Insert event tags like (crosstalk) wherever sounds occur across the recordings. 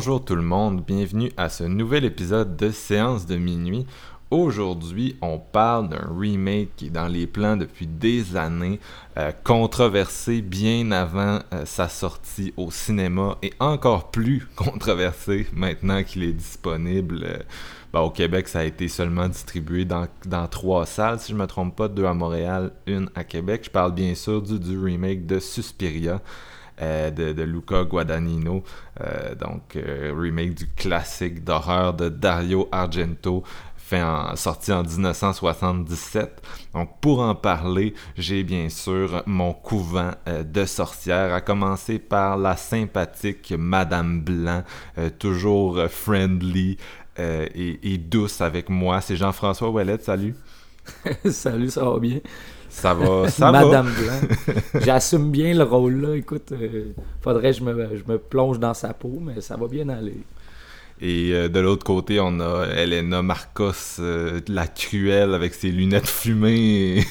Bonjour tout le monde, bienvenue à ce nouvel épisode de Séance de minuit. Aujourd'hui, on parle d'un remake qui est dans les plans depuis des années, euh, controversé bien avant euh, sa sortie au cinéma et encore plus (laughs) controversé maintenant qu'il est disponible. Euh, ben, au Québec, ça a été seulement distribué dans, dans, trois salles, si je ne me trompe pas, deux à Montréal, une à Québec. Je parle bien sûr du, du remake de Suspiria. Euh, de, Luca Guadagnino, euh, donc euh, remake du classique d'horreur de Dario Argento, fait en, sorti en 1977. Donc pour en parler, j'ai bien sûr mon couvent de sorcières, à commencer par la sympathique Madame Blanc, toujours friendly et, et, douce avec moi. C'est Jean-François Ouellette, salut. (laughs) salut, ça va bien? Ça va, (laughs) ça Madame Blanc. (laughs) J'assume bien le rôle là. Écoute, euh, faudrait que je me, je me, plonge dans sa peau, mais ça va bien aller. Et euh, de l'autre côté, on a Elena Marcos, euh, la cruelle avec ses lunettes fumées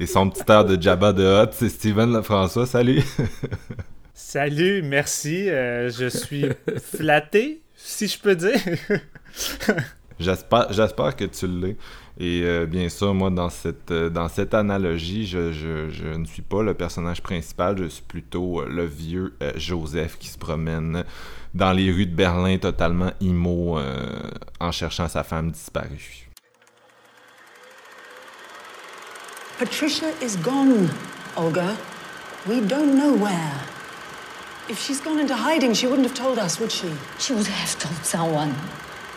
et, (laughs) son petit air de Jabba de Hot. C'est Steven Lefrançois. Salut. Salut, merci. je suis flatté, si je peux dire. J'espère que tu l'es. Et euh, bien sûr, moi, dans cette, euh, dans cette analogie, je, je, je, ne suis pas le personnage principal, je suis plutôt euh, le vieux Joseph qui se promène dans les rues de Berlin totalement immo en cherchant sa femme disparue. Patricia is gone, Olga. We don't know where. If she's gone into hiding, she wouldn't have told us, would she? She would have told someone.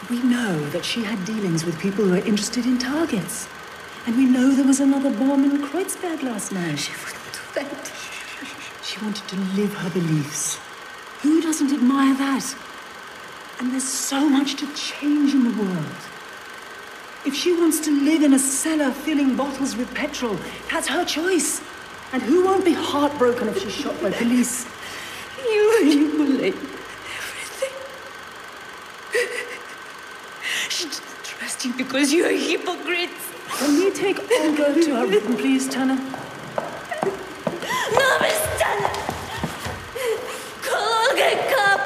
We know that she had dealings with people who are interested in targets. And we know there was another bomb in Kreuzberg last night. She wouldn't do that. She wanted to live her beliefs. Who doesn't admire that? And there's so much to change in the world. If she wants to live in a cellar filling bottles with petrol, that's her choice. And who won't be heartbroken if she's shot by police? (laughs) You manipulate trust because you're a hypocrite. Can we take Olga to her room, please, Tanner? No, Miss Tanner! Call Olga a cop!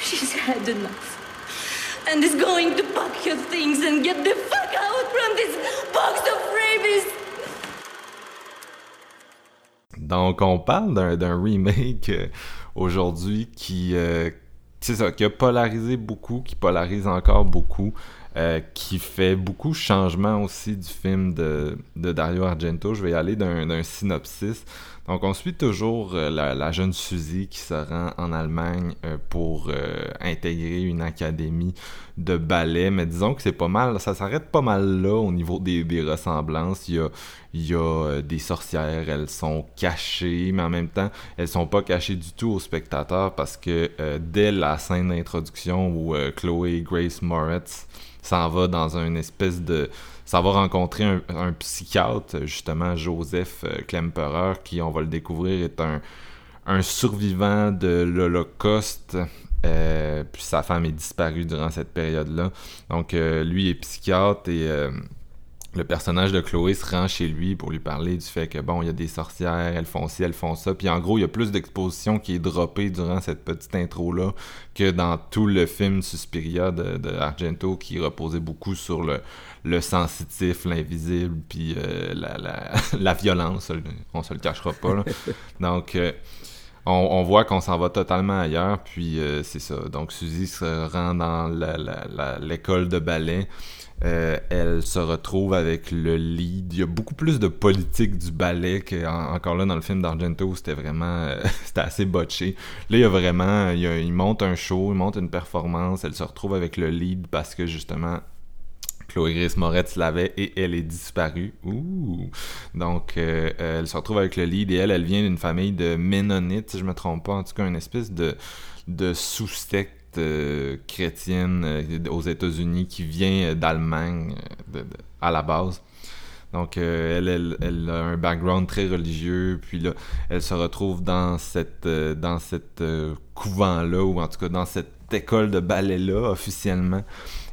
She's had enough. And is going to pack her things and get the fuck out from this box of rabies! Donc, on parle d'un remake euh, aujourd'hui qui, euh, c'est ça, qui a polarisé beaucoup, qui polarise encore beaucoup. Euh, qui fait beaucoup de changements aussi du film de, de Dario Argento. Je vais y aller d'un synopsis. Donc, on suit toujours euh, la, jeune Suzy qui se rend en Allemagne euh, pour intégrer une académie de ballet. Mais disons que c'est pas mal, ça s'arrête pas mal là au niveau des, des ressemblances. Il y a, il y a des sorcières, elles sont cachées, mais en même temps, elles sont pas cachées du tout aux spectateurs parce que dès la scène d'introduction où Chloé Grace Moritz s'en va dans une espèce de ça va rencontrer un, psychiatre, justement Joseph euh, Klemperer, qui, on va le découvrir, est un, un survivant de l'Holocauste. Euh, puis sa femme est disparue durant cette période-là. Donc, euh, lui est psychiatre et le personnage de Chloé se rend chez lui pour lui parler du fait que bon, il y a des sorcières, elles font ci, elles font ça. Puis en gros, il y a plus d'exposition qui est droppée durant cette petite intro-là que dans tout le film Suspiria de, Argento qui reposait beaucoup sur le, le sensitif, l'invisible, puis euh, la, la, (laughs) la, violence. On se le cachera pas. (laughs) Donc. Euh, on, voit qu'on s'en va totalement ailleurs, puis euh, c'est ça. Donc Suzy se rend dans l'école de ballet euh, elle se retrouve avec le lead. Il y a beaucoup plus de politique du ballet qu'encore là dans le film d'Argento, c'était vraiment euh, (laughs) c'était assez botché. Là, il y a vraiment il, monte un show, il monte une performance, elle se retrouve avec le lead parce que justement Chloé Grace Moretz l'avait et elle est disparue. Ouh. Donc, euh, elle se retrouve avec le lead et elle, elle vient d'une famille de Ménonites, si je me trompe pas. En tout cas, une espèce de, de sous-secte euh, chrétienne euh, aux États-Unis qui vient d'Allemagne à la base. Donc, elle, a un background très religieux, puis là, elle se retrouve dans cette, dans cette couvent-là, ou en tout cas dans cette école de ballet-là, officiellement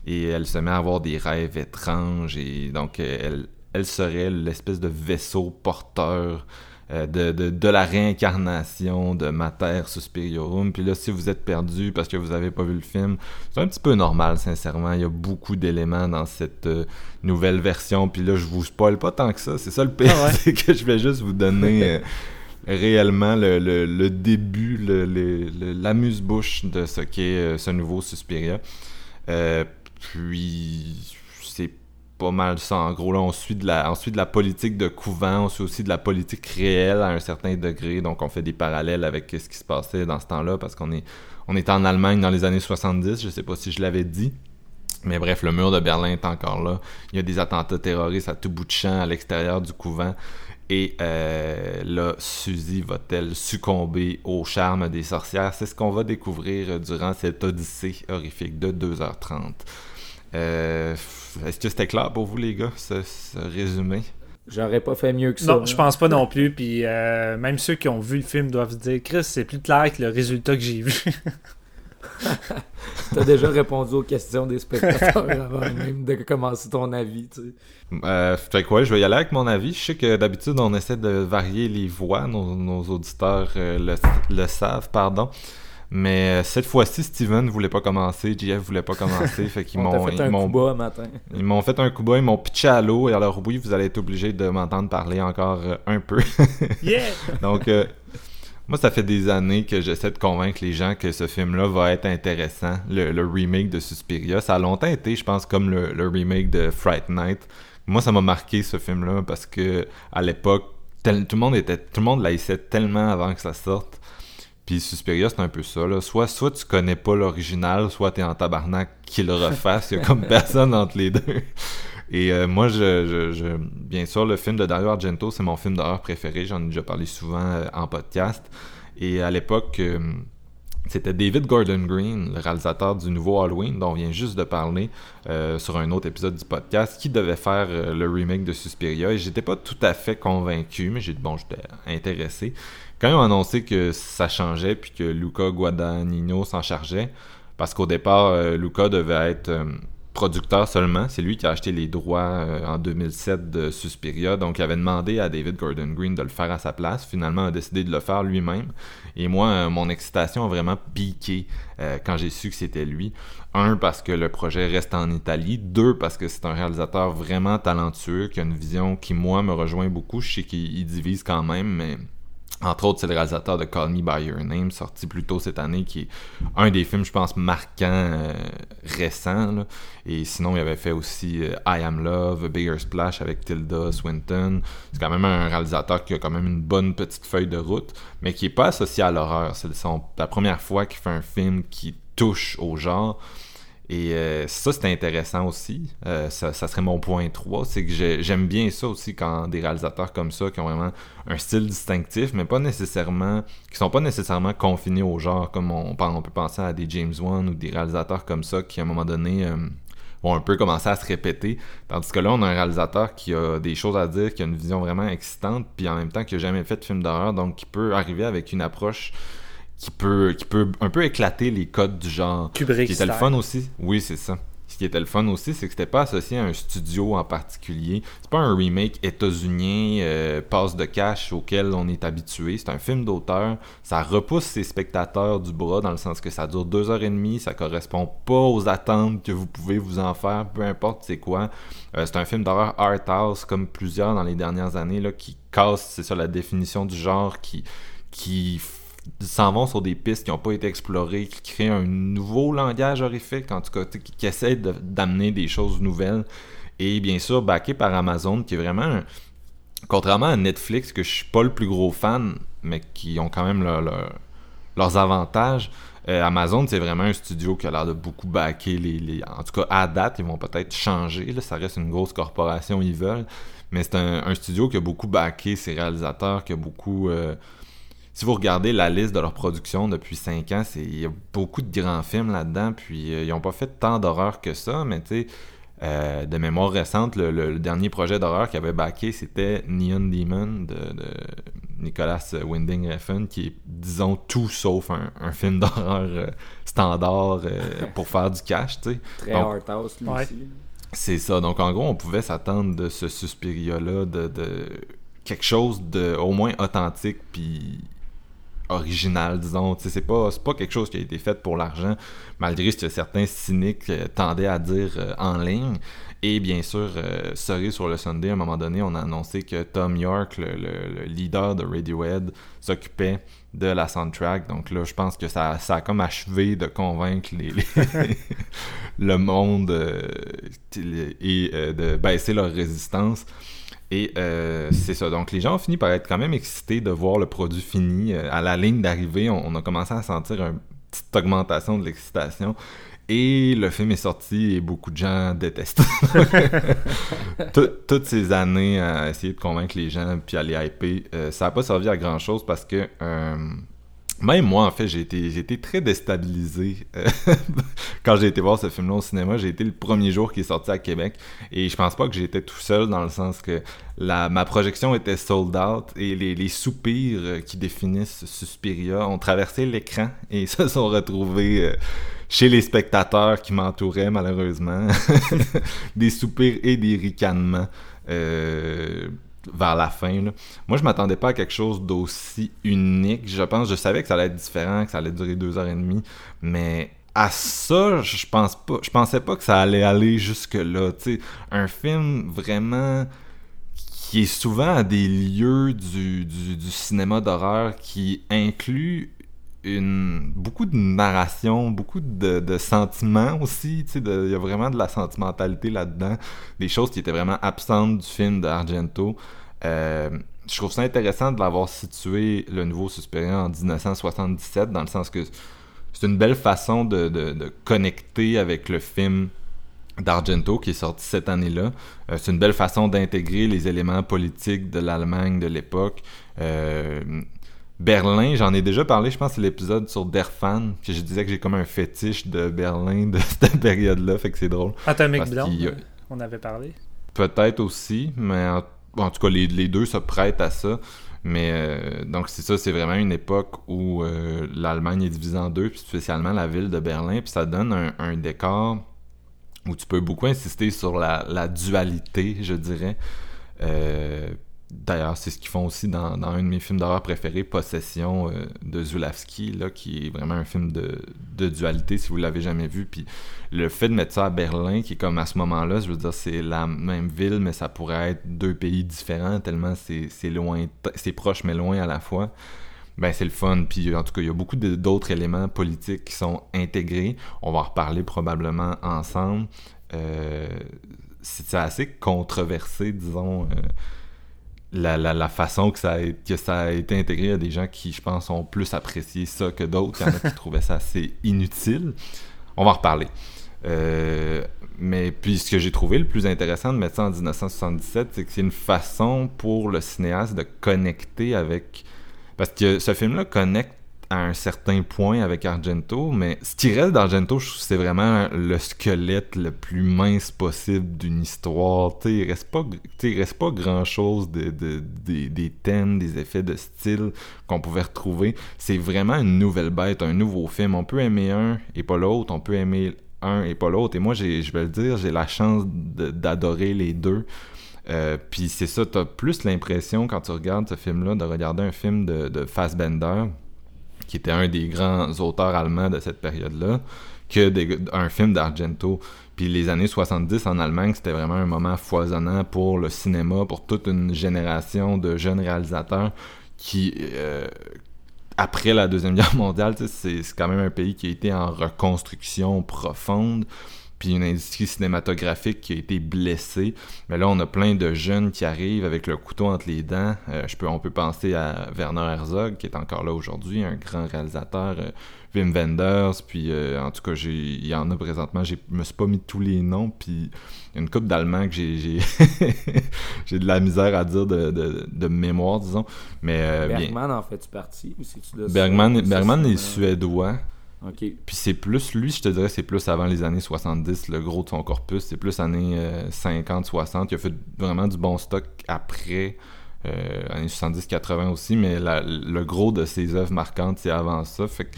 et elle se met à avoir des rêves étranges et donc elle serait l'espèce de vaisseau porteur euh, de, de, de, la réincarnation de Mater Suspiriorum. Puis là, si vous êtes perdu parce que vous avez pas vu le film, c'est un petit peu normal, sincèrement. Il y a beaucoup d'éléments dans cette euh, nouvelle version. Puis là, je vous spoil pas tant que ça. C'est ça le pire, ah (laughs) c'est que je vais juste vous donner euh, réellement le, le, le début, l'amuse-bouche de ce qu'est ce nouveau Suspiria. Puis mal ça. En gros, là, on suit, de la, politique de couvent, on suit aussi de la politique réelle à un certain degré. Donc, on fait des parallèles avec ce qui se passait dans ce temps-là parce qu'on est, en Allemagne dans les années 70. Je sais pas si je l'avais dit. Mais bref, le mur de Berlin est encore là. Il y a des attentats terroristes à tout bout de champ à l'extérieur du couvent. Et euh, là, Suzy va-t-elle succomber au charme des sorcières? C'est ce qu'on va découvrir durant cette odyssée horrifique de 2h30. Euh, est-ce que c'était clair pour vous, les gars, ce, résumé? J'aurais pas fait mieux que ça. Non, je pense pas non plus. Puis euh, même ceux qui ont vu le film doivent se dire Chris, c'est plus clair que le résultat que j'ai vu. (laughs) T'as déjà répondu aux questions des spectateurs (laughs) avant même de commencer ton avis, tu sais. Euh, fait quoi, je vais y aller avec mon avis. Je sais que d'habitude, on essaie de varier les voix. Nos, auditeurs le, le, savent, pardon. Mais euh, cette fois-ci, Steven voulait pas commencer, JF voulait pas commencer, fait qu'ils (laughs) m'ont fait un coup bas matin. Ils m'ont fait un coup bas, ils m'ont pitché à l'eau et alors oui, vous allez être obligé de m'entendre parler encore euh, un peu. (laughs) yeah. Donc euh, moi, ça fait des années que j'essaie de convaincre les gens que ce film-là va être intéressant, le, remake de Suspiria. Ça a longtemps été, je pense, comme le, le remake de Fright Night. Moi, ça m'a marqué ce film-là parce que à l'époque, tout le monde était, tout le monde l'haïssait tellement avant que ça sorte puis Suspiria, c'est un peu ça. Là. Soit, soit tu connais pas l'original, soit t'es en tabarnak qu'il le refasse. Il y a comme (laughs) personne entre les deux. Et euh, moi, je, je, bien sûr, le film de Dario Argento, c'est mon film d'horreur préféré. J'en ai déjà parlé souvent euh, en podcast. Et à l'époque, euh, c'était David Gordon Green, le réalisateur du nouveau Halloween, dont on vient juste de parler sur un autre épisode du podcast, qui devait faire le remake de Suspiria. Et j'étais pas tout à fait convaincu, mais j'ai bon, j'étais intéressé. Quand ils ont annoncé que ça changeait puis que Luca Guadagnino s'en chargeait, parce qu'au départ, euh, Luca devait être euh, producteur seulement. C'est lui qui a acheté les droits euh, en 2007 de Suspiria. Donc, il avait demandé à David Gordon Green de le faire à sa place. Finalement, il a décidé de le faire lui-même. Et moi, mon excitation a vraiment piqué quand j'ai su que c'était lui. Un, parce que le projet reste en Italie. Deux, parce que c'est un réalisateur vraiment talentueux, qui a une vision qui, moi, me rejoint beaucoup. Je sais qu'il divise quand même, mais entre autres, c'est le réalisateur de Call Me By Your Name, sorti plus tôt cette année, qui est un des films, je pense, marquants euh, récents. Et sinon, il avait fait aussi euh, I Am Love, Bigger Splash avec Tilda Swinton. C'est quand même un réalisateur qui a quand même une bonne petite feuille de route, mais qui est pas associé à l'horreur. C'est la première fois qu'il fait un film qui touche au genre. Et euh, ça, c'est intéressant aussi. Euh, ça, serait mon point 3. C'est que j'aime bien ça aussi quand des réalisateurs comme ça, qui ont vraiment un style distinctif, mais pas nécessairement. qui sont pas nécessairement confinés au genre, comme on, on peut penser à des James Wan ou des réalisateurs comme ça qui, à un moment donné, euh, vont un peu commencer à se répéter. Tandis que là, on a un réalisateur qui a des choses à dire, qui a une vision vraiment excitante, puis en même temps qui a jamais fait de film d'horreur, donc qui peut arriver avec une approche qui peut, qui peut un peu éclater les codes du genre. Kubrick. Qui était le fun aussi. Oui, c'est ça. Ce qui était le fun aussi, c'est que c'était pas associé à un studio en particulier. C'est pas un remake états-unien, euh, passe de cash auquel on est habitué. C'est un film d'auteur. Ça repousse ses spectateurs du bras dans le sens que ça dure deux heures et demie. Ça correspond pas aux attentes que vous pouvez vous en faire, peu importe c'est quoi. Euh, c'est un film d'horreur art house comme plusieurs dans les dernières années là, qui casse, c'est ça la définition du genre, qui qui s'en vont sur des pistes qui n'ont pas été explorées, qui créent un nouveau langage horrifique, en tout cas, qui, essaient d'amener des choses nouvelles. Et bien sûr, backé par Amazon, qui est vraiment, contrairement à Netflix, que je suis pas le plus gros fan, mais qui ont quand même leurs avantages. Euh, Amazon, c'est vraiment un studio qui a l'air de beaucoup backer les, En tout cas, à date, ils vont peut-être changer. Là, ça reste une grosse corporation, ils veulent. Mais c'est un, studio qui a beaucoup backé ses réalisateurs, qui a beaucoup. Euh, si vous regardez la liste de leur production depuis 5 ans, il y a beaucoup de grands films là-dedans. Puis euh, ils n'ont pas fait tant d'horreur que ça, mais tu sais. de mémoire récente, le, dernier projet d'horreur qu'ils avait backé, c'était Neon Demon de Nicolas Winding Refn, qui est, disons, tout sauf un, film d'horreur euh, standard euh, (laughs) pour faire du cash, tu sais. Très house, lui aussi. C'est ça. Donc, en gros, on pouvait s'attendre de ce Suspiria-là, de, quelque chose de au moins authentique, puis original, disons. C'est pas, pas quelque chose qui a été fait pour l'argent, malgré ce que certains cyniques euh, tendaient à dire en ligne. Et bien sûr, euh, cerise sur le Sunday, à un moment donné, on a annoncé que Tom York, le, leader de Radiohead, s'occupait de la soundtrack. Donc là, je pense que ça, ça a comme achevé de convaincre les, (laughs) le monde euh, et euh, de baisser leur résistance. Et euh, c'est ça. Donc les gens ont fini par être quand même excités de voir le produit fini. à la ligne d'arrivée, on, on, a commencé à sentir une petite augmentation de l'excitation. Et le film est sorti et beaucoup de gens détestent. (laughs) toutes ces années à essayer de convaincre les gens puis à les hyper, euh, ça n'a pas servi à grand chose parce que euh, même moi, en fait, j'ai été, très déstabilisé euh, (laughs) quand j'ai été voir ce film-là au cinéma. J'ai été le premier jour qui est sorti à Québec et je pense pas que j'étais tout seul dans le sens que la, ma projection était sold out et les, soupirs qui définissent Suspiria ont traversé l'écran et (laughs) se sont retrouvés chez les spectateurs qui m'entouraient, malheureusement. (laughs) des soupirs et des ricanements euh, vers la fin. Moi, je m'attendais pas à quelque chose d'aussi unique. Je pense, je savais que ça allait être différent, que ça allait durer deux heures et demie, mais à ça, je pense pas, je pensais pas que ça allait aller jusque là. Un film vraiment qui est souvent à des lieux du, du cinéma d'horreur qui inclut beaucoup de narration, beaucoup de, sentiments aussi. Il y a vraiment de la sentimentalité là-dedans. Des choses qui étaient vraiment absentes du film d'Argento. Euh, je trouve ça intéressant de l'avoir situé, le nouveau Suspiria, en 1977, dans le sens que c'est une belle façon de, connecter avec le film d'Argento qui est sorti cette année-là. Euh, c'est une belle façon d'intégrer les éléments politiques de l'Allemagne de l'époque. Euh, Berlin, j'en ai déjà parlé, je pense c'est l'épisode sur Derfan, que je disais que j'ai comme un fétiche de Berlin de (laughs) cette période-là, fait que c'est drôle. Atomic Blonde, on avait parlé. Peut-être aussi, mais en, tout cas, les, deux se prêtent à ça. Mais euh, donc c'est ça, c'est vraiment une époque où euh, l'Allemagne est divisée en deux, puis spécialement la ville de Berlin, puis ça donne un, décor où tu peux beaucoup insister sur la, la dualité, je dirais. Euh, D'ailleurs, c'est ce qu'ils font aussi dans, un de mes films d'horreur préférés, Possession euh, de Zulawski, là, qui est vraiment un film de, dualité, si vous l'avez jamais vu. Puis le fait de mettre ça à Berlin, qui est comme à ce moment-là, je veux dire, c'est la même ville, mais ça pourrait être deux pays différents, tellement c'est loin, c'est proche, mais loin à la fois. Ben, c'est le fun. Puis en tout cas, il y a beaucoup d'autres éléments politiques qui sont intégrés. On va en reparler probablement ensemble. Euh, c'est assez controversé, disons. Euh, la, la, façon que ça, a, que ça a été intégré à des gens qui, je pense, ont plus apprécié ça que d'autres. Il y en a qui (laughs) trouvaient ça assez inutile. On va en reparler. Euh, mais puis ce que j'ai trouvé le plus intéressant de mettre ça en 1977, c'est que c'est une façon pour le cinéaste de connecter avec... Parce que ce film-là connecte à un certain point avec Argento, mais ce qui reste d'Argento, c'est vraiment le squelette le plus mince possible d'une histoire. Il reste pas, reste pas grand chose de, des thèmes, des effets de style qu'on pouvait retrouver. C'est vraiment une nouvelle bête, un nouveau film. On peut aimer un et pas l'autre, on peut aimer un et pas l'autre. Et moi, je vais le dire, j'ai la chance d'adorer les deux. Euh, puis c'est ça, t'as plus l'impression quand tu regardes ce film-là de regarder un film de, de Fassbender qui était un des grands auteurs allemands de cette période-là, que un film d'Argento. Puis les années 70 en Allemagne, c'était vraiment un moment foisonnant pour le cinéma, pour toute une génération de jeunes réalisateurs qui, euh, après la Deuxième Guerre mondiale, c'est quand même un pays qui a été en reconstruction profonde puis une industrie cinématographique qui a été blessée. Mais là, on a plein de jeunes qui arrivent avec le couteau entre les dents. Euh, je peux, on peut penser à Werner Herzog, qui est encore là aujourd'hui, un grand réalisateur. Euh, Wim Wenders, puis euh, en tout cas, il y en a présentement. Je me suis pas mis tous les noms, puis une coupe d'Allemands que j'ai (laughs) j'ai de la misère à dire de, de, mémoire, disons. Mais, Bergman en fait-tu partie Bergman, Bergman est suédois. Puis c'est plus, lui, je te dirais, c'est plus avant les années 70, le gros de son corpus. C'est plus années 50-60. Euh, il a fait vraiment du bon stock après, euh, années 70-80 aussi, mais le gros de ses œuvres marquantes, c'est avant ça. Fait que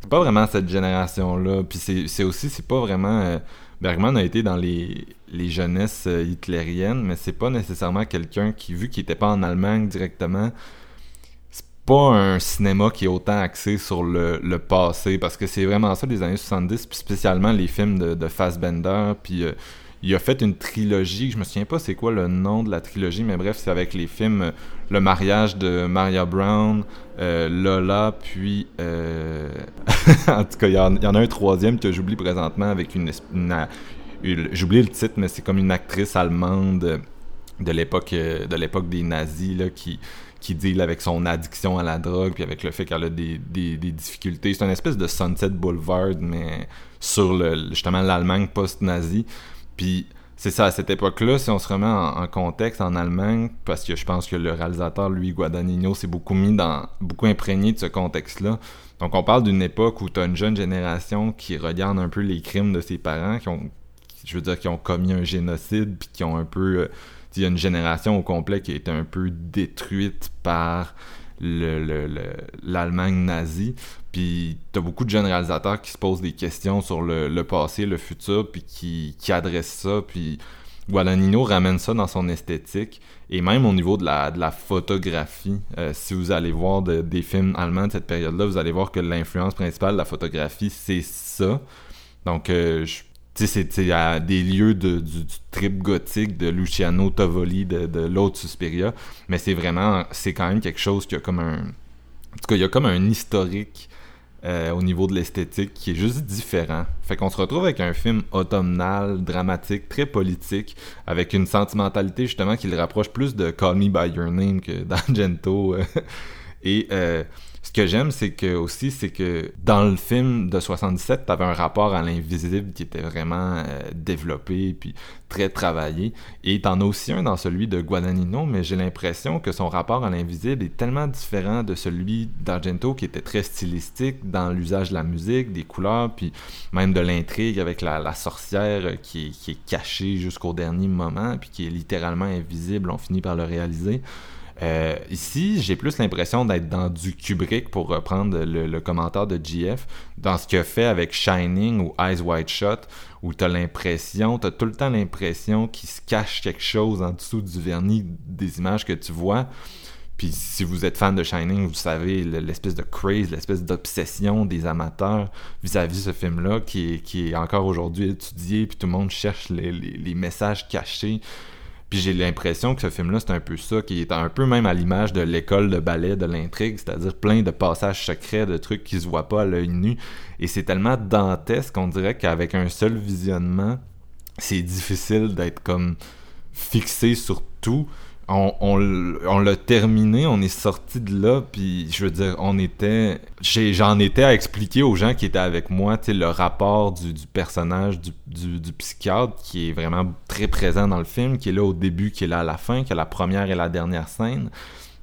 c'est pas vraiment cette génération-là. Puis c'est aussi, c'est pas vraiment. Euh, Bergman a été dans les, les jeunesses hitlériennes, mais c'est pas nécessairement quelqu'un qui, vu qu'il était pas en Allemagne directement, pas un cinéma qui est autant axé sur le, passé, parce que c'est vraiment ça des années 70, puis spécialement les films de, de Fassbender, puis euh, il a fait une trilogie, je me souviens pas c'est quoi le nom de la trilogie, mais bref, c'est avec les films euh, Le mariage de Maria Brown, euh, Lola, puis... (laughs) en tout cas, il y, en a un troisième que j'oublie présentement avec une... j'oublie le titre, mais c'est comme une actrice allemande de l'époque de l'époque des nazis là, qui qui deal avec son addiction à la drogue, puis avec le fait qu'elle a des, des, difficultés. C'est une espèce de Sunset Boulevard, mais sur le, justement l'Allemagne post-nazie. Puis c'est ça, à cette époque-là, si on se remet en, contexte en Allemagne, parce que je pense que le réalisateur, lui, Guadagnino, s'est beaucoup mis dans, beaucoup imprégné de ce contexte-là. Donc on parle d'une époque où tu as une jeune génération qui regarde un peu les crimes de ses parents, qui ont, je veux dire, qui ont commis un génocide, puis qui ont un peu... Euh, il y a une génération au complet qui a été un peu détruite par l'Allemagne le, nazie. Puis t'as beaucoup de jeunes réalisateurs qui se posent des questions sur le, passé, le futur, puis qui, qui adressent ça. Puis Guadagnino ramène ça dans son esthétique. Et même au niveau de la, photographie, euh, si vous allez voir des films allemands de cette période-là, vous allez voir que l'influence principale de la photographie, c'est ça. Donc, euh, je c'est à des lieux de, du, trip gothique de Luciano Tovoli, de, de l'autre Suspiria, mais c'est vraiment, c'est quand même quelque chose qui a comme un, en tout cas, il y a comme un historique euh, au niveau de l'esthétique qui est juste différent. Fait qu'on se retrouve avec un film automnal, dramatique, très politique, avec une sentimentalité justement qui le rapproche plus de Call Me By Your Name que d'Argento. (laughs) Et euh, que j'aime, c'est que aussi, c'est que dans le film de 77, t'avais un rapport à l'invisible qui était vraiment euh, développé puis très travaillé. Et t'en as aussi un dans celui de Guadagnino, mais j'ai l'impression que son rapport à l'invisible est tellement différent de celui d'Argento qui était très stylistique dans l'usage de la musique, des couleurs, puis même de l'intrigue avec la, sorcière qui, qui est cachée jusqu'au dernier moment, puis qui est littéralement invisible. On finit par le réaliser. Euh, ici, j'ai plus l'impression d'être dans du Kubrick, pour reprendre le, commentaire de GF, dans ce qu'il fait avec Shining ou Eyes Wide Shut, où tu as l'impression, tu as tout le temps l'impression qu'il se cache quelque chose en dessous du vernis des images que tu vois. Puis si vous êtes fan de Shining, vous savez l'espèce de craze, l'espèce d'obsession des amateurs vis-à-vis de ce film-là qui est encore aujourd'hui étudié, puis tout le monde cherche les messages cachés. Puis j'ai l'impression que ce film-là, c'est un peu ça, qui est un peu même à l'image de l'école de ballet de l'intrigue, c'est-à-dire plein de passages secrets, de trucs qui se voient pas à l'œil nu. Et c'est tellement dantesque qu'on dirait qu'avec un seul visionnement, c'est difficile d'être comme fixé sur tout on, l'a terminé, on est sorti de là, puis je veux dire, on était. J'en étais à expliquer aux gens qui étaient avec moi, le rapport du, personnage, du, psychiatre, qui est vraiment très présent dans le film, qui est là au début, qui est là à la fin, qui est la première et la dernière scène.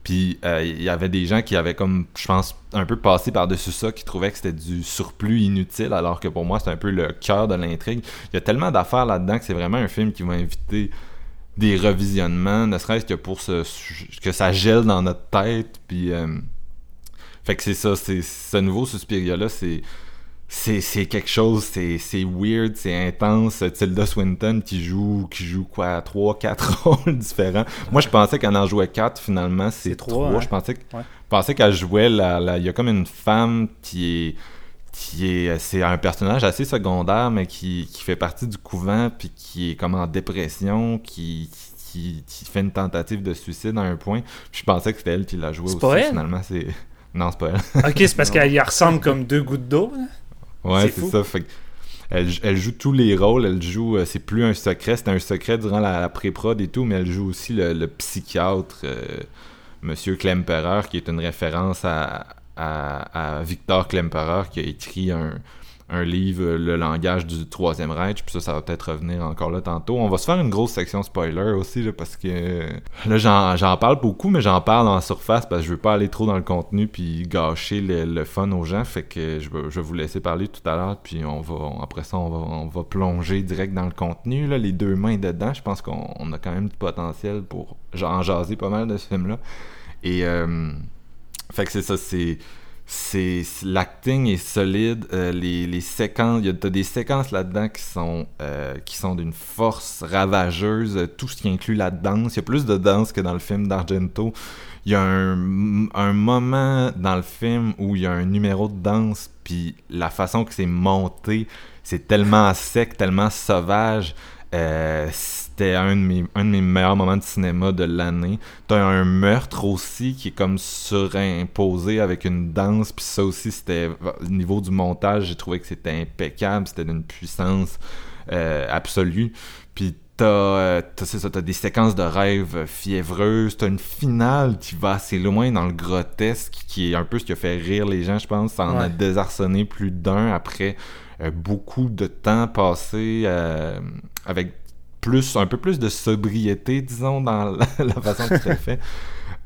Puis euh, il y avait des gens qui avaient comme, je pense, un peu passé par-dessus ça, qui trouvaient que c'était du surplus inutile, alors que pour moi, c'est un peu le cœur de l'intrigue. Il y a tellement d'affaires là-dedans que c'est vraiment un film qui va inviter des revisionnements, ne serait-ce que pour que ça gèle dans notre tête. Puis, euh, fait que c'est ça, c'est ce nouveau Suspiria-là, c'est. C'est quelque chose, c'est weird, c'est intense. Tilda Swinton qui joue, qui joue quoi, 3-4 (laughs) rôles différents. Moi, je pensais qu'elle en jouait 4, finalement, c'est 3. Hein? Je pensais, pensais qu'elle jouait, la, il y a comme une femme qui est qui est c'est un personnage assez secondaire mais qui, qui, fait partie du couvent puis qui est comme en dépression qui, qui, fait une tentative de suicide à un point je pensais que c'était elle qui l'a joué aussi finalement c'est (laughs) Non, c'est pas elle. Ok, c'est parce (laughs) qu'elle y ressemble comme deux gouttes d'eau. Ouais, C'est ça. Fait elle, elle joue tous les rôles. Elle joue, euh, c'est plus un secret, c'était un secret durant la, la pré-prod et tout, mais elle joue aussi le, le psychiatre, euh, Monsieur Klemperer, qui est une référence à, à, Victor Klemperer, qui a écrit un, livre, Le langage du Troisième Reich. Puis ça, ça va peut-être revenir encore là tantôt. On va se faire une grosse section spoiler aussi, parce que là, j'en, parle beaucoup, mais j'en parle en surface parce que je veux pas aller trop dans le contenu puis gâcher le, fun aux gens. Fait que je vais, vous laisser parler tout à l'heure, puis on va, après ça, on va, on va plonger direct dans le contenu. Là, les deux mains dedans, je pense qu'on on a quand même du potentiel pour en jaser pas mal de ce film-là. Et euh, fait que c'est ça, c'est c'est l'acting est solide euh, les, les séquences il y a t'as des séquences là-dedans qui sont euh, qui sont d'une force ravageuse euh, tout ce qui inclut la danse. Il y a plus de danse que dans le film d'Argento. Il y a un, un moment dans le film où il y a un numéro de danse puis la façon que c'est monté c'est tellement sec tellement sauvage. Euh, c'était un de, mes, un de mes meilleurs moments de cinéma de l'année. T'as un meurtre aussi qui est comme surimposé avec une danse, puis ça aussi c'était au niveau du montage, j'ai trouvé que c'était impeccable, c'était d'une puissance euh, absolue. Puis t'as, euh, t'as, des séquences de rêves fiévreuses, t'as une finale qui va assez loin dans le grotesque, qui est un peu ce qui a fait rire les gens, je pense. Ça en a désarçonné plus d'un après euh, beaucoup de temps passé euh, avec plus un peu plus de sobriété disons dans la, (laughs) la façon que c'est fait. (laughs)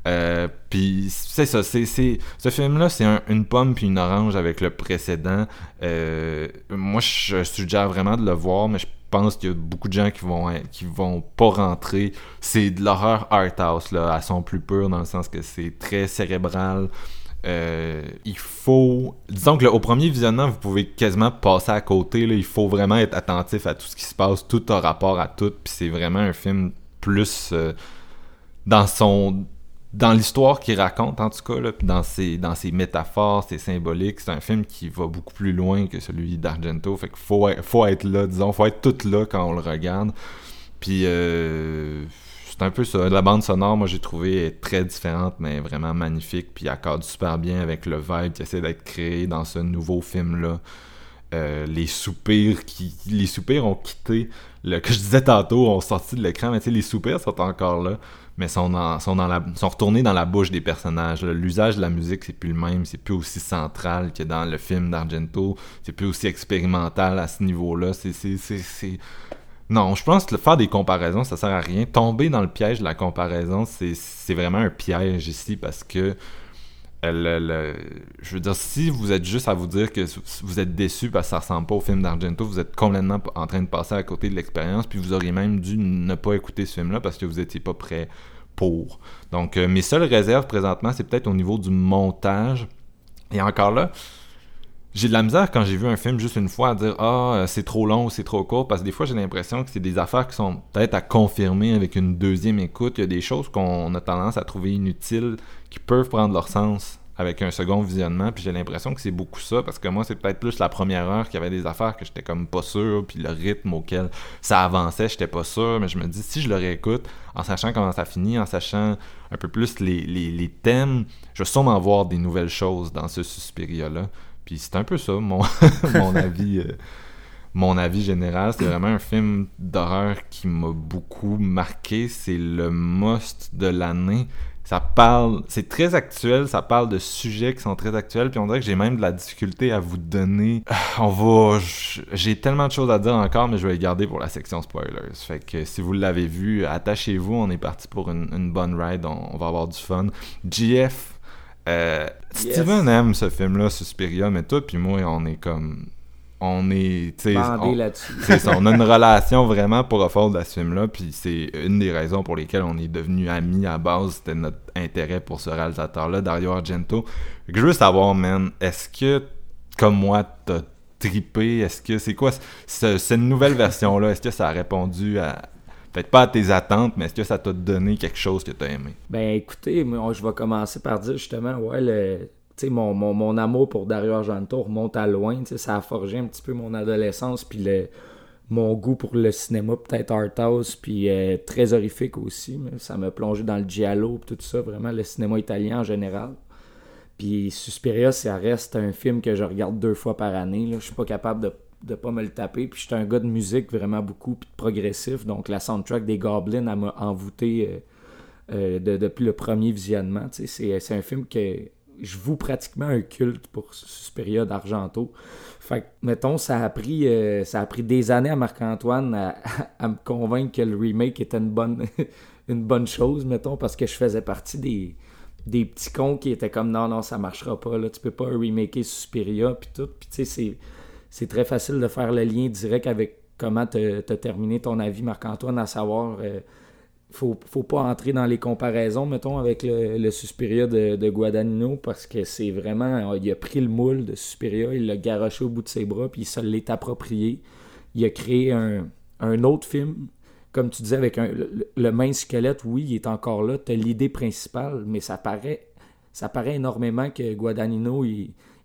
Euh, puis c'est ça c'est, c'est ce film là c'est un- une pomme puis une orange avec le précédent. Euh, moi je suggère vraiment de le voir mais je pense qu'il y a beaucoup de gens qui vont qui vont pas rentrer. C'est de l'horreur art house là à son plus pur dans le sens que c'est très cérébral euh, il faut. Disons que là, au premier visionnement, vous pouvez quasiment passer à côté. Là. Il faut vraiment être attentif à tout ce qui se passe. Tout a rapport à tout. Puis c'est vraiment un film plus euh, dans son. Dans l'histoire qu'il raconte, en tout cas, là, puis dans ses, dans métaphores, ses symboliques, c'est un film qui va beaucoup plus loin que celui d'Argento. Fait qu'il faut, faut être là, disons, faut être tout là quand on le regarde. Puis euh, c'est un peu ça. La bande sonore, moi j'ai trouvé est très différente, mais vraiment magnifique. Puis accorde super bien avec le vibe qui essaie d'être créé dans ce nouveau film-là. Euh, les soupirs qui. Les soupirs ont quitté le que je disais tantôt, ont sorti de l'écran, mais tu sais, les soupirs sont encore là, mais sont, dans, sont, dans la, sont retournés dans la bouche des personnages. là. L'usage de la musique, c'est plus le même, c'est plus aussi central que dans le film d'Argento, c'est plus aussi expérimental à ce c'est- c'est- c'est- non, je pense que faire des comparaisons, ça sert à rien. Tomber dans le piège de la comparaison, c'est vraiment un piège ici parce que euh, je veux dire, si vous êtes juste à vous dire que vous êtes déçu parce que ça ressemble pas au film d'Argento, vous êtes complètement en train de passer à côté de l'expérience, puis vous auriez même dû ne pas écouter ce film-là parce que vous étiez pas prêt pour. Donc, euh, mes seules réserves présentement, c'est peut-être au niveau du montage. Et encore là, j'ai de la misère quand j'ai vu un film juste une fois à dire ah euh, c'est trop long ou c'est trop court parce que des fois j'ai l'impression que c'est des affaires qui sont peut-être à confirmer avec une deuxième écoute. Il y a des choses qu'on a tendance à trouver inutiles qui peuvent prendre leur sens avec un second visionnement puis j'ai l'impression que c'est beaucoup ça parce que moi c'est peut-être plus la première heure qu'il y avait des affaires que j'étais comme pas sûr puis le rythme auquel ça avançait j'étais pas sûr mais je me dis si je le réécoute en sachant comment ça finit en sachant un peu plus les, les, thèmes je vais sûrement voir des nouvelles choses dans ce Suspiria là puis c'est un peu ça, mon, (laughs) mon (laughs) avis. euh, mon avis général, c'est vraiment un film d'horreur qui m'a beaucoup marqué. C'est le must de l'année. Ça parle, c'est très actuel, ça parle de sujets qui sont très actuels, puis on dirait que j'ai même de la difficulté à vous donner. On va, j'ai tellement de choses à dire encore, mais je vais les garder pour la section spoilers. Fait que si vous l'avez vu, attachez-vous, on est parti pour une, une bonne ride, on, on va avoir du fun. GF, euh, Yes. Steven aime ce film-là, Suspiria, mais toi puis moi, on est comme... On est... on- ça, on a une (laughs) relation vraiment profonde à ce film-là, puis c'est une des raisons pour lesquelles on est devenus amis à base, c'était notre intérêt pour ce réalisateur-là, Dario Argento. Je veux savoir, man, est-ce que, comme moi, t'as trippé, est-ce que, c'est quoi, ce- cette nouvelle version-là, est-ce que ça a répondu à, peut-être pas à tes attentes, mais est-ce que ça t'a donné quelque chose que t'as aimé? Ben écoutez, moi, je vais commencer par dire justement, ouais, le, mon, mon, mon amour pour Dario Argento remonte à loin. Ça a forgé un petit peu mon adolescence, puis le, mon goût pour le cinéma, peut-être art house, puis euh, très horrifique aussi. mais ça m'a plongé dans le giallo, puis tout ça, vraiment le cinéma italien en général. Puis Suspiria, ça reste un film que je regarde deux fois par année. Je suis pas capable de de pas me le taper. Puis j'étais un gars de musique vraiment beaucoup, puis progressif. Donc la soundtrack des Goblins, elle m'a envoûté euh, euh, de- depuis le premier visionnement. Sais, C'est un film que je voue pratiquement un culte pour Suspiria d'Argento. Fait que, mettons, ça a pris, euh, ça a pris des années à Marc-Antoine à, (laughs) à me convaincre que le remake était une bonne, (laughs) une bonne chose, mettons, parce que je faisais partie des, des petits cons qui étaient comme non, non, ça marchera pas, là, tu peux pas remaker Suspiria, puis tout. Puis tu sais, c'est très facile de faire le lien direct avec comment tu as terminé ton avis, Marc-Antoine, à savoir, euh, faut, faut pas entrer dans les comparaisons, mettons, avec le, le Suspiria de, Guadagnino, parce que c'est vraiment, il a pris le moule de Suspiria, il l'a garoché au bout de ses bras, puis il se approprié. Il a créé un, autre film, comme tu disais, avec le, le mince squelette, oui, il est encore là, tu as l'idée principale, mais ça paraît, ça paraît énormément que Guadagnino,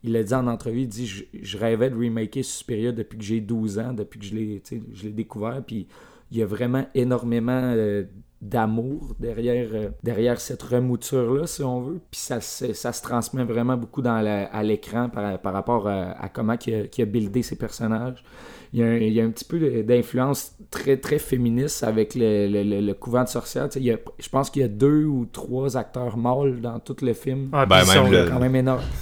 il l'a dit en entrevue, il dit je, je rêvais de remaker Suspiria depuis que j'ai 12 ans, depuis que je l'ai, tu sais, je l'ai découvert. Puis il y a vraiment énormément euh, d'amour derrière, euh, derrière cette remouture-là, si on veut. Puis ça, se- ça se transmet vraiment beaucoup dans la- à l'écran par, par rapport à, à comment il a, a buildé ses personnages. Il y, a un, il y a un petit peu d'influence très, très féministe avec le, le- le- le couvent de sorcières. Tu sais, il y a- je pense qu'il y a deux ou trois acteurs mâles dans tout le film. Ah, Ben, puis ils même sont- le- quand même énorme. (laughs)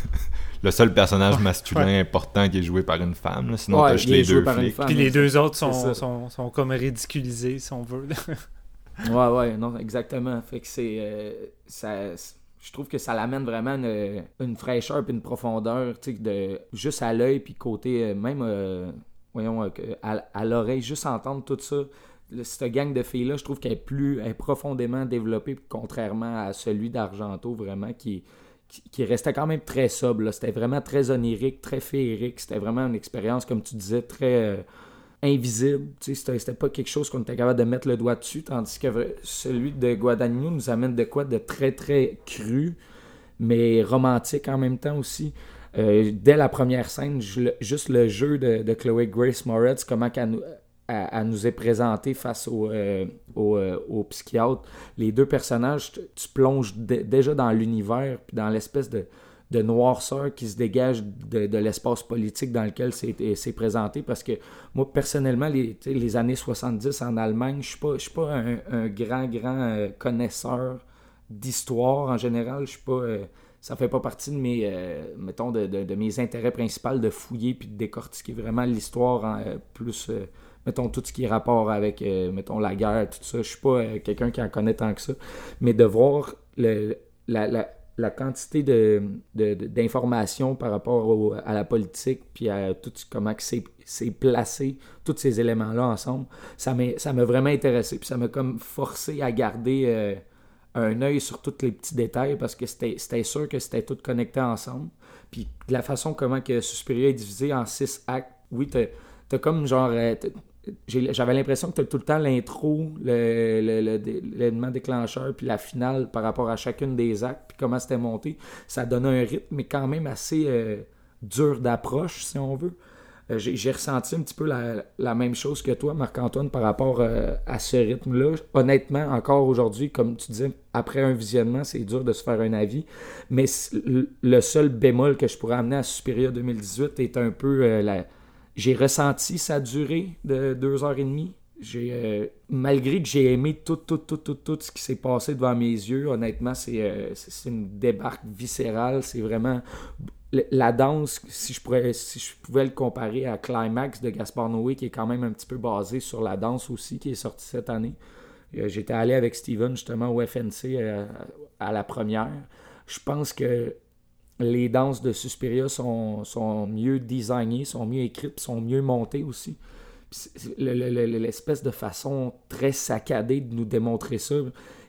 Le seul personnage masculin important qui est joué par une femme, là, sinon Ouais, t'as les joué deux par une flics. femme. Puis les deux autres sont, sont, sont comme ridiculisés, si on veut. (laughs) Ouais, ouais, non, exactement. Fait que c'est. euh, ça, je trouve que ça l'amène vraiment une, une fraîcheur et une profondeur, tu sais, de juste à l'œil, puis côté, euh, même, euh, voyons, euh, à, à l'oreille, juste entendre tout ça. Cette gang de filles-là, je trouve qu'elle est plus elle est profondément développée, contrairement à celui d'Argento, vraiment, qui, qui, restait quand même très sobre. C'était vraiment très onirique, très féerique. C'était vraiment une expérience, comme tu disais, très. euh, invisible. C'était pas quelque chose qu'on était capable de mettre le doigt dessus, tandis que celui de Guadagnino nous amène de quoi de très très cru, mais romantique en même temps aussi. Euh, dès la première scène, juste le jeu de, de Chloé Grace Moretz, comment qu'elle nous, elle nous est présentée face au, euh, euh, psychiatre. Les deux personnages, tu, plonges dé- déjà dans l'univers, puis dans l'espèce de, noirceur qui se dégage de, l'espace politique dans lequel c'est présenté. Parce que moi, personnellement, les, années 70 en Allemagne, je je suis pas un, grand, grand euh, connaisseur d'histoire en général. Je suis pas. euh, ça fait pas partie de mes, mettons, de, mes intérêts principaux de fouiller puis de décortiquer vraiment l'histoire plus, mettons, tout ce qui est rapport avec, euh, mettons, la guerre, tout ça. Je suis pas euh, quelqu'un qui en connaît tant que ça. Mais de voir la, la- la quantité de, de- d'informations par rapport à la politique, puis à tout comment c'est, placé, tous ces éléments-là ensemble, ça m'a, vraiment intéressé. Puis ça m'a comme forcé à garder euh, un œil sur tous les petits détails parce que c'était, sûr que c'était tout connecté ensemble. Puis de la façon comment que Suspiria est divisé en six actes, oui, t'as comme genre... j'avais l'impression que tu tout le temps l'intro, l'élément déclencheur, puis la finale par rapport à chacune des actes, puis comment c'était monté. Ça donnait un rythme, mais quand même assez euh, dur d'approche, si on veut. Euh, j'ai, ressenti un petit peu la, la même chose que toi, Marc-Antoine, par rapport euh, à ce rythme-là. Honnêtement, encore aujourd'hui, comme tu disais, après un visionnement, c'est dur de se faire un avis. Mais le- seul bémol que je pourrais amener à Suspiria 2018 est un peu la j'ai ressenti sa durée de deux heures et demie. Euh, malgré que j'ai aimé tout, tout, tout, tout, tout ce qui s'est passé devant mes yeux, honnêtement, c'est, euh, c'est, une débarque viscérale. C'est vraiment la danse, si je, pourrais, si je pouvais le comparer à Climax de Gaspard Noé, qui est quand même un petit peu basé sur la danse aussi, qui est sorti cette année. Euh, J'étais allé avec Steven justement au FNC euh, à la première. Je pense que les danses de Suspiria sont, sont mieux designées, sont mieux écrites, sont mieux montées aussi. L'espèce de façon très saccadée de nous démontrer ça,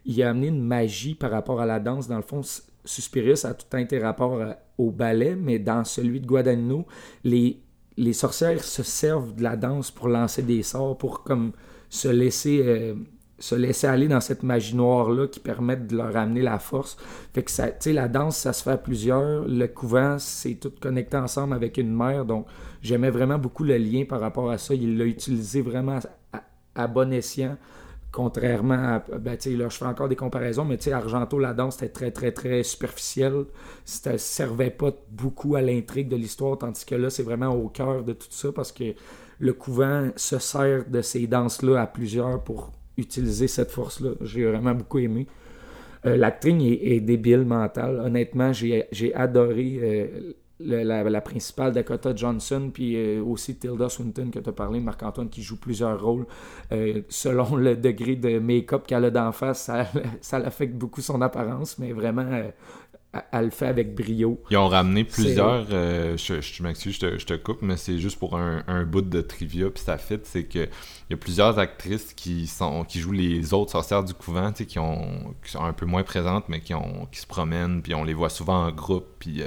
il a amené une magie par rapport à la danse. Dans le fond, Suspiria, ça a tout un rapport à- au ballet, mais dans celui de Guadagnino, les, les sorcières se servent de la danse pour lancer des sorts, pour comme se laisser... euh, se laisser aller dans cette magie noire-là qui permet de leur amener la force. Fait que ça, la danse, ça se fait à plusieurs. Le couvent, c'est tout connecté ensemble avec une mère. Donc, j'aimais vraiment beaucoup le lien par rapport à ça. Il l'a utilisé vraiment à, bon escient. Contrairement à. Ben, là, je fais encore des comparaisons, mais Argento, la danse, c'était très, très, très superficiel. Ça servait pas beaucoup à l'intrigue de l'histoire, tandis que là, c'est vraiment au cœur de tout ça parce que le couvent se sert de ces danses-là à plusieurs pour utiliser cette force-là. J'ai vraiment beaucoup aimé. Euh, L'acting est, débile mental. Honnêtement, j'ai adoré euh, la, principale Dakota Johnson, puis euh, aussi Tilda Swinton que tu as parlé, Marc-Antoine, qui joue plusieurs rôles. Euh, selon le degré de make-up qu'elle a d'en face, ça, (laughs) ça affecte beaucoup son apparence, mais vraiment, elle le fait avec brio. Ils ont ramené plusieurs. je, je m'excuse, je te, je te, coupe, mais c'est juste pour un, un, bout de trivia, puis ça fit. C'est que il y a plusieurs actrices qui sont qui jouent les autres sorcières du couvent, qui, ont, qui sont un peu moins présentes, mais qui, ont, qui se promènent, puis on les voit souvent en groupe, puis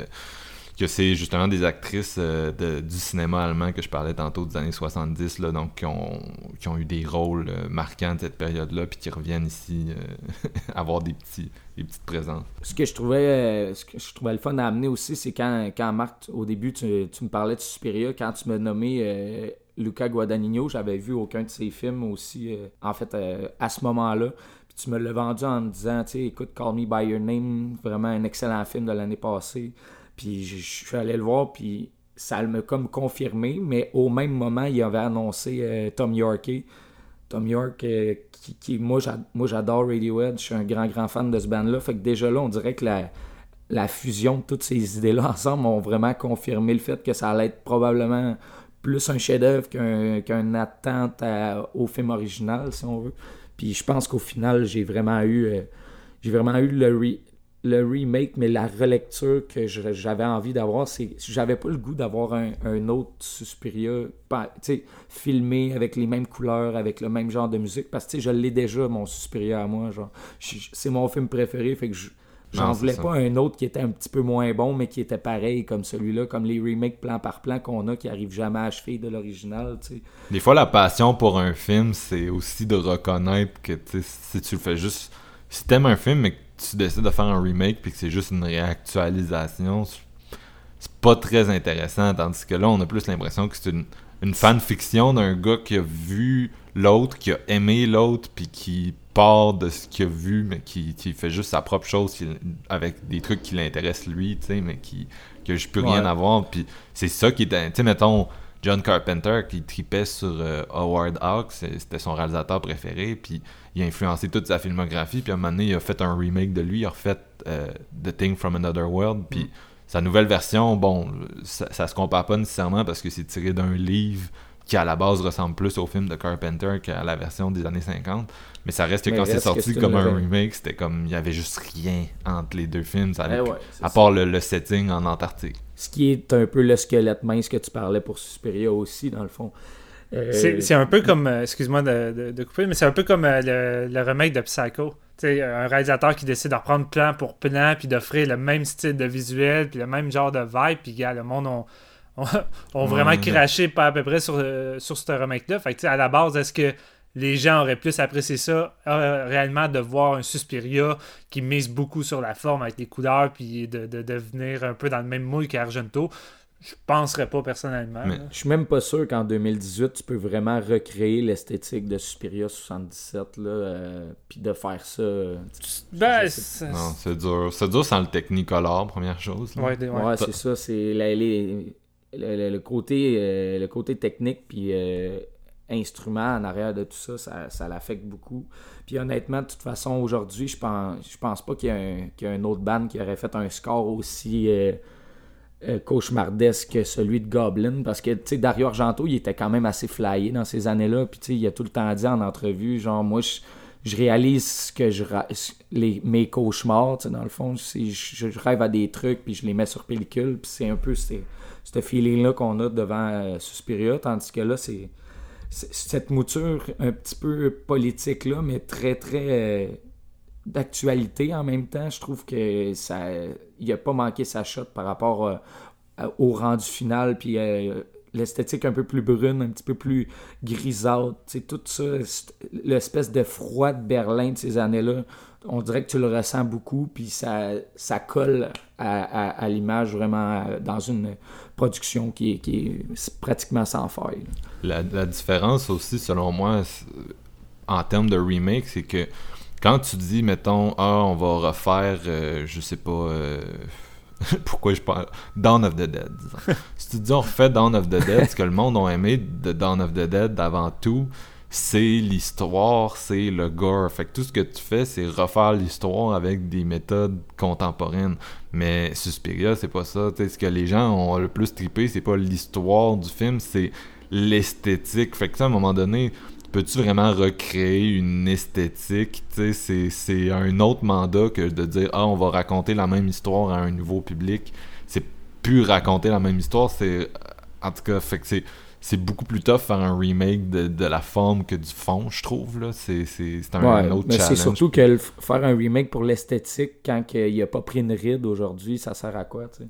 que c'est justement des actrices euh, du cinéma allemand que je parlais tantôt des années 70, là, donc qui ont, qui ont eu des rôles euh, marquants de cette période-là, puis qui reviennent ici euh, (laughs) avoir des, petits, des petites présences. Ce que je trouvais, ce que je trouvais le fun à amener aussi, c'est quand, quand Marc, au début, tu, tu me parlais de Suspiria, quand tu m'as nommé Luca Guadagnino, j'avais vu aucun de ses films aussi, en fait, à ce moment-là. Tu me l'as vendu en me disant, écoute, Call Me By Your Name, vraiment un excellent film de l'année passée. Puis je, suis allé le voir, puis ça m'a comme confirmé, mais au même moment, il avait annoncé euh, Tom York. Tom York, euh, qui, moi j'adore Radiohead, je suis un grand grand fan de ce band-là. Fait que déjà là, on dirait que la, fusion de toutes ces idées-là (laughs) ensemble ont vraiment confirmé le fait que ça allait être probablement plus un chef-d'œuvre qu'un attente au film original, si on veut. Puis je pense qu'au final, j'ai vraiment eu euh, j'ai vraiment eu le, le remake, mais la relecture que j'avais envie d'avoir, c'est j'avais pas le goût d'avoir un, autre Suspiria filmé avec les mêmes couleurs, avec le même genre de musique, parce que je l'ai déjà, mon Suspiria à moi. genre C'est mon film préféré, fait que j'en voulais pas un autre qui était un petit peu moins bon, mais qui était pareil comme celui-là, comme les remakes plan par plan qu'on a qui arrivent jamais à achever de l'original. Des fois, la passion pour un film, c'est aussi de reconnaître que si tu le fais juste... Si t'aimes un film, mais tu décides de faire un remake puis que c'est juste une réactualisation, c'est pas très intéressant. Tandis que là, on a plus l'impression que c'est une, une fanfiction d'un gars qui a vu l'autre, qui a aimé l'autre, puis qui part de ce qu'il a vu, mais qui, fait juste sa propre chose avec des trucs qui l'intéressent lui, tu sais, mais qui que je peux rien avoir. Puis c'est ça qui est. Tu sais, mettons. John Carpenter qui tripait sur euh, Howard Hawks, c'était son réalisateur préféré, puis il a influencé toute sa filmographie, puis à un moment donné, il a fait un remake de lui, il a refait euh, The Thing from Another World, puis mm. sa nouvelle version, bon, ça, ça, se compare pas nécessairement parce que c'est tiré d'un livre qui à la base ressemble plus au film de Carpenter qu'à la version des années 50. Mais ça reste que quand c'est sorti comme un remake, c'était comme il y avait juste rien entre les deux films, ça eh à part le, setting en Antarctique. Ce qui est un peu le squelette mince que tu parlais pour Superior aussi, dans le fond. Euh, c'est un peu comme, euh, excuse-moi de, couper, mais c'est un peu comme euh, le, remake de Psycho. sais un réalisateur qui décide de reprendre plan pour plan, puis d'offrir le même style de visuel, puis le même genre de vibe, puis gars, le monde ont, ont, (laughs) vraiment craché pas à peu près sur, sur ce remake-là. Fait à la base, est-ce que les gens auraient plus apprécié ça réellement de voir un Suspiria qui mise beaucoup sur la forme avec les couleurs, puis de, de, de venir un peu dans le même moule qu'Argento je penserais pas personnellement. Je suis même pas sûr qu'en 2018, tu peux vraiment recréer l'esthétique de Suspiria 77, là, euh, puis de faire ça. Ben, non, c'est dur. C'est dur sans le Technicolor, première chose. Ouais, c'est ça. C'est le, côté, euh, le côté technique, puis euh, instrument en arrière de tout ça, ça, ça l'affecte beaucoup. Puis honnêtement, de toute façon, aujourd'hui, je pense, je pense pas qu'il y, y, a un autre band qui aurait fait un score aussi euh, cauchemardesque celui de Goblin parce que tu sais Dario Argento il était quand même assez flyé dans ces années-là puis tu sais il a tout le temps dit en entrevue genre moi je, réalise que je les mes cauchemars tu sais dans le fond je, je, rêve à des trucs puis je les mets sur pellicule puis c'est un peu ce feeling là qu'on a devant euh, Suspiria tandis que là c'est cette mouture un petit peu politique là mais très très euh, d'actualité en même temps. Je trouve que ça il a pas manqué sa shot par rapport euh, au rendu final puis euh, l'esthétique un peu plus brune, un petit peu plus grisâtre, tout ça, l'espèce de froid de Berlin de ces années-là, on dirait que tu le ressens beaucoup, puis ça, ça colle à, l'image vraiment dans une production qui est, qui est pratiquement sans faille. La, la, différence aussi, selon moi, en termes de remake, c'est que quand tu dis, mettons, ah, on va refaire, euh, je sais pas, euh, (laughs) pourquoi je parle, Dawn of the Dead, disons. (laughs) si tu dis on refait Dawn of the Dead, ce que le monde a aimé de Dawn of the Dead avant tout, c'est l'histoire, c'est le gore. Fait que tout ce que tu fais, c'est refaire l'histoire avec des méthodes contemporaines. Mais Suspiria, c'est pas ça. T'sais, ce que les gens ont le plus trippé, c'est pas l'histoire du film, c'est l'esthétique. Fait que à un moment donné, peux-tu vraiment recréer une esthétique? Tu sais, c'est un autre mandat que de dire Ah, on va raconter la même histoire à un nouveau public. C'est plus raconter la même histoire, c'est. En tout cas, fait que c'est c'est beaucoup plus tough faire un remake de, de, la forme que du fond, je trouve. Là. C'est, c'est, c'est un, Ouais, autre mais challenge. c'est surtout que le faire un remake pour l'esthétique quand il a pas pris une ride aujourd'hui, ça sert à quoi, tu sais?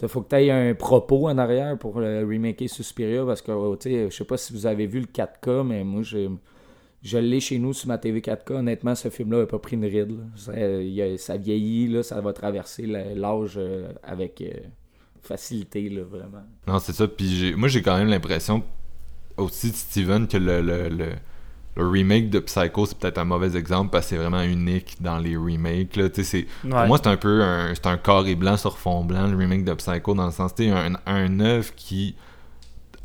Il faut que tu aies un propos en arrière pour le remaker Suspiria parce que, oh, je sais pas si vous avez vu le 4K, mais moi, j'ai- je l'ai chez nous sur ma TV 4K. Honnêtement, ce film-là n'a pas pris une ride. Ça, a- ça vieillit, là, ça va traverser l'âge euh, avec euh, facilité, là, vraiment. Non, c'est ça. Puis moi, j'ai quand même l'impression aussi de Steven que le, le remake de Psycho, c'est peut-être un mauvais exemple parce que c'est vraiment unique dans les remakes. Là. C'est- Pour moi, c'est un peu un, c'est un carré blanc sur fond blanc, le remake de Psycho, dans le sens, sais, un, un œuvre qui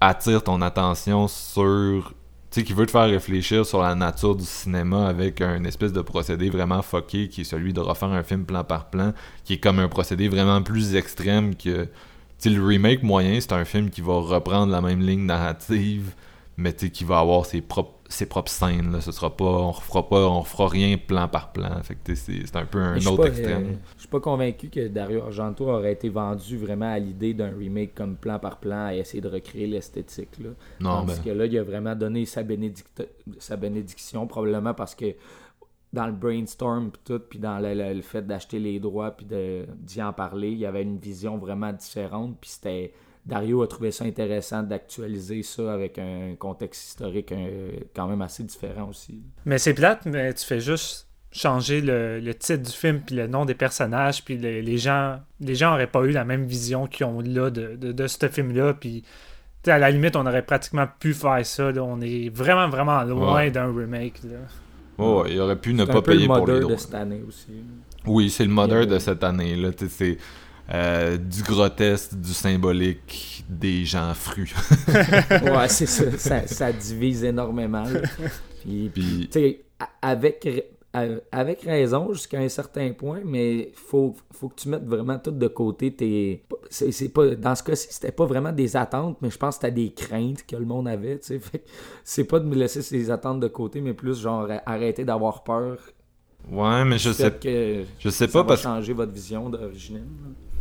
attire ton attention sur. Tu sais, qui veut te faire réfléchir sur la nature du cinéma avec un espèce de procédé vraiment fucké qui est celui de refaire un film plan par plan, qui est comme un procédé vraiment plus extrême que. Tu sais, le remake moyen, c'est un film qui va reprendre la même ligne narrative, mais tu sais, qui va avoir ses propres, ses propres scènes. Là. Ce sera pas. On refera pas. On refera rien plan par plan. Fait que c'est un peu un autre pas, extrême. euh, je suis pas convaincu que Dario Argento aurait été vendu vraiment à l'idée d'un remake comme plan par plan à essayer de recréer l'esthétique. Là. non, Tandis ben. que là, il a vraiment donné sa, sa bénédiction, probablement parce que dans le brainstorm pis tout, puis dans le, le- le fait d'acheter les droits puis de- d'y en parler, il y avait une vision vraiment différente. Puis c'était Dario a trouvé ça intéressant d'actualiser ça avec un contexte historique quand même assez différent aussi. Mais c'est plate, mais tu fais juste changer le, le titre du film puis le nom des personnages puis les, les gens les gens auraient pas eu la même vision qu'ils ont là de, de, de ce film là puis tu sais, à la limite on aurait pratiquement pu faire ça là. on est vraiment vraiment loin Ouais. d'un remake là. Oh, il aurait pu ne pas payer pour les modeur droits. de cette année aussi. Oui, c'est le a- de cette année-là. Tu sais, C'est euh, du grotesque, du symbolique, des gens frus. (laughs) ouais, c'est ça, ça. ça divise énormément. là. Puis, Puis, tu sais, a- avec, avec raison jusqu'à un certain point, mais faut, faut que tu mettes vraiment tout de côté. Tes, c'est, pas, dans ce cas-ci, c'était pas vraiment des attentes, mais je pense que c'était des craintes que le monde avait. C'est pas de me laisser ces attentes de côté, mais plus genre arrêter d'avoir peur. ouais, mais je sais, que je sais pas parce que changer votre vision d'originelle.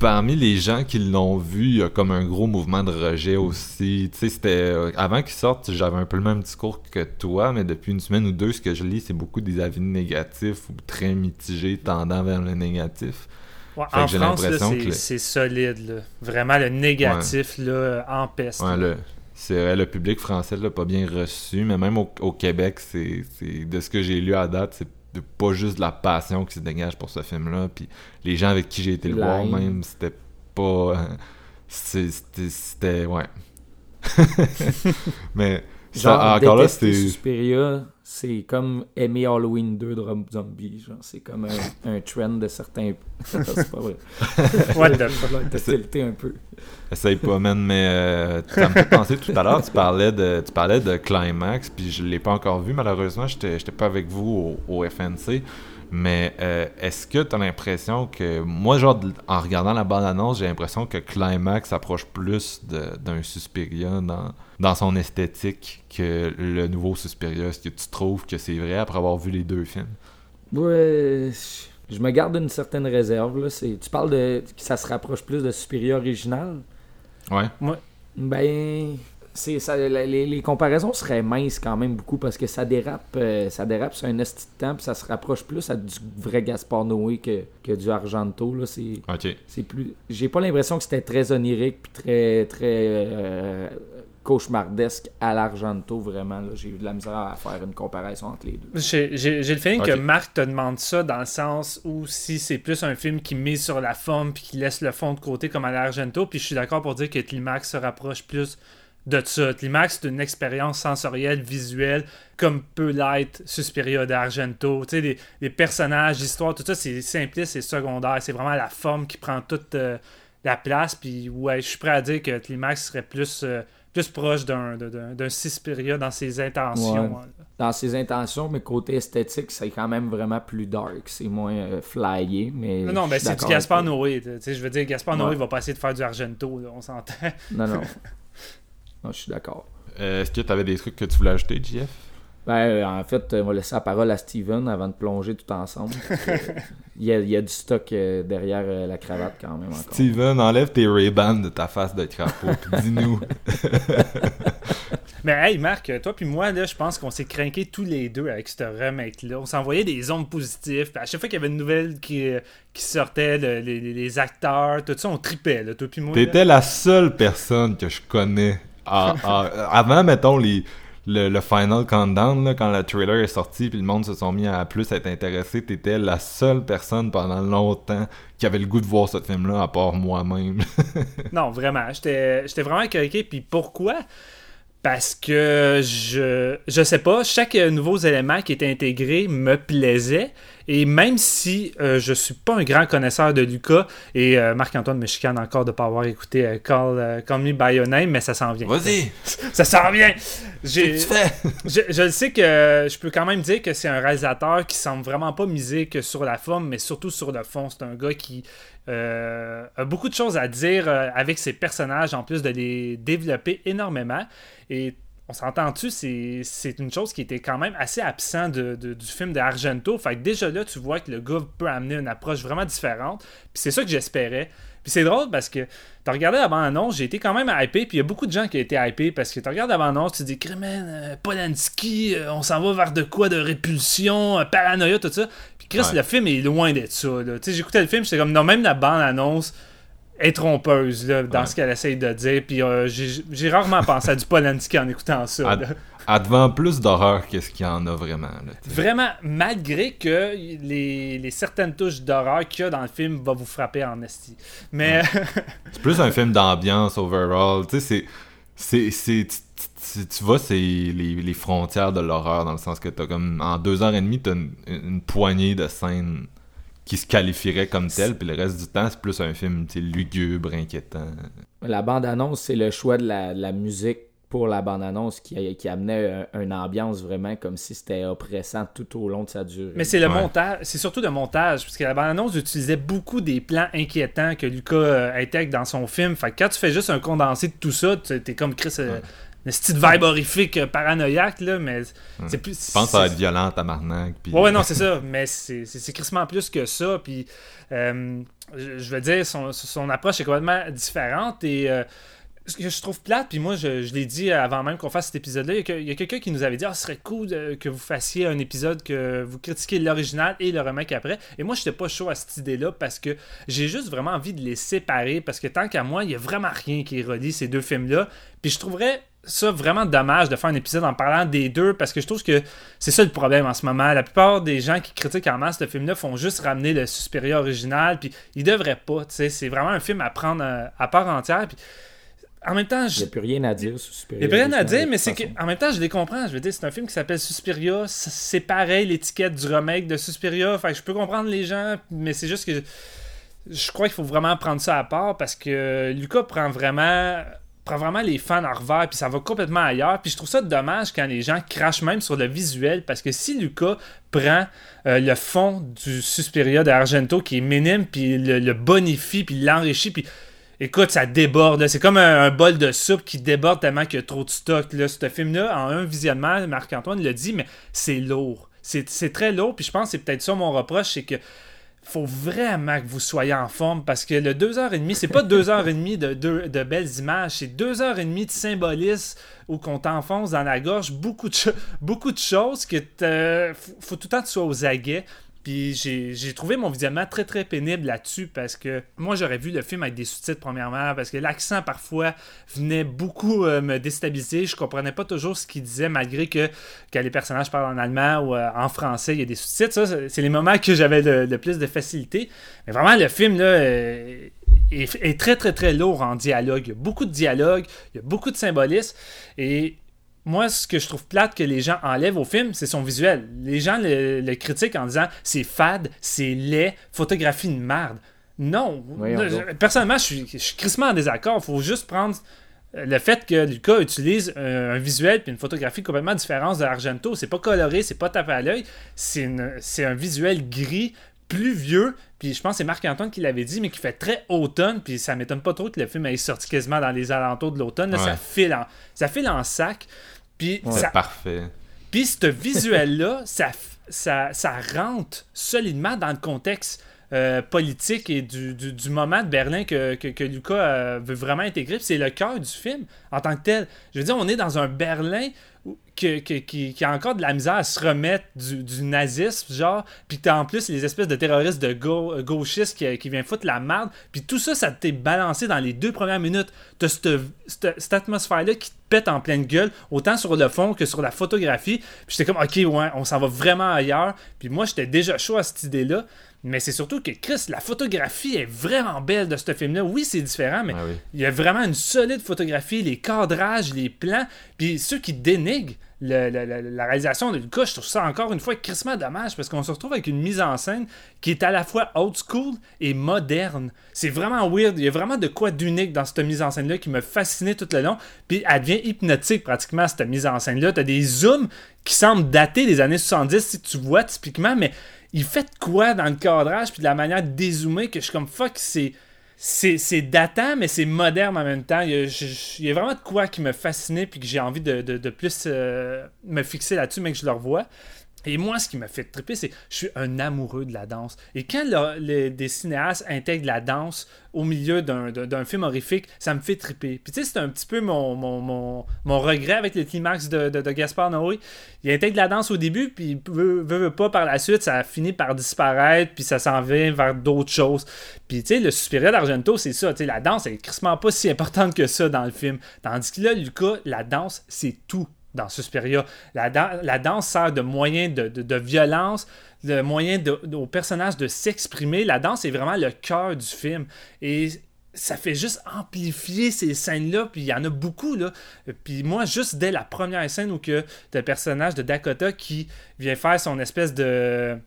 Parmi les gens qui l'ont vu, il y a comme un gros mouvement de rejet aussi. Tu sais, c'était euh, avant qu'il sorte, j'avais un peu le même discours que toi, mais depuis une semaine ou deux, ce que je lis, c'est beaucoup des avis négatifs ou très mitigés, tendant vers le négatif. Ouais, en France c'est, que le- c'est solide là. vraiment le négatif là Ouais, là. le, c'est vrai, le public français l'a pas bien reçu, mais même au, au Québec, c'est- de ce que j'ai lu à date, c'est de- pas juste de la passion qui se dégage pour ce film-là. Puis les gens avec qui j'ai été le voir, même, c'était pas. euh, c'était, c'était. Ouais. (laughs) (laughs) mais. Genre, Ça, encore là, c'était. Suspiria, c'est comme aimer Halloween 2 de Rob Zombie. Genre, c'est comme un, (laughs) un trend de certains. (laughs) c'est pas vrai. (laughs) What the fuck? un peu. Essaye pas, man, mais euh, ça me fait penser tout à l'heure, tu parlais de tu parlais de Climax, puis je l'ai pas encore vu, malheureusement, j'étais j'étais pas avec vous au, au FNC. Mais euh, est-ce que tu as l'impression que. Moi, genre, en regardant la bande-annonce, j'ai l'impression que Climax approche plus d'un Suspiria dans, dans son esthétique que le nouveau Suspiria? Est-ce que tu trouves que c'est vrai après avoir vu les deux films? Ouais, je me garde une certaine réserve. Là. Tu parles de que ça se rapproche plus de Suspiria original? Ouais. Ben, c'est ça, les, les comparaisons seraient minces quand même beaucoup parce que ça dérape, euh, ça dérape sur un esti de temps puis ça se rapproche plus à du vrai Gaspard Noé que, que du Argento. Là. C'est, c'est plus. J'ai pas l'impression que c'était très onirique puis très très euh, cauchemardesque à l'Argento vraiment. Là. J'ai eu de la misère à faire une comparaison entre les deux. J'ai, j'ai- j'ai le feeling que Marc te demande ça dans le sens où si c'est plus un film qui mise sur la forme puis qui laisse le fond de côté comme à l'Argento, puis je suis d'accord pour dire que Climax se rapproche plus de ça. Climax, c'est une expérience sensorielle, visuelle, comme peut l'être Suspiria d'Argento. Tu sais, les, les personnages, l'histoire, tout ça, c'est simpliste et secondaire. C'est vraiment la forme qui prend toute euh, la place. Puis, ouais, je suis prêt à dire que Climax serait plus, euh, plus proche d'un d'un- d'un Suspiria dans ses intentions. Ouais. Dans ses intentions, mais côté esthétique, c'est quand même vraiment plus dark. C'est moins euh, flyé, mais... Non, non, je ben c'est du d'accord Gaspar avec toi. Noé. Tu sais, je veux dire, Gaspar Ouais. Noé va pas essayer de faire du Argento, là, on s'entend. Non, non. (laughs) non, je suis d'accord. Euh, Est-ce que tu avais des trucs que tu voulais ajouter, JF Ben, euh, en fait, on va laisser la parole à Steven avant de plonger tout ensemble. (laughs) il, y a, il y a du stock euh, derrière euh, la cravate quand même encore. Steven, enlève tes Ray-Ban de ta face de crapaud, puis dis-nous. (laughs) Mais hey, Marc, toi puis moi, là, je pense qu'on s'est craqué tous les deux avec ce remake-là. On s'envoyait des ondes positives. Puis à chaque fois qu'il y avait une nouvelle qui, euh, qui sortait, le- les, les- acteurs, tout ça, on tripait, là, toi puis moi. T'étais la seule personne que je connais. Ah, ah, avant, mettons, le, Final Countdown, quand le trailer est sorti, puis le monde se sont mis à plus être intéressé, t'étais la seule personne pendant longtemps qui avait le goût de voir ce film-là, à part moi-même. (laughs) Non, vraiment. J'étais vraiment craqué. Puis pourquoi? Parce que je je sais pas, chaque euh, nouveau élément qui était intégré me plaisait. Et même si euh, je suis pas un grand connaisseur de Lucas, et euh, Marc-Antoine me chicane encore de pas avoir écouté euh, Call, euh, Call Me By Your Name, mais ça s'en vient. Vas-y, (laughs) Ça s'en vient! J'ai- tu fais? (laughs) je, je le sais que je peux quand même dire que c'est un réalisateur qui semble vraiment pas miser que sur la forme, mais surtout sur le fond. C'est un gars qui a beaucoup de choses à dire avec ses personnages, en plus de les développer énormément. Et on s'entend-tu, c'est une chose qui était quand même assez absent de- de- du film de Argento. Fait que déjà là, tu vois que le gars peut amener une approche vraiment différente. Puis c'est ça que j'espérais. Puis c'est drôle parce que t'as regardé la bande-annonce, j'ai été quand même hypé, puis il y a beaucoup de gens qui ont été hypés parce que t'as regardé la bande-annonce, tu te dis, Crimen, euh, Polanski, euh, on s'en va vers de quoi, de répulsion, euh, paranoïa, tout ça. Puis Chris, Ouais. le film est loin d'être ça. là. Tu sais, j'écoutais le film, j'étais comme, non, même la bande-annonce est trompeuse là, dans Ouais. ce qu'elle essaye de dire, puis euh, j'ai rarement pensé à du Polanski en écoutant ça. Te vend plus d'horreur que ce qu'il y en a vraiment. Là. Vraiment, malgré que les, les certaines touches d'horreur qu'il y a dans le film va vous frapper en esti. Mais (laughs) C'est plus un film d'ambiance overall. Tu sais, c'est. c'est, c'est tu, tu- tu vois, c'est les, les frontières de l'horreur dans le sens que t'as comme. En deux heures et demie, t'as une, une poignée de scènes qui se qualifieraient comme telles, puis le reste du temps, c'est plus un film tu sais, lugubre, inquiétant. La bande-annonce, c'est le choix de la, de la musique pour la bande-annonce qui, qui amenait un- une ambiance vraiment comme si c'était oppressant tout au long de sa durée. Mais c'est le Ouais. montage, c'est surtout le montage, parce que la bande-annonce utilisait beaucoup des plans inquiétants que Lucas euh, intègre dans son film. Fait que quand tu fais juste un condensé de tout ça, tu- t'es comme Chris, euh, une petite vibe horrifique, euh, paranoïaque, là, mais c'est plus. Je pense que ça va c'est- être violent, tabarnak. Puis... Ouais, ouais, non, c'est ça. Mais c'est c'est- c'est crissement plus que ça. Puis, euh, je je veux dire, son, son approche est complètement différente. Et euh, ce que je trouve plate, puis moi, je, je l'ai dit avant même qu'on fasse cet épisode-là, il y a y quelqu'un qui nous avait dit Ah, ce serait cool que vous fassiez un épisode que vous critiquiez l'original et le remake après. Et moi, je n'étais pas chaud à cette idée-là parce que j'ai juste vraiment envie de les séparer. Parce que tant qu'à moi, il n'y a vraiment rien qui relie ces deux films-là. Puis je trouverais ça vraiment dommage de faire un épisode en parlant des deux parce que je trouve que c'est ça le problème en ce moment. La plupart des gens qui critiquent en masse ce film-là font juste ramener le Suspiria original, puis ils devraient pas. tu sais. C'est vraiment un film à prendre euh, à part entière. Puis en même temps, Il je, n'y a plus rien à dire sur il Superior. n'y a plus rien à dire, mais c'est que en même temps, je les comprends. Je veux dire, c'est un film qui s'appelle Suspiria. C'est pareil, l'étiquette du remake de Suspiria. Fait que je peux comprendre les gens, mais c'est juste que je crois qu'il faut vraiment prendre ça à part parce que Lucas prend vraiment prend vraiment les fans en revers puis ça va complètement ailleurs puis je trouve ça dommage quand les gens crachent même sur le visuel parce que si Lucas prend euh, le fond du Suspiria d'Argento qui est minime puis le, le bonifie puis l'enrichit puis Écoute, ça déborde. C'est comme un, bol de soupe qui déborde tellement qu'il y a trop de stock. Ce film-là, en un visionnement, Marc-Antoine l'a dit, mais c'est lourd. C'est très lourd. Puis je pense que c'est peut-être ça mon reproche, c'est que faut vraiment que vous soyez en forme parce que le 2h30, c'est pas 2h30 de, de, de belles images, c'est 2h30 de symbolisme où qu'on t'enfonce dans la gorge beaucoup de, beaucoup de choses que faut tout le temps que tu sois aux aguets. Puis j'ai trouvé mon visionnement très très pénible là-dessus parce que moi j'aurais vu le film avec des sous-titres premièrement parce que l'accent parfois venait beaucoup euh, me déstabiliser. Je comprenais pas toujours ce qu'il disait malgré que quand les personnages parlent en allemand ou euh, en français, il y a des sous-titres. Ça, c'est les moments que j'avais le, plus de facilité. Mais vraiment, le film là. Euh, est, est, très très très lourd en dialogue. Il y a beaucoup de dialogue, il y a beaucoup de symbolisme. Et moi, ce que je trouve plate que les gens enlèvent au film, c'est son visuel. Les gens le, critiquent en disant c'est fade, c'est laid, photographie de merde. Non. personnellement, je suis, je suis crissement en désaccord. Il faut juste prendre euh, le fait que Lucas utilise un, visuel et une photographie complètement différente de Argento. C'est pas coloré, c'est pas tapé à l'œil. C'est un visuel gris, plus vieux, puis je pense que c'est Marc-Antoine qui l'avait dit, mais qui fait très automne, puis ça m'étonne pas trop que le film ait sorti quasiment dans les alentours de l'automne. Ça, file en, ça file en sac. c'est parfait. Puis ce visuel-là, (laughs) ça, ça, ça rentre solidement dans le contexte euh, politique et du, du, moment de Berlin que, que, Lucas euh, veut vraiment intégrer. C'est le cœur du film en tant que tel. Je veux dire, on est dans un Berlin qui, qui, a encore de la misère à se remettre du, nazisme, genre, puis t'as en plus les espèces de terroristes de gauchistes qui, qui viennent foutre la merde, puis tout ça, ça t'est balancé dans les deux premières minutes. T'as cette, cette, atmosphère-là qui te pète en pleine gueule, autant sur le fond que sur la photographie. Puis j'étais comme, ok, ouais, on s'en va vraiment ailleurs. Puis moi, j'étais déjà chaud à cette idée-là. Mais c'est surtout que Chris, la photographie est vraiment belle de ce film-là. Oui, c'est différent, mais ah il y a vraiment une solide photographie, les cadrages, les plans. Puis ceux qui dénigrent la réalisation de Lucas, je trouve ça encore une fois crissement dommage parce qu'on se retrouve avec une mise en scène qui est à la fois old school et moderne. C'est vraiment weird. Il y a vraiment de quoi d'unique dans cette mise en scène-là qui me fascinait tout le long. Puis elle devient hypnotique pratiquement, cette mise en scène-là. T'as des zooms qui semblent dater des années 70 si tu vois typiquement, mais il fait quoi dans le cadrage puis de la manière de dézoomer que je suis comme fuck, c'est. C'est datant, mais c'est moderne en même temps. Il y, a, vraiment de quoi qui me fascinait puis que j'ai envie de, plus euh, me fixer là-dessus, mais que je le revois. Et moi, ce qui m'a fait triper, c'est que je suis un amoureux de la danse. Et quand des cinéastes intègrent la danse au milieu d'un film horrifique, ça me fait triper. Puis tu sais, c'est un petit peu mon, mon, mon, regret avec le climax de, de, Gaspard Noé. Il intègre la danse au début, puis veut, veut, pas par la suite, ça finit par disparaître, puis ça s'en vient vers d'autres choses. Puis tu sais, le Suspiria d'Argento, c'est ça. Tu sais, la danse, elle est crissement pas si importante que ça dans le film. Tandis que là, Lucas, la danse, c'est tout dans Suspiria. La, la danse sert de moyen de, violence, de moyen de, aux personnages de s'exprimer. La danse est vraiment le cœur du film. Et ça fait juste amplifier ces scènes-là, puis il y en a beaucoup, là. Puis moi, juste dès la première scène où que le personnage de Dakota qui vient faire son espèce de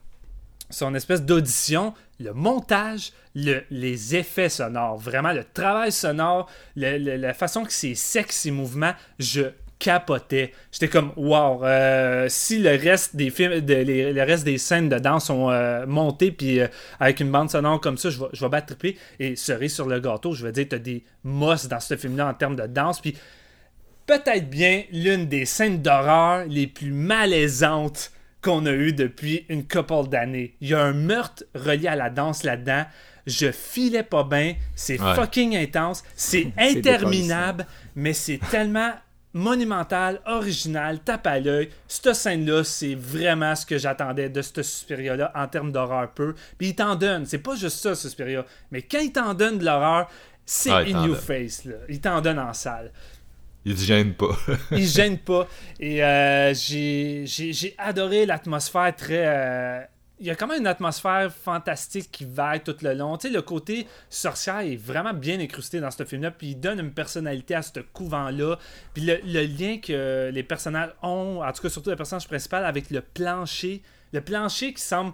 son espèce d'audition, le montage, les effets sonores, vraiment le travail sonore, la façon que c'est sexe, ces mouvements, je capotais. J'étais comme, wow, euh, si le reste des films, de, le reste des scènes de danse sont euh, montées, puis euh, avec une bande sonore comme ça, je vais, je vais battre triper. Et cerise sur le gâteau, je veux dire, t'as des mosses dans ce film-là en termes de danse, puis peut-être bien l'une des scènes d'horreur les plus malaisantes qu'on a eues depuis une couple d'années. Il y a un meurtre relié à la danse là-dedans. Je filais pas bien. C'est fucking intense. C'est (laughs) interminable, mais c'est tellement monumental, original, tape à l'œil. Cette scène-là, c'est vraiment ce que j'attendais de ce Suspiria-là en termes d'horreur peu. Puis il t'en donne, c'est pas juste ça, Suspiria. Mais quand il t'en donne de l'horreur, c'est ah, in your face. Là. Il t'en donne en salle. Il se gêne pas. il se gêne (laughs) pas. Et euh, j'ai adoré l'atmosphère très. Euh, il y a quand même une atmosphère fantastique qui vague tout le long. Tu le côté sorcière est vraiment bien incrusté dans ce film-là, puis il donne une personnalité à ce couvent-là. Puis le, lien que les personnages ont, en tout cas surtout le personnage principal, avec le plancher. Le plancher qui semble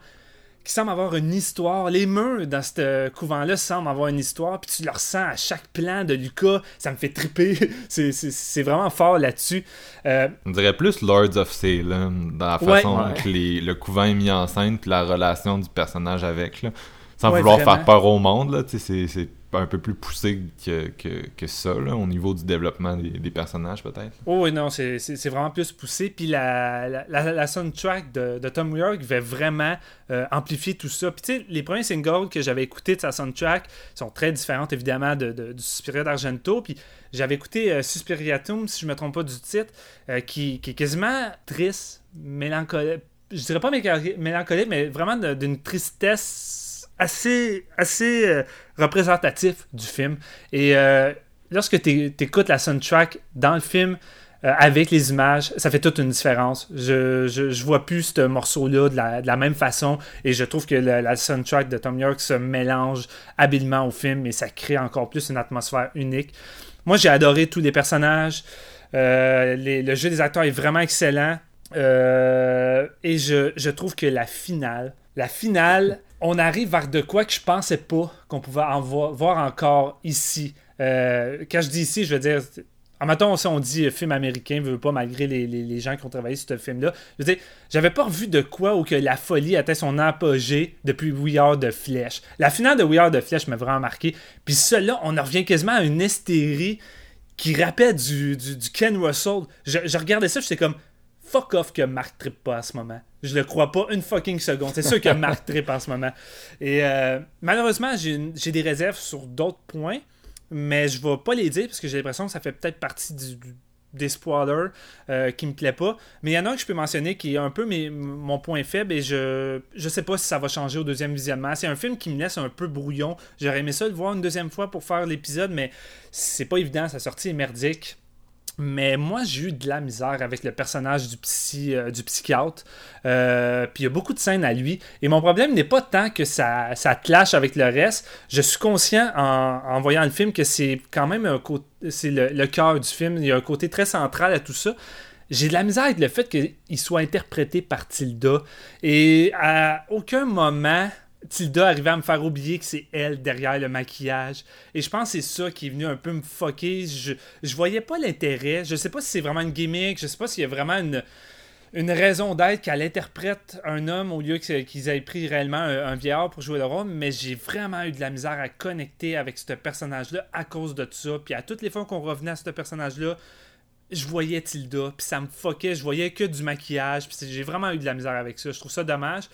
qui semble avoir une histoire. Les murs dans ce couvent-là semblent avoir une histoire, puis tu le ressens à chaque plan de Lucas. Ça me fait triper. (laughs) c'est vraiment fort là-dessus. Euh, On dirait plus Lords of Salem dans la façon que le couvent est mis en scène, puis la relation du personnage avec. Là. Sans vouloir faire peur au monde, là, c'est un peu plus poussé que, que, que ça, là, au niveau du développement des, personnages, peut-être? Oh, oui, non, c'est vraiment plus poussé. Puis la, la, la, soundtrack de, de Tom York va vraiment euh, amplifier tout ça. Puis tu sais, les premiers singles que j'avais écoutés de sa soundtrack sont très différentes, évidemment, de, de du Suspiria d'Argento. Puis j'avais écouté euh, Suspiriatum, si je me trompe pas du titre, euh, qui, qui, est quasiment triste, mélancolique je dirais pas mélancolique, mais vraiment d'une tristesse assez, assez euh, représentatif du film. Et euh, lorsque tu écoutes la soundtrack dans le film, euh, avec les images, ça fait toute une différence. Je, je, vois plus ce morceau-là de la, même façon et je trouve que la, soundtrack de Tom York se mélange habilement au film et ça crée encore plus une atmosphère unique. Moi, j'ai adoré tous les personnages. le jeu des acteurs est vraiment excellent. Et je, trouve que la finale, la finale, on arrive vers de quoi que je pensais pas qu'on pouvait en voir, encore ici. Euh, quand je dis ici, je veux dire, en maintenant, on dit film américain, veut pas, malgré les, gens qui ont travaillé sur ce film-là. Je veux dire, j'avais pas revu de quoi ou que la folie atteint son apogée depuis We Are de Flèche. La finale de We Are de Flèche m'a vraiment marqué. Puis cela, on en revient quasiment à une hystérie qui rappelle du, Ken Russell. Je, je regardais ça, j'étais comme, fuck off que Marc trippe pas à ce moment. Je le crois pas une fucking seconde. C'est sûr que Marc (laughs) trippe en ce moment. Et euh, malheureusement, j'ai des réserves sur d'autres points, mais je vais pas les dire parce que j'ai l'impression que ça fait peut-être partie du, des spoilers euh, qui me plaît pas. Mais il y en a un que je peux mentionner qui est un peu mon point faible et je je sais pas si ça va changer au deuxième visionnement. C'est un film qui me laisse un peu brouillon. J'aurais aimé ça le voir une deuxième fois pour faire l'épisode, mais c'est pas évident. Sa sortie est merdique. Mais moi, j'ai eu de la misère avec le personnage du, psy, euh, du psychiatre. Euh, puis il y a beaucoup de scènes à lui. Et mon problème n'est pas tant que ça, ça clash avec le reste. Je suis conscient en, voyant le film que c'est quand même un. C'est le cœur du film. Il y a un côté très central à tout ça. J'ai de la misère avec le fait qu'il soit interprété par Tilda. Et à aucun moment Tilda arrivait à me faire oublier que c'est elle derrière le maquillage. Et je pense que c'est ça qui est venu un peu me fucker. Je, je voyais pas l'intérêt. Je sais pas si c'est vraiment une gimmick. Je sais pas s'il y a vraiment une, raison d'être qu'elle interprète un homme au lieu qu'ils aient pris réellement un, vieillard pour jouer le rôle. Mais j'ai vraiment eu de la misère à connecter avec ce personnage-là à cause de ça. Puis à toutes les fois qu'on revenait à ce personnage-là, je voyais Tilda, puis ça me fuckait, je voyais que du maquillage, puis j'ai vraiment eu de la misère avec ça. Je trouve ça dommage.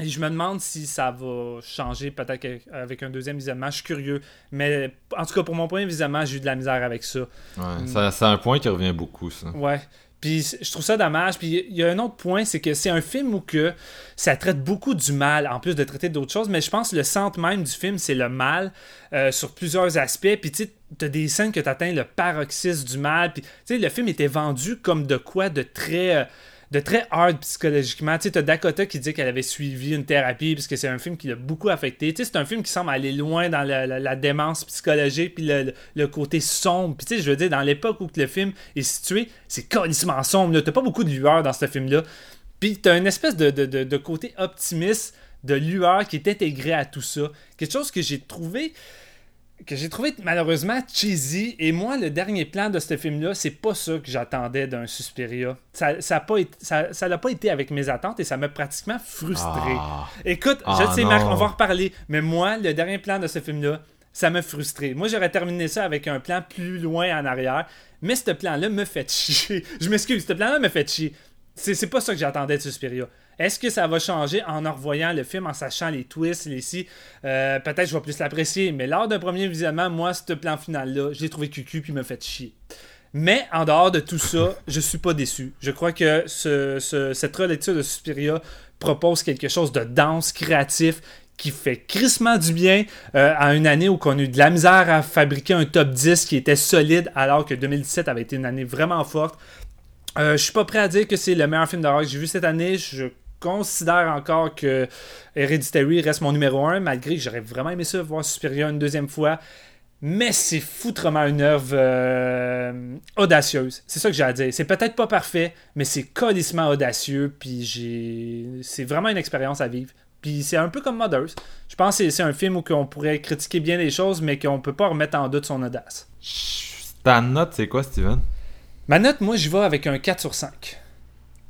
Et je me demande si ça va changer peut-être avec un deuxième visionnement. Je suis curieux. Mais en tout cas, pour mon premier visionnement, j'ai eu de la misère avec ça. Ouais, c'est un point qui revient beaucoup, ça. Ouais. Puis je trouve ça dommage. Puis il y a un autre point, c'est que c'est un film où que ça traite beaucoup du mal, en plus de traiter d'autres choses. Mais je pense que le centre même du film, c'est le mal euh, sur plusieurs aspects. Puis tu as des scènes que tu atteins le paroxysme du mal. Puis tu sais, le film était vendu comme de quoi de très. Euh, de très hard psychologiquement. Tu sais, t'as Dakota qui dit qu'elle avait suivi une thérapie parce que c'est un film qui l'a beaucoup affecté. Tu sais, c'est un film qui semble aller loin dans la, démence psychologique puis le, côté sombre. Puis tu sais, je veux dire, dans l'époque où le film est situé, c'est carrément sombre. T'as pas beaucoup de lueur dans ce film-là. Puis t'as une espèce de, de côté optimiste, de lueur qui est intégré à tout ça. Quelque chose que j'ai trouvé que j'ai trouvé malheureusement cheesy. Et moi, le dernier plan de ce film-là, c'est pas ça que j'attendais d'un Suspiria. Ça n'a ça pas, été, ça, ça pas été avec mes attentes et ça m'a pratiquement frustré. Ah. Écoute, je ah, sais, Marc, on va en reparler. Mais moi, le dernier plan de ce film-là, ça m'a frustré. Moi, j'aurais terminé ça avec un plan plus loin en arrière. Mais ce plan-là me fait chier. (laughs) Je m'excuse, ce plan-là me fait chier. C'est pas ça que j'attendais de Suspiria. Est-ce que ça va changer en en revoyant le film, en sachant les twists, les si? Euh, Peut-être je vais plus l'apprécier, mais lors d'un premier visionnement, moi, ce plan final-là, je l'ai trouvé cucu puis me fait chier. Mais en dehors de tout ça, je suis pas déçu. Je crois que cette relecture de Suspiria propose quelque chose de dense, créatif, qui fait crissement du bien euh, à une année où on a eu de la misère à fabriquer un top 10 qui était solide alors que 2017 avait été une année vraiment forte. Euh, je suis pas prêt à dire que c'est le meilleur film d'horreur que j'ai vu cette année. Je considère encore que Hereditary reste mon numéro 1, malgré que j'aurais vraiment aimé ça voir Superior une deuxième fois. Mais c'est foutrement une œuvre euh, audacieuse. C'est ça que j'ai à dire. C'est peut-être pas parfait, mais c'est colissement audacieux. Puis j'ai. C'est vraiment une expérience à vivre. Puis c'est un peu comme Mothers. Je pense que c'est un film où on pourrait critiquer bien les choses, mais qu'on peut pas remettre en doute son audace. Ta note, c'est quoi, Steven? Ma note, moi, je vais avec un 4 sur 5.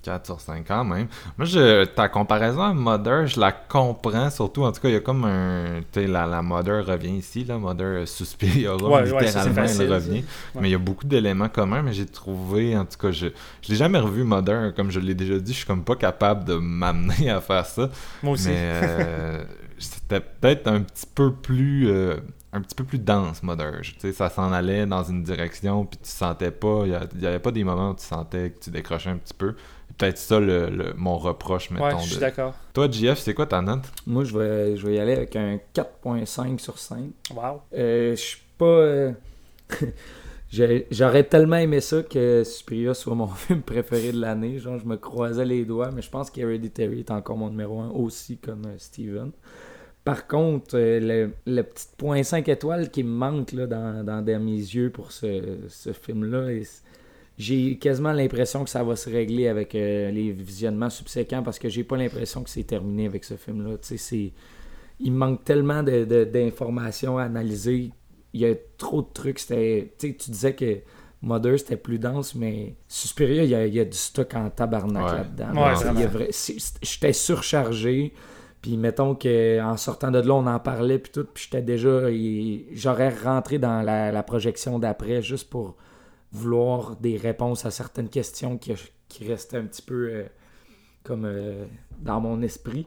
4 sur 5 quand même. Moi, je, ta comparaison à Mother, je la comprends surtout. En tout cas, il y a comme un. Tu sais, la, la Mother revient ici, la Mother Suspiriora, littéralement, elle revient. Mais il y a beaucoup d'éléments communs, mais j'ai trouvé, en tout cas, je, je l'ai jamais revu Mother, comme je l'ai déjà dit, je suis comme pas capable de m'amener à faire ça. Moi aussi. Mais euh, (laughs) c'était peut-être un petit peu plus. Euh, un petit peu plus dense, Mother. Tu sais, ça s'en allait dans une direction, puis tu sentais pas, il n'y avait pas des moments où tu sentais que tu décrochais un petit peu. Peut-être ça le, le- mon reproche, mettons. Ouais, je suis de- d'accord. Toi, JF, c'est quoi ta note? Moi, je vais, je vais y aller avec un 4.5 sur 5. Wow. Euh, je suis pas. euh, (laughs) J'aurais tellement aimé ça que Suspiria soit mon (laughs) film préféré de l'année. Genre, je me croisais les doigts, mais je pense qu'Hereditary est encore mon numéro 1 aussi, comme euh, Steven. Par contre, le, le petit point 5 étoiles qui me manque là, dans, dans, dans mes yeux pour ce, ce film-là, j'ai quasiment l'impression que ça va se régler avec euh, les visionnements subséquents parce que j'ai pas l'impression que c'est terminé avec ce film-là. Tu sais, c'est il me manque tellement de- de- d'informations à analyser. Il y a trop de trucs. C'était, tu sais, tu disais que Mother c'était plus dense, mais Suspiria, il y a, il y a du stock en tabarnak Ouais. là-dedans. Ouais, J'étais surchargé. Puis mettons que en sortant de là, on en parlait puis tout, puis j'étais déjà, j'aurais rentré dans la, la projection d'après juste pour vouloir des réponses à certaines questions qui, qui restaient un petit peu euh, comme euh, dans mon esprit.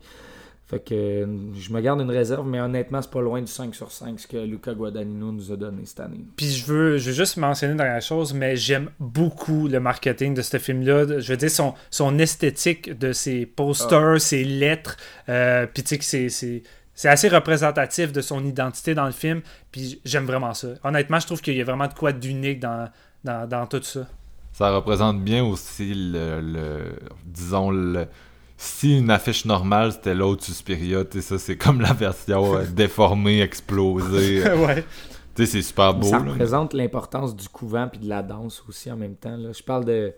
Fait que euh, je me garde une réserve, mais honnêtement, c'est pas loin du 5 sur 5 ce que Luca Guadagnino nous a donné cette année. Puis je veux, je veux juste mentionner une dernière chose, mais j'aime beaucoup le marketing de ce film-là. Je veux dire, son, son esthétique de ses posters, ses lettres. euh, puis tu sais que c'est- c'est. C'est assez représentatif de son identité dans le film, puis j'aime vraiment ça. Honnêtement, je trouve qu'il y a vraiment de quoi d'unique dans, dans, dans tout ça. Ça représente bien aussi le, le- disons le si une affiche normale c'était l'autre Suspiria, tu sais ça c'est comme la version euh, (laughs) déformée, explosée. euh, (laughs) ouais. tu sais c'est super beau ça là. représente l'importance du couvent puis de la danse aussi en même temps. là. Je parle de,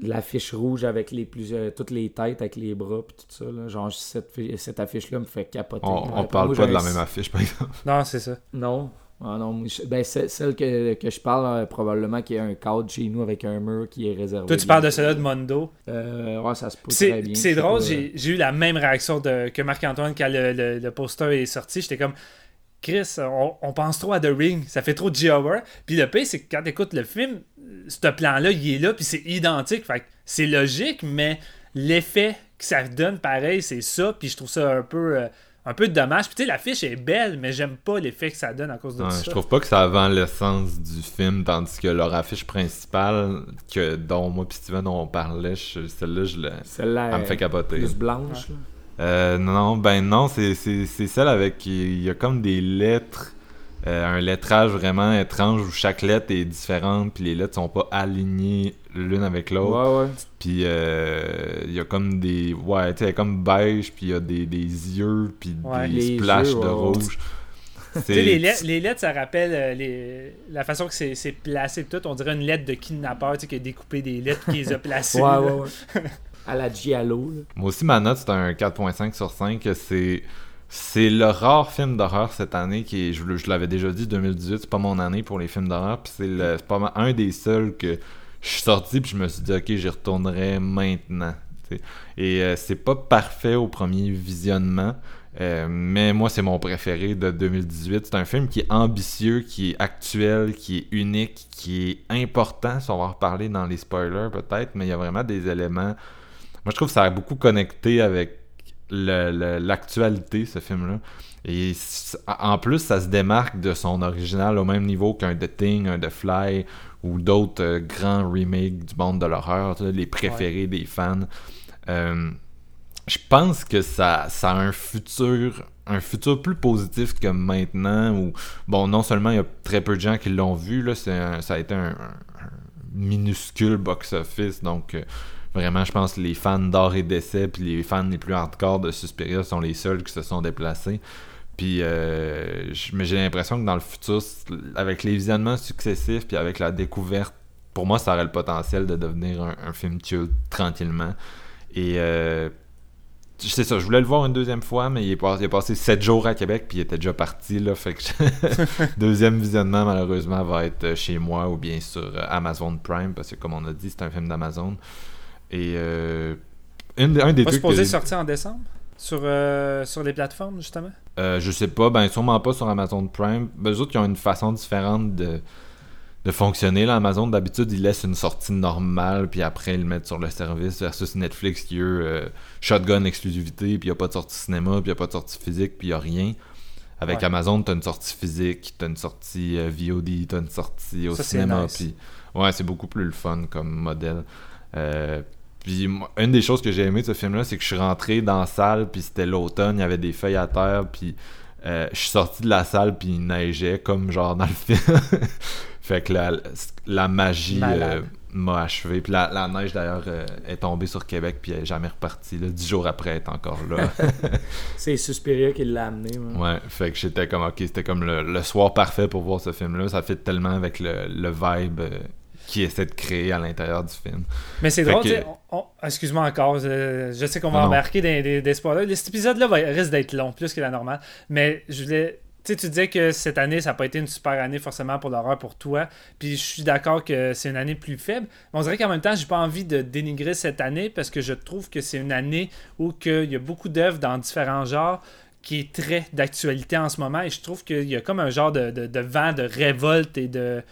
de l'affiche rouge avec les plusieurs, toutes les têtes avec les bras puis tout ça. là. Genre, cette, fi- cette affiche-là me fait capoter. On, on parle moi, pas de la même affiche par exemple. Non, c'est ça. Non? Ah non, ben, celle que, que je parle, euh, probablement qu'il y a un cadre chez nous avec un mur qui est réservé. Toi, tu parles de celle-là de Mondo. Euh, ouais, ça se peut très C'est bien. c'est drôle, j'ai eu la même réaction de, que Marc-Antoine quand le, le- le poster est sorti. J'étais comme, Chris, on, on pense trop à The Ring, ça fait trop de G-Hour. Puis le pire, c'est que quand tu écoutes le film, ce plan-là, il est là, puis c'est identique. Fait c'est logique, mais l'effet que ça donne, pareil, c'est ça. Puis je trouve ça un peu, euh, un peu dommage. Puis tu sais, l'affiche est belle, mais j'aime pas l'effet que ça donne à cause de Ouais, ça. je trouve pas que ça vend l'essence du film, tandis que leur affiche principale, que dont moi et Steven on parlait, je- celle-là, je le- Celle-là, elle me fait capoter. plus blanche. là. Euh, non, ben non, c'est c'est- c'est celle avec. Il y a comme des lettres, un lettrage vraiment étrange où chaque lettre est différente, puis les lettres sont pas alignées l'une avec l'autre. Ouais, ouais. Puis euh, il y a comme des. Ouais, tu sais, comme beige, puis il y a des, des yeux, puis Ouais, des splashes yeux, de rouge. Tu sais, les, lettres, les lettres, ça rappelle euh, les- la façon que c'est placé. Tout. On dirait une lettre de kidnappeur tu sais, qui a découpé des lettres qui les a placées. Ouais, ouais, ouais. (laughs) À la Giallo. là. Moi aussi, ma note, c'est un 4.5 sur 5. C'est. C'est le rare film d'horreur cette année qui est, je, l'avais déjà dit, 2018, c'est pas mon année pour les films d'horreur, puis c'est pas un des seuls que je suis sorti puis je me suis dit ok j'y retournerai maintenant. Et euh, c'est pas parfait au premier visionnement, euh, mais moi c'est mon préféré de 2018. C'est un film qui est ambitieux, qui est actuel, qui est unique, qui est important. Si on va en reparler dans les spoilers peut-être, mais il y a vraiment des éléments. Moi je trouve que ça a beaucoup connecté avec l'actualité ce film-là. Et en plus, ça se démarque de son original au même niveau qu'un The Thing, un The Fly ou d'autres euh, grands remakes du monde de l'horreur, les préférés des fans. Euh, je pense que ça, ça a un futur un futur plus positif que maintenant où bon non seulement il y a très peu de gens qui l'ont vu là c'est un- ça a été un minuscule box office donc euh, vraiment je pense que les fans d'art et d'essai puis les fans les plus hardcore de Suspiria sont les seuls qui se sont déplacés puis euh, j'ai l'impression que dans le futur avec les visionnements successifs puis avec la découverte pour moi ça aurait le potentiel de devenir un, film culte tranquillement et euh, c'est ça, je voulais le voir une deuxième fois, mais il est, il passé 7 jours à Québec, puis il était déjà parti, là, (laughs) deuxième visionnement, malheureusement, va être chez moi ou bien sur euh, Amazon Prime, parce que comme on a dit, c'est un film d'Amazon. Et euh, une- un des Pas trucs supposé que- sortir en décembre? Sur, euh, sur les plateformes, justement? euh, je sais pas, ben sûrement pas sur Amazon Prime. Ben, eux autres, ils ont une façon différente de, de fonctionner. Là, Amazon, d'habitude, ils laissent une sortie normale, puis après, ils le mettent sur le service, versus Netflix, qui, eux, euh, shotgun exclusivité, puis il n'y a pas de sortie cinéma, puis il n'y a pas de sortie physique, puis il n'y a rien. Avec Ouais. Amazon, tu as une sortie physique, tu as une sortie VOD, tu as une sortie au Ça, cinéma, nice. puis ouais, c'est beaucoup plus le fun comme modèle. Euh, Puis une des choses que j'ai aimé de ce film-là, c'est que je suis rentré dans la salle, puis c'était l'automne, il y avait des feuilles à terre, puis euh, je suis sorti de la salle, puis il neigeait, comme genre dans le (laughs) film. fait que la, la magie euh, m'a achevé. Puis la, la neige, d'ailleurs, euh, est tombée sur Québec, puis elle est jamais repartie. Là. Dix jours après, elle est encore là. (laughs) C'est Suspiria qui l'a amené. moi. ouais, fait que j'étais comme, ok, c'était comme le, le soir parfait pour voir ce film-là. Ça fit tellement avec le, le vibe qu'il essaie de créer à l'intérieur du film. Mais c'est drôle, que- on- excuse-moi encore, je sais qu'on va Non, embarquer des, des spoilers. Cet épisode-là va- risque d'être long, plus que la normale. Mais je voulais. Tu sais, tu disais que cette année, ça n'a pas été une super année forcément pour l'horreur pour toi. Puis je suis d'accord que c'est une année plus faible. Mais on dirait qu'en même temps, j'ai pas envie de dénigrer cette année parce que je trouve que c'est une année où il y a beaucoup d'œuvres dans différents genres qui est très d'actualité en ce moment. Et je trouve qu'il y a comme un genre de, de- de vent de révolte et de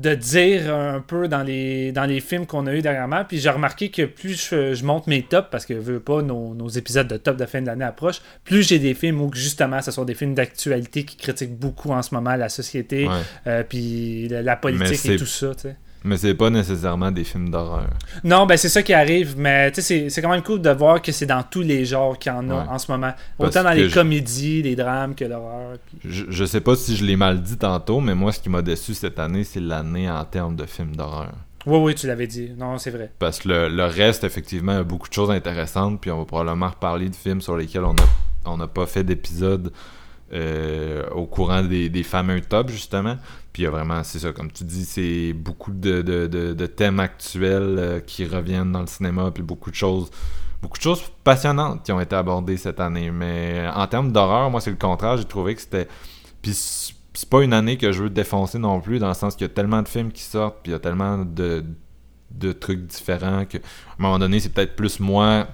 de dire un peu dans les, dans les films qu'on a eu dernièrement. Puis j'ai remarqué que plus je, je monte mes tops, parce que je veux pas, nos, nos épisodes de top de fin de l'année approchent, plus j'ai des films où justement ce sont des films d'actualité qui critiquent beaucoup en ce moment la société, Ouais. euh, puis la, la politique et tout ça. tu sais. Mais c'est pas nécessairement des films d'horreur. Non, ben c'est ça qui arrive, mais tu sais, c'est- c'est quand même cool de voir que c'est dans tous les genres qu'il y en a Ouais. en ce moment. Parce Autant dans les je- comédies, les drames que l'horreur. puis- Je, je sais pas si je l'ai mal dit tantôt, mais moi, ce qui m'a déçu cette année, c'est l'année en termes de films d'horreur. Oui, oui, tu l'avais dit. Non, c'est vrai. Parce que le, le reste, effectivement, a beaucoup de choses intéressantes, puis on va probablement reparler de films sur lesquels on n'a on n'a pas fait d'épisode euh, au courant des, fameux tops, justement. Puis il y a vraiment, c'est ça, comme tu dis, c'est beaucoup de, thèmes actuels euh, qui reviennent dans le cinéma, puis beaucoup de choses beaucoup de choses passionnantes qui ont été abordées cette année. Mais en termes d'horreur, moi, c'est le contraire. J'ai trouvé que c'était... Puis c'est c'est pas une année que je veux défoncer non plus, dans le sens qu'il y a tellement de films qui sortent, puis il y a tellement de, de trucs différents que, à un moment donné, c'est peut-être plus moi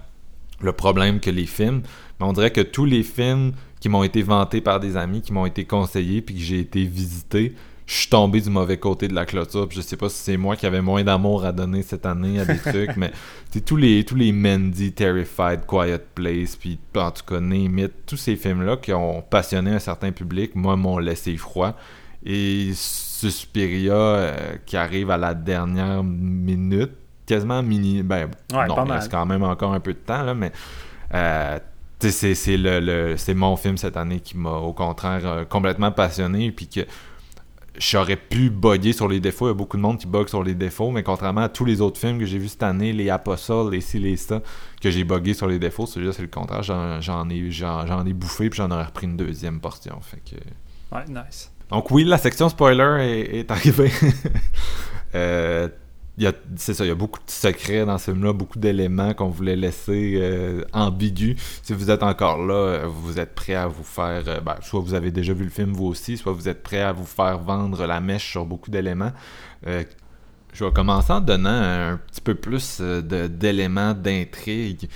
le problème que les films. Mais on dirait que tous les films qui m'ont été vantés par des amis, qui m'ont été conseillés, puis que j'ai été visité, je suis tombé du mauvais côté de la clôture. Puis je sais pas si c'est moi qui avais moins d'amour à donner cette année à des (laughs) trucs, mais tous les, tous les Mandy, Terrified, Quiet Place, puis en tout cas, Name It, tous ces films-là qui ont passionné un certain public, moi, m'ont laissé froid. Et Suspiria, euh, qui arrive à la dernière minute, quasiment mini. Ben, Ouais, non, il reste quand même encore un peu de temps, là, mais. euh, c'est c'est le, le- c'est mon film cette année qui m'a au contraire euh, complètement passionné puis que j'aurais pu bugger sur les défauts. Il y a beaucoup de monde qui bug sur les défauts, mais contrairement à tous les autres films que j'ai vus cette année, les Apostles, les ci, les ça, que j'ai buggé sur les défauts, celui-là, c'est le contraire. J'en j'en ai, j'en j'en ai bouffé, puis j'en aurais repris une deuxième portion. Fait que... Ouais, nice. Donc oui, la section spoiler est, est arrivée. (laughs) Euh, c'est ça, il y a beaucoup de secrets dans ce film-là, beaucoup d'éléments qu'on voulait laisser euh, ambigus. Si vous êtes encore là, euh, vous êtes prêt à vous faire... euh, ben, soit vous avez déjà vu le film vous aussi, soit vous êtes prêt à vous faire vendre la mèche sur beaucoup d'éléments. Euh, je vais commencer en donnant un petit peu plus d'éléments d'intrigue.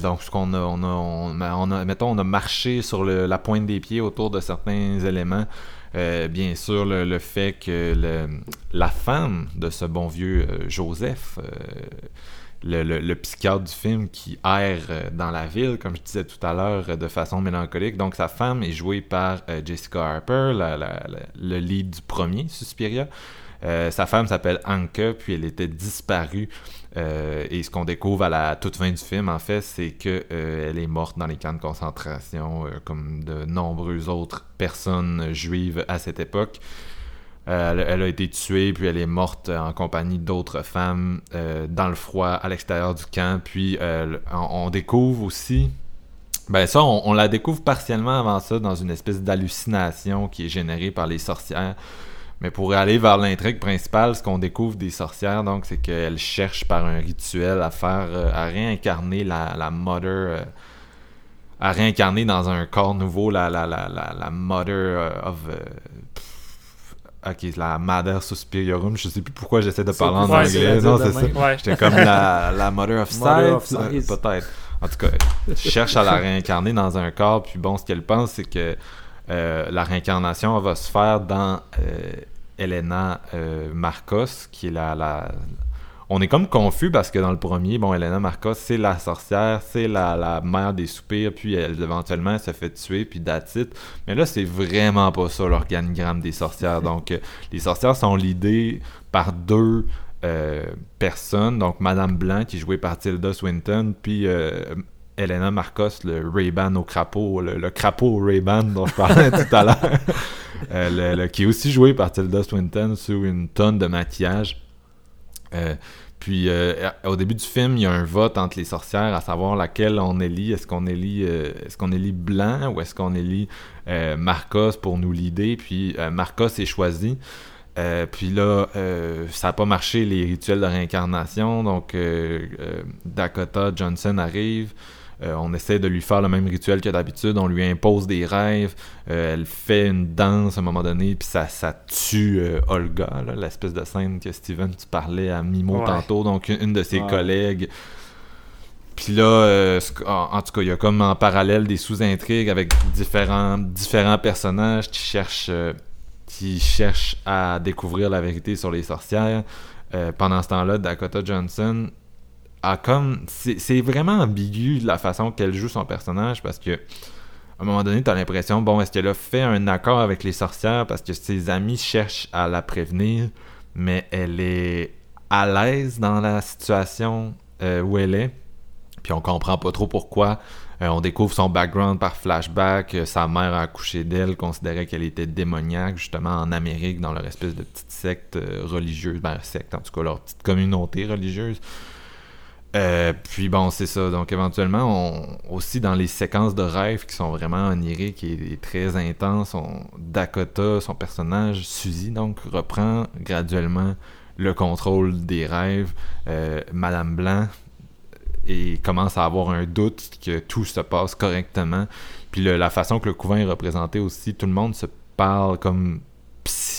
Donc, ce qu'on a, on a, on a- on a- mettons, on a marché sur la pointe des pieds autour de certains éléments. Euh, bien sûr, le, fait que la femme de ce bon vieux euh, Joseph, euh, le, psychiatre du film qui erre dans la ville, comme je disais tout à l'heure, de façon mélancolique. Donc, sa femme est jouée par Jessica Harper, le lead du premier Suspiria. Sa femme s'appelle Anka, puis elle était disparue. Euh, et ce qu'on découvre à la toute fin du film, en fait, c'est que euh, est morte dans les camps de concentration, euh, comme de nombreuses autres personnes juives à cette époque. Elle, a été tuée, puis elle est morte en compagnie d'autres femmes dans le froid à l'extérieur du camp. Puis on, découvre aussi ben ça, on la découvre partiellement avant ça dans une espèce d'hallucination qui est générée par les sorcières. Mais pour aller vers l'intrigue principale, ce qu'on découvre des sorcières, donc, c'est qu'elles cherchent par un rituel à faire, euh, à réincarner la, la mother, euh, à réincarner dans un corps nouveau la, la, la, la, la mother euh, of, euh, ok, la mother suspiriorum, je sais plus pourquoi j'essaie de parler en ouais, anglais, c'est non, c'est ça. Ouais. J'étais comme la, la Mother of Sight, peut-être. En tout cas, je cherche à la réincarner dans un corps, puis bon, ce qu'elle pense, c'est que euh, la réincarnation va se faire dans euh, Elena euh, Marcos, qui est la, la... On est comme confus parce que dans le premier, bon, Elena Marcos, c'est la sorcière, c'est la, la mère des soupirs, puis elle, éventuellement, elle se fait tuer, puis it. Mais là, c'est vraiment pas ça l'organigramme des sorcières. (laughs) Donc, euh, les sorcières sont l'idée par deux personnes. Donc, Madame Blanc, qui est jouée par Tilda Swinton, puis Elena Marcos, le Ray-Ban au crapaud, le, crapaud au Ray-Ban dont je parlais (laughs) tout à l'heure, qui est aussi joué par Tilda Swinton sous une tonne de maquillage. Puis euh, au début du film, il y a un vote entre les sorcières à savoir laquelle on élit. Est-ce qu'on élit, euh, est-ce qu'on blanc ou est-ce qu'on élit euh, Marcos pour nous l'idée? Puis Marcos est choisi. puis là, ça n'a pas marché les rituels de réincarnation. Donc Dakota Johnson arrive. Euh, on essaie de lui faire le même rituel que d'habitude, on lui impose des rêves, euh, elle fait une danse à un moment donné, puis ça, ça tue euh, Olga, l'espèce de scène que Steven, tu parlais à Mimo tantôt, donc une, de ses collègues. Puis là, en, tout cas, il y a comme en parallèle des sous-intrigues avec différents, différents personnages qui cherchent, qui cherchent à découvrir la vérité sur les sorcières. pendant ce temps-là, Dakota Johnson comme. C'est vraiment ambigu la façon qu'elle joue son personnage parce que. À un moment donné, tu as l'impression, bon, est-ce qu'elle a fait un accord avec les sorcières parce que ses amis cherchent à la prévenir, mais elle est à l'aise dans la situation euh, où elle est. Puis on comprend pas trop pourquoi. Euh, on découvre son background par flashback. Euh, sa mère a accouché d'elle, considérait qu'elle était démoniaque, justement en Amérique, dans leur espèce de petite secte religieuse. Ben, secte, en tout cas, leur petite communauté religieuse. Euh, puis bon, c'est ça. Donc éventuellement, on, aussi dans les séquences de rêves qui sont vraiment oniriques et, très intenses, on, Dakota, son personnage, Suzy, donc reprend graduellement le contrôle des rêves. Euh, Madame Blanc et commence à avoir un doute que tout se passe correctement. Puis la façon que le couvent est représenté aussi, tout le monde se parle comme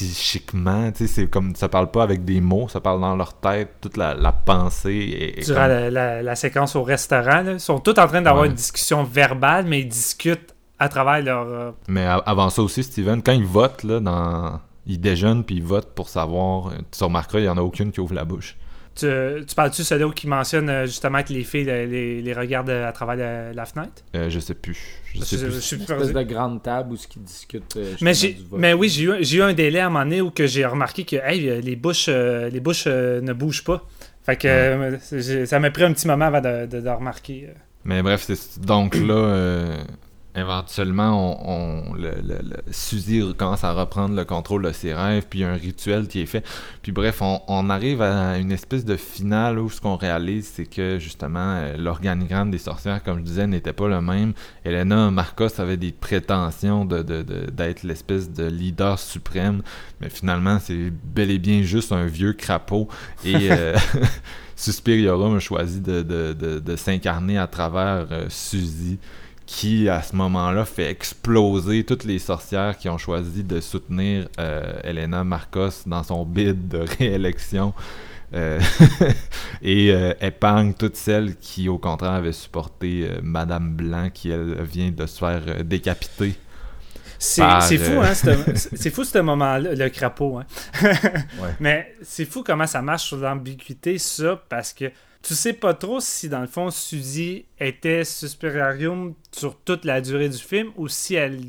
psychiquement, tu sais, c'est comme ça parle pas avec des mots, ça parle dans leur tête, toute la, pensée. Et, Durant la, séquence au restaurant, ils sont tous en train d'avoir une discussion verbale, mais ils discutent à travers leur. Euh, mais avant ça aussi, Steven, quand ils votent, là, dans... ils déjeunent puis ils votent pour savoir, tu remarqueras, il y en a aucune qui ouvre la bouche. Tu, tu parles-tu celui qui mentionne euh, justement que les filles les, les regardent à travers la, fenêtre? Euh, Je sais plus. Je sais plus. une espèce de grande table où ils discutent. Euh, mais, mais oui, j'ai eu, eu, un délai à un moment donné où j'ai remarqué que les bouches, les bouches ne bougent pas. Fait que ça m'a pris un petit moment avant de, de, de remarquer. Mais bref, donc là, éventuellement, on, le, Suzy commence à reprendre le contrôle de ses rêves, puis il y a un rituel qui est fait. Puis bref, on, arrive à une espèce de finale où ce qu'on réalise, c'est que justement, euh, l'organigramme des sorcières, comme je disais, n'était pas le même. Elena Marcos avait des prétentions de, d'être l'espèce de leader suprême, mais finalement, c'est bel et bien juste un vieux crapaud. Et euh, (laughs) (laughs) Suspiriorum a choisi de, s'incarner à travers euh, Suzy qui à ce moment-là fait exploser toutes les sorcières qui ont choisi de soutenir euh, Elena Marcos dans son bid de réélection euh, (laughs) et euh, épargne toutes celles qui au contraire avaient supporté Madame Blanc qui elle vient de se faire décapiter. C'est fou, hein, (laughs) c'est fou ce moment-là, le crapaud. Hein. (laughs) Mais c'est fou comment ça marche sur l'ambiguïté, ça, parce que tu sais pas trop si dans le fond Suzy était Suspirarium sur toute la durée du film ou si elle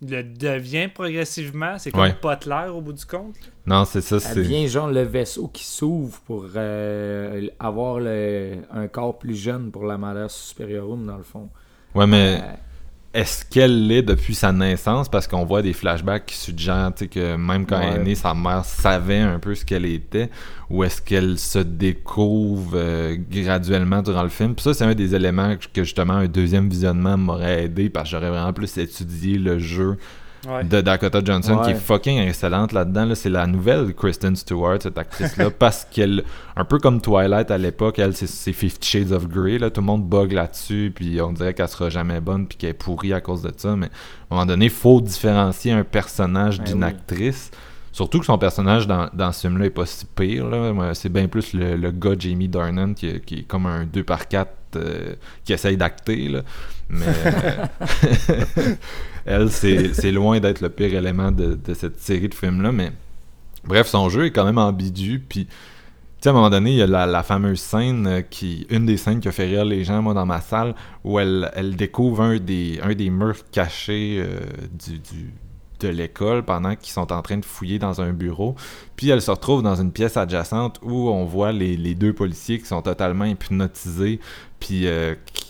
le devient progressivement. C'est comme pas clair au bout du compte. Non, c'est ça. Elle devient genre le vaisseau qui s'ouvre pour euh, avoir un corps plus jeune pour la Mother Superiorum dans le fond. Ouais, mais euh, est-ce qu'elle l'est depuis sa naissance? Parce qu'on voit des flashbacks qui suggèrent que même quand elle est née, sa mère savait un peu ce qu'elle était. Ou est-ce qu'elle se découvre euh, graduellement durant le film? Puis ça, c'est un des éléments que justement un deuxième visionnement m'aurait aidé parce que j'aurais vraiment plus étudié le jeu de Dakota Johnson qui est fucking excellente là-dedans. c'est la nouvelle Kristen Stewart, cette actrice-là, (laughs) parce qu'elle, un peu comme Twilight à l'époque, elle, c'est Fifty Shades of Grey. Là, tout le monde bug là-dessus, puis on dirait qu'elle sera jamais bonne, puis qu'elle est pourrie à cause de ça. Mais à un moment donné, il faut différencier un personnage ben d'une actrice. Surtout que son personnage dans, dans ce film-là est pas si pire. C'est bien plus le, gars Jamie Dornan qui, est comme un 2 par 4 euh, qui essaye d'acter. Mais euh, (laughs) (laughs) elle, (laughs) c'est loin d'être le pire élément de, cette série de films-là. Mais bref, son jeu est quand même ambigu. Puis, à un moment donné, il y a la, fameuse scène euh, qui, une des scènes qui a fait rire les gens, moi, dans ma salle, où elle, elle découvre un des, un des murs cachés du, de l'école pendant qu'ils sont en train de fouiller dans un bureau. Puis elle se retrouve dans une pièce adjacente où on voit les, les deux policiers qui sont totalement hypnotisés. Puis, euh, qui-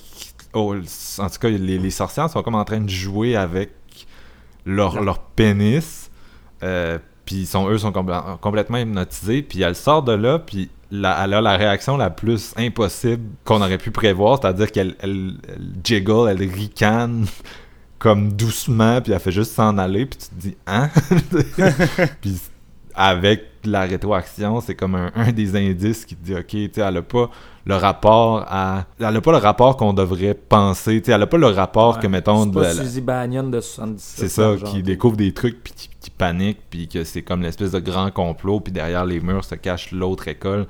oh, en tout cas, les, les sorcières sont comme en train de jouer avec leur, leur pénis. Euh, puis sont, eux sont compl- complètement hypnotisés. Puis elle sort de là, puis la- elle a la réaction la plus impossible qu'on aurait pu prévoir, c'est-à-dire qu'elle elle, elle jiggle, elle ricane (laughs) comme doucement, puis elle fait juste s'en aller, puis tu te dis « Hein? (laughs) » Puis avec la rétroaction, c'est comme un, un des indices qui te dit « Ok, tu sais, elle a pas le rapport à... Elle a pas le rapport qu'on devrait penser, tu sais, elle a pas le rapport que, mettons... C'est de pas la- Suzy de 77. c'est ça, qui découvre des trucs puis qui, qui panique puis que c'est comme l'espèce de grand complot puis derrière les murs se cache l'autre école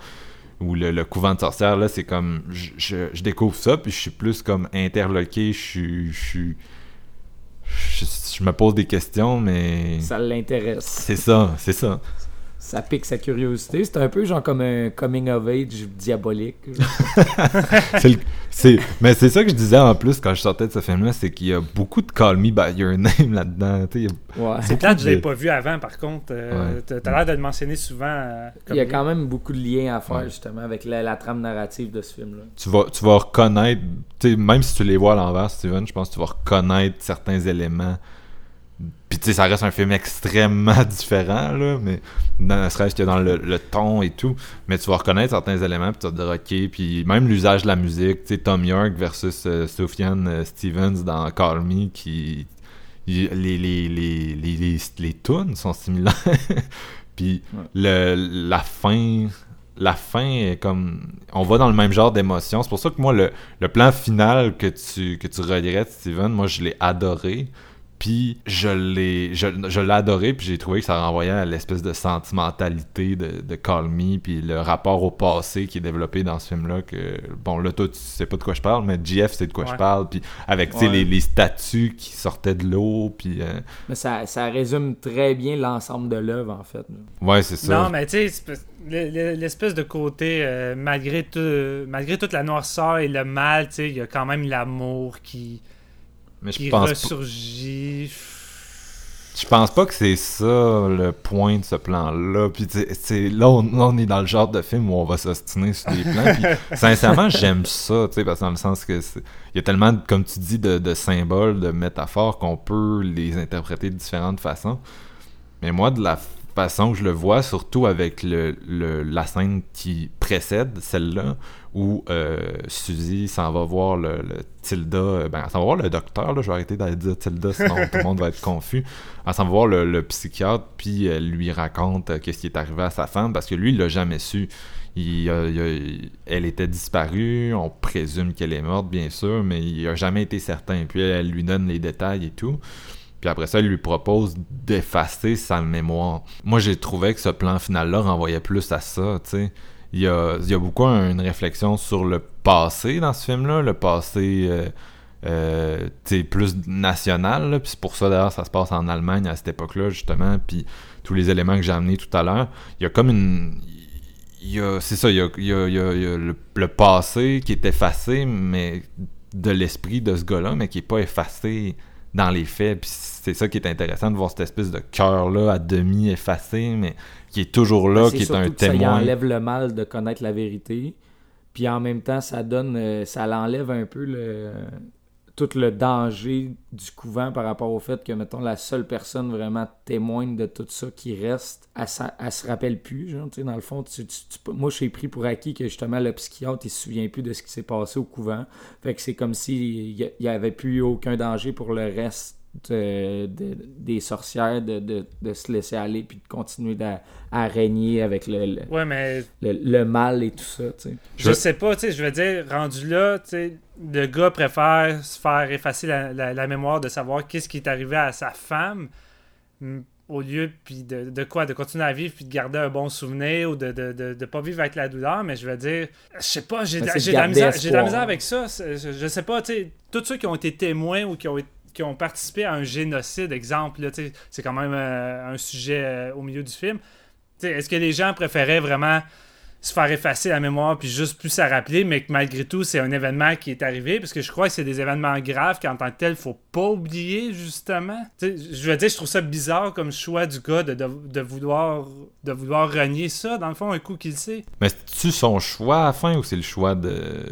ou le, le couvent de sorcières là c'est comme je, je- je découvre ça puis je suis plus comme interloqué je suis je je, je me pose des questions mais Ça l'intéresse. c'est ça c'est ça Ça pique sa curiosité. C'est un peu genre comme un coming of age diabolique. (laughs) (laughs) C'est le- c'est- mais c'est ça que je disais en plus quand je sortais de ce film là c'est qu'il y a beaucoup de Call Me By Your Name là-dedans tu Ouais. C'est plate, je l'ai de- pas vu avant, par contre. Euh, Ouais. t'as- T'as l'air de le mentionner souvent. euh, Il y a quand même beaucoup de liens à faire Ouais. justement avec la, la trame narrative de ce film-là. tu vas, tu vas reconnaître, tu même si tu les vois à l'envers, Steven, je pense que tu vas reconnaître certains éléments. Puis tu sais, ça reste un film extrêmement (laughs) différent, là, mais ne serait-ce que dans le, le ton et tout. Mais tu vas reconnaître certains éléments, puis tu vas te dire, ok, puis même l'usage de la musique, tu sais, Tom York versus euh, Sufjan euh, Stevens dans Call Me, qui. les, les, les, les, les, les tunes sont similaires. (laughs) puis Ouais. le, la fin la fin est comme on va dans le même genre d'émotion c'est pour ça que moi le, le plan final que tu que tu regrettes Steven moi je l'ai adoré puis je l'ai je, je l'ai adoré puis j'ai trouvé que ça renvoyait à l'espèce de sentimentalité de, de Call Me puis le rapport au passé qui est développé dans ce film là que bon là toi tu sais pas de quoi je parle mais JF c'est de quoi je parle puis avec tu sais, Ouais. les, les statues qui sortaient de l'eau puis euh, Mais ça, ça résume très bien l'ensemble de l'œuvre, en fait. ouais c'est ça Non, mais tu sais, l'espèce de côté, euh, malgré, tout, malgré toute la noirceur et le mal, tu sais, il y a quand même l'amour qui, mais je qui pense ressurgit. Je pense pas que c'est ça le point de ce plan-là. Puis c'est là, on, est dans le genre de film où on va s'ostiner sur des plans. Puis (laughs) sincèrement, j'aime ça, tu sais, parce que dans le sens que il y a tellement, comme tu dis, de, de symboles, de métaphores qu'on peut les interpréter de différentes façons. Mais moi, de la façon que je le vois, surtout avec le, le- la scène qui précède celle-là, où euh, Suzy s'en va voir le, le Tilda, euh, ben, elle s'en va voir le docteur, là, je vais arrêter d'aller dire Tilda, sinon (laughs) tout le monde va être confus. Elle s'en va voir le, le psychiatre, puis elle lui raconte euh, qu'est-ce qui est arrivé à sa femme, parce que lui, il l'a jamais su. Il, elle était disparue, on présume qu'elle est morte, bien sûr, mais il a jamais été certain. Puis elle, elle lui donne les détails et tout. Puis après ça, il lui propose d'effacer sa mémoire. Moi, j'ai trouvé que ce plan final-là renvoyait plus à ça, tu sais. Il y a, il y a beaucoup un- une réflexion sur le passé dans ce film-là, le passé euh, euh, plus national. Puis c'est pour ça, d'ailleurs, ça se passe en Allemagne à cette époque-là, justement. Puis tous les éléments que j'ai amenés tout à l'heure, il y a comme une... C'est ça, il y a, il y a- il y a- le, passé qui est effacé, mais de l'esprit de ce gars-là, mais qui est pas effacé dans les faits. Puis c'est ça qui est intéressant de voir cette espèce de cœur-là à demi effacé, mais qui est toujours là, Ben, qui est un que Ça y témoin. enlève le mal de connaître la vérité. Puis en même temps, ça donne, euh, ça l'enlève un peu le, tout le danger du couvent par rapport au fait que, mettons, la seule personne vraiment témoigne de tout ça qui reste, elle, elle se rappelle plus. Genre, dans le fond, tu, tu- tu- moi, j'ai pris pour acquis que justement le psychiatre, il se souvient plus de ce qui s'est passé au couvent. Fait que c'est comme s'il n'y avait plus aucun danger pour le reste de- de- des sorcières de, de- de se laisser aller puis de continuer à régner avec le, le, Ouais, mais le- le mal et tout ça. tu sais. je sais pas, tu sais, je veux dire, rendu là, tu sais, le gars préfère se faire effacer la, la- la mémoire de savoir qu'est-ce qui est arrivé à sa femme mm, au lieu puis de, de quoi? De continuer à vivre puis de garder un bon souvenir ou de de, de, de pas vivre avec la douleur mais je veux dire je sais pas j'ai de, la- j'ai de la misère j'ai de la misère avec ça je, je sais pas tu sais tous ceux qui ont été témoins ou qui ont été- qui ont participé à un génocide exemple c'est quand même euh, un sujet euh, au milieu du film est-ce que les gens préféraient vraiment se faire effacer la mémoire puis juste plus à rappeler, mais que malgré tout, c'est un événement qui est arrivé, parce que je crois que c'est des événements graves qu'en tant que tel, faut pas oublier, justement. Je veux dire, je trouve ça bizarre comme choix du gars de, de, de vouloir de vouloir renier ça, dans le fond, un coup qu'il sait. Mais c'est-tu son choix à la fin ou c'est le choix de.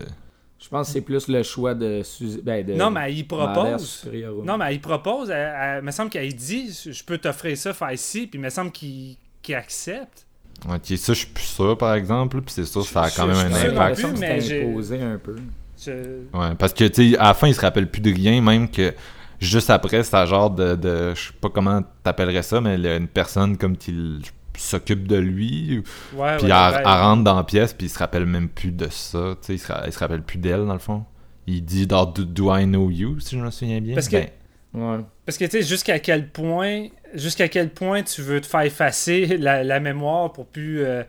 Je pense que c'est plus le choix de. Ben, de Non, mais il propose. Non, mais il propose. Elle, elle- il me semble qu'elle dit Je peux t'offrir ça, faire ici. Puis il me semble qu'il qu'il accepte. Ok, ça, je suis plus sûr, par exemple. Puis c'est sûr, ça a quand je- même je un impact. plus, mais imposé un peu. Je- Ouais, parce que, tu sais, à la fin, il se rappelle plus de rien, même que juste après, c'est un genre de, de- je sais pas comment t'appellerais ça, mais il y a une personne comme qui l- s'occupe de lui, Ouais, puis ouais, elle, ouais. elle rentre dans la pièce, puis il se rappelle même plus de ça, tu sais, il, se il se rappelle plus d'elle, dans le fond. Il dit dans do, Do I know you, si je me souviens bien. Parce que- Ben. Parce que tu sais, jusqu'à quel point jusqu'à quel point tu veux te faire effacer la, la mémoire pour plus euh,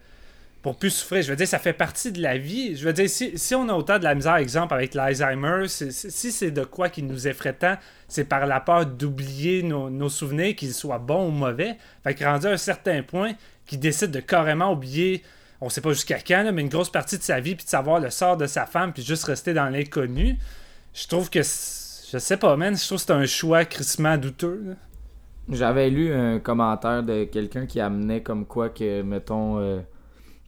pour plus souffrir. Je veux dire, ça fait partie de la vie. Je veux dire, si, on a autant de la misère, exemple, avec l'Alzheimer, si c'est de quoi qui nous effraie tant, c'est par la peur d'oublier nos, souvenirs, qu'ils soient bons ou mauvais. Fait que rendu à un certain point, qui décide de carrément oublier, on sait pas jusqu'à quand, mais une grosse partie de sa vie, puis de savoir le sort de sa femme, puis juste rester dans l'inconnu, je trouve que, je sais pas, man, je trouve que c'est un choix crissement douteux. J'avais lu un commentaire de quelqu'un qui amenait comme quoi que, mettons, euh,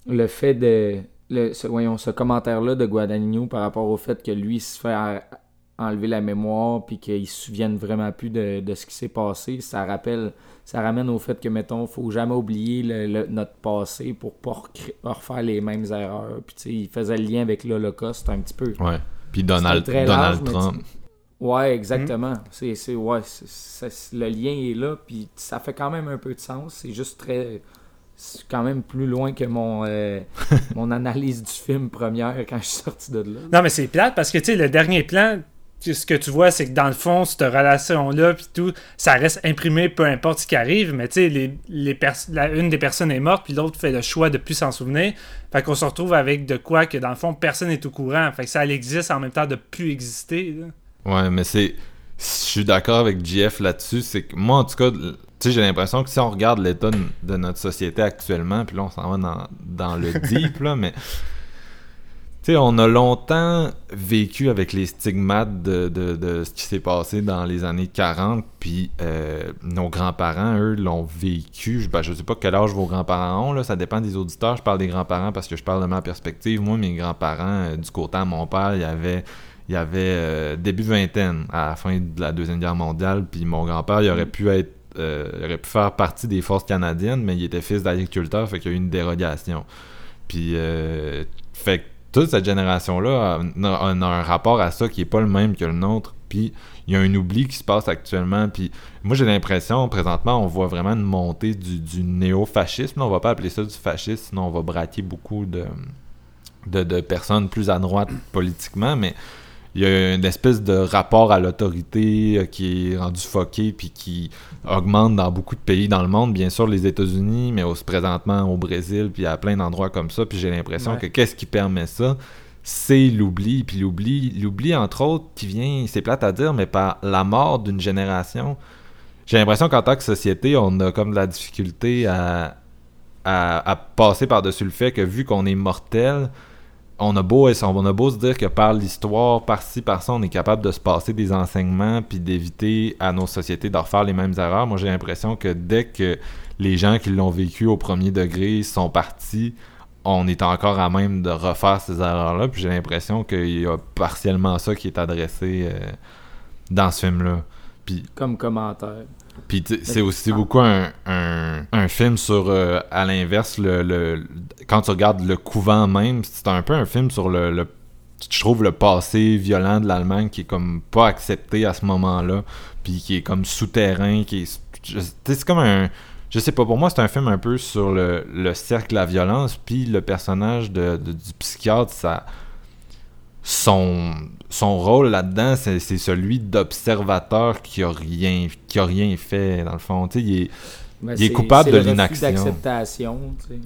le fait de. Le, ce, voyons, ce commentaire-là de Guadagnino par rapport au fait que lui se fait enlever la mémoire puis qu'il se souvienne vraiment plus de, de ce qui s'est passé, ça rappelle. Ça ramène au fait que, mettons, faut jamais oublier le- le- notre passé pour pas recré- refaire les mêmes erreurs. Puis, tu sais, il faisait le lien avec l'Holocauste un petit peu. ouais. Puis Donald, très Donald Trump. Ouais, exactement. C'est, c'est, ouais, c'est- le lien est là, puis ça fait quand même un peu de sens. C'est juste très. C'est quand même plus loin que mon, euh, (laughs) mon analyse du film première quand je suis sorti de là. Non, mais c'est plate parce que, tu sais, le dernier plan, ce que tu vois, c'est que dans le fond, cette relation-là, puis tout, ça reste imprimé peu importe ce qui arrive, mais tu sais, les, les la- une des personnes est morte, puis l'autre fait le choix de plus s'en souvenir. Fait qu'on se retrouve avec de quoi que, dans le fond, personne n'est au courant. Fait que ça elle existe en même temps de plus exister. là. Ouais, mais c'est. Je suis d'accord avec JF là-dessus. C'est que moi, en tout cas, tu sais, j'ai l'impression que si on regarde l'état de, notre société actuellement, puis là, on s'en va dans, dans le (laughs) deep, là, mais. Tu sais, on a longtemps vécu avec les stigmates de, de, de ce qui s'est passé dans les années 40, puis euh, nos grands-parents, eux, l'ont vécu. Je, ben, je sais pas quel âge vos grands-parents ont, là, ça dépend des auditeurs. Je parle des grands-parents parce que je parle de ma perspective. Moi, mes grands-parents, euh, du côté de mon père, il y avait il y avait euh, début vingtaine à la fin de la deuxième guerre mondiale puis mon grand-père il aurait pu être euh, il aurait pu faire partie des forces canadiennes mais il était fils d'agriculteur fait qu'il y a eu une dérogation. Puis euh, fait que toute cette génération là a, a- a un rapport à ça qui est pas le même que le nôtre puis il y a un oubli qui se passe actuellement puis moi j'ai l'impression présentement on voit vraiment une montée du, du néo-fascisme on va pas appeler ça du fascisme sinon on va braquer beaucoup de de, de personnes plus à droite politiquement, mais il y a une espèce de rapport à l'autorité euh, qui est rendu foqué puis qui augmente dans beaucoup de pays dans le monde, bien sûr les États-Unis, mais aussi présentement au Brésil puis à plein d'endroits comme ça. Puis j'ai l'impression Ouais. que qu'est-ce qui permet ça? C'est l'oubli, puis l'oubli, l'oubli entre autres qui vient, c'est plate à dire, mais par la mort d'une génération. J'ai l'impression qu'en tant que société, on a comme de la difficulté à, à, à passer par-dessus le fait que vu qu'on est mortel, on a beau on beau se dire que par l'histoire, par-ci, par-ça, on est capable de se passer des enseignements puis d'éviter à nos sociétés de refaire les mêmes erreurs. Moi, j'ai l'impression que dès que les gens qui l'ont vécu au premier degré sont partis, on est encore à même de refaire ces erreurs-là. Puis j'ai l'impression qu'il y a partiellement ça qui est adressé euh, dans ce film-là. Comme commentaire. Puis c'est aussi beaucoup un, un, un film sur, euh, à l'inverse, le, le, quand tu regardes le couvent même, c'est un peu un film sur le, le je trouve le passé violent de l'Allemagne qui est comme pas accepté à ce moment-là, puis qui est comme souterrain, qui est, c'est comme un, je sais pas, pour moi c'est un film un peu sur le, le cercle de la violence, puis le personnage de, de- du psychiatre, ça, son, son rôle là-dedans, c'est celui d'observateur qui a rien qui a rien fait dans le fond. Il est, Il est coupable de l'inaction.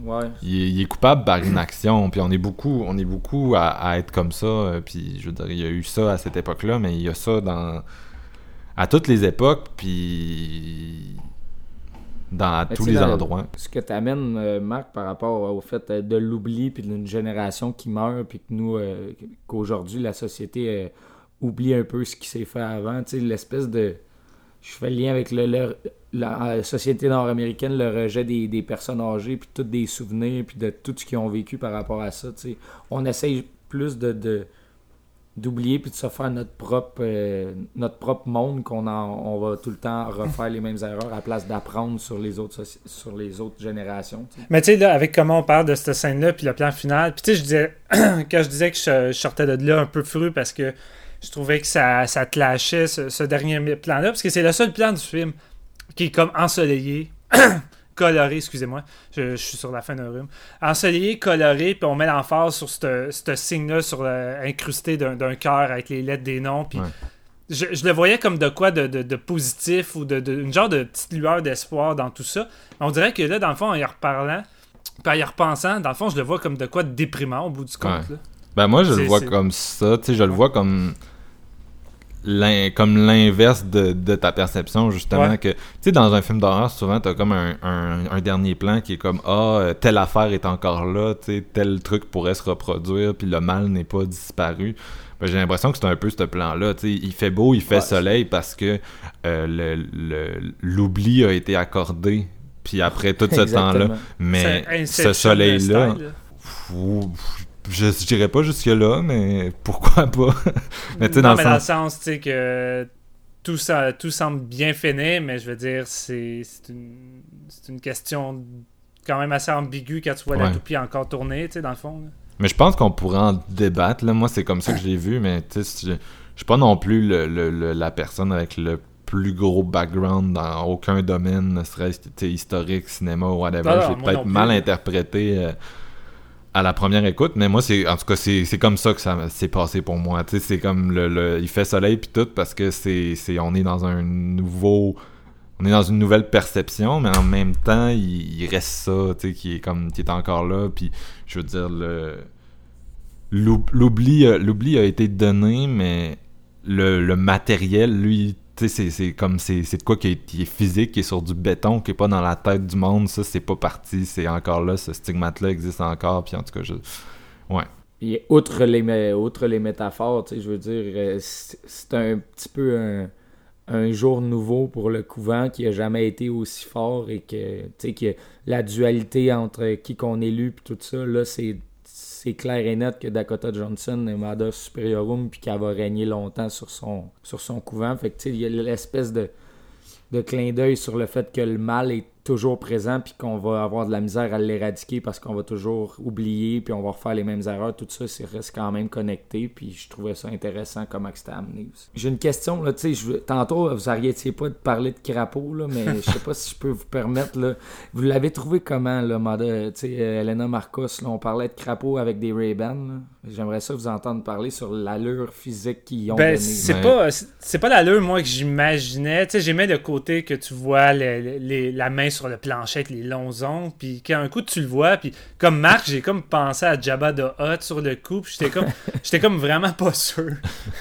ouais. il est, il est coupable par inaction. Puis on est beaucoup, on est beaucoup à, à être comme ça. euh, Puis je veux dire, il y a eu ça à cette époque-là, mais il y a ça dans à toutes les époques. Puis dans Mais tous les dans le- endroits. Ce que tu amènes, Marc, par rapport au fait euh, de l'oubli, puis d'une génération qui meurt, puis que nous, euh, qu'aujourd'hui, la société euh, oublie un peu ce qui s'est fait avant. Tu sais, l'espèce de. Je fais le lien avec le, le- la euh, société nord-américaine, le rejet des, des personnes âgées, puis tous des souvenirs, puis de tout ce qu'ils ont vécu par rapport à ça. tu sais. On essaye plus de. de- d'oublier puis de se faire notre propre euh, notre propre monde qu'on on va tout le temps refaire les mêmes erreurs à place d'apprendre sur les autres sur les autres générations. Mais tu sais, là, avec comment on parle de cette scène-là, puis le plan final, puis tu sais, je disais, (clears throat) quand je disais que je, sortais de là un peu fru parce que je trouvais que ça, ça clashait ce, ce dernier plan-là, parce que c'est le seul plan du film qui est comme ensoleillé, (clears throat) coloré, excusez-moi, je, je suis sur la fin d'un rhume, ensoleillé, coloré, puis on met l'emphase sur ce signe-là, sur le- incrusté d'un cœur avec les lettres des noms, puis Ouais. je, je le voyais comme de quoi de, de- de positif ou de, de- une genre de petite lueur d'espoir dans tout ça. On dirait que là, dans le fond, en y reparlant, puis en y repensant, dans le fond, je le vois comme de quoi de déprimant au bout du compte. Ouais. là. Ben moi, je le vois comme ça, tu sais, je le vois comme comme l'inverse de, de ta perception, justement, Ouais. que, tu sais, dans un film d'horreur, souvent, t'as comme un, un, un dernier plan qui est comme, ah, euh, telle affaire est encore là, tu sais, tel truc pourrait se reproduire, puis le mal n'est pas disparu. Ben, j'ai l'impression que c'est un peu ce plan-là, tu sais, il fait beau, il fait Ouais. soleil parce que euh, le- le- l'oubli a été accordé, puis après tout ce (laughs) temps-là, Exactement. mais ce style, là. Je dirais pas jusque-là, mais pourquoi pas? (laughs) mais tu sais, dans mais le dans le sens. sens, tu sais, que tout, ça, tout semble bien finir, mais je veux dire, c'est c'est une, c'est une question quand même assez ambiguë quand tu vois la toupie encore tourner, tu sais, dans le fond. là. Mais je pense qu'on pourrait en débattre. Là. Moi, c'est comme ça que je l'ai vu, mais tu sais, je je suis pas non plus le, le- le- la personne avec le plus gros background dans aucun domaine, ne serait-ce historique, cinéma ou whatever. J'ai peut-être mal interprété euh, à la première écoute, mais moi, c'est en tout cas, c'est comme ça que ça s'est passé pour moi. C'est comme le, le- il fait soleil puis tout parce que c'est on est dans un nouveau on est dans une nouvelle perception, mais en même temps, il, il reste ça, tu sais, qui est comme qui est encore là. Puis, je veux dire, le l'oub- l'oubli, euh, l'oubli a été donné, mais le, le matériel, lui, c'est- comme c'est de quoi qui est, physique, qui est sur du béton, qui est pas dans la tête du monde. Ça, c'est pas parti, c'est encore là. Ce stigmate-là existe encore. Puis, en tout cas, je, ouais. Outre les, outre les métaphores, je veux dire, euh, c'est un petit peu un, un jour nouveau pour le couvent qui a jamais été aussi fort et que, que la dualité entre qui qu'on élu puis tout ça, là, c'est c'est clair et net que Dakota Johnson est Mada Superiorum puis qu'elle va régner longtemps sur son, sur son couvent. Fait que, tu sais, il y a l'espèce de, de clin d'œil sur le fait que le mal est toujours présent puis qu'on va avoir de la misère à l'éradiquer parce qu'on va toujours oublier puis on va refaire les mêmes erreurs. Tout ça, c'est reste quand même connecté puis je trouvais ça intéressant comment que c'était amené aussi. J'ai une question, là, tu sais, je veux- tantôt, vous arrêtiez pas de parler de crapaud, là, mais je sais pas si je peux vous permettre, là. Vous l'avez trouvé comment, là, Mada, tu sais, euh, Elena Marcos, là, on parlait de crapaud avec des Ray-Ban, là. J'aimerais ça vous entendre parler sur l'allure physique qu'ils ont Ben, c'est Ouais. pas c'est- c'est pas l'allure moi que j'imaginais. Tu sais, j'aimais le côté que tu vois les- les- la main sur le plancher avec les longs ongles, puis quand un coup tu le vois, puis comme Marc, j'ai comme pensé à Jabba the Hutt sur le coup, puis j'étais comme (laughs) j'étais comme vraiment pas sûr.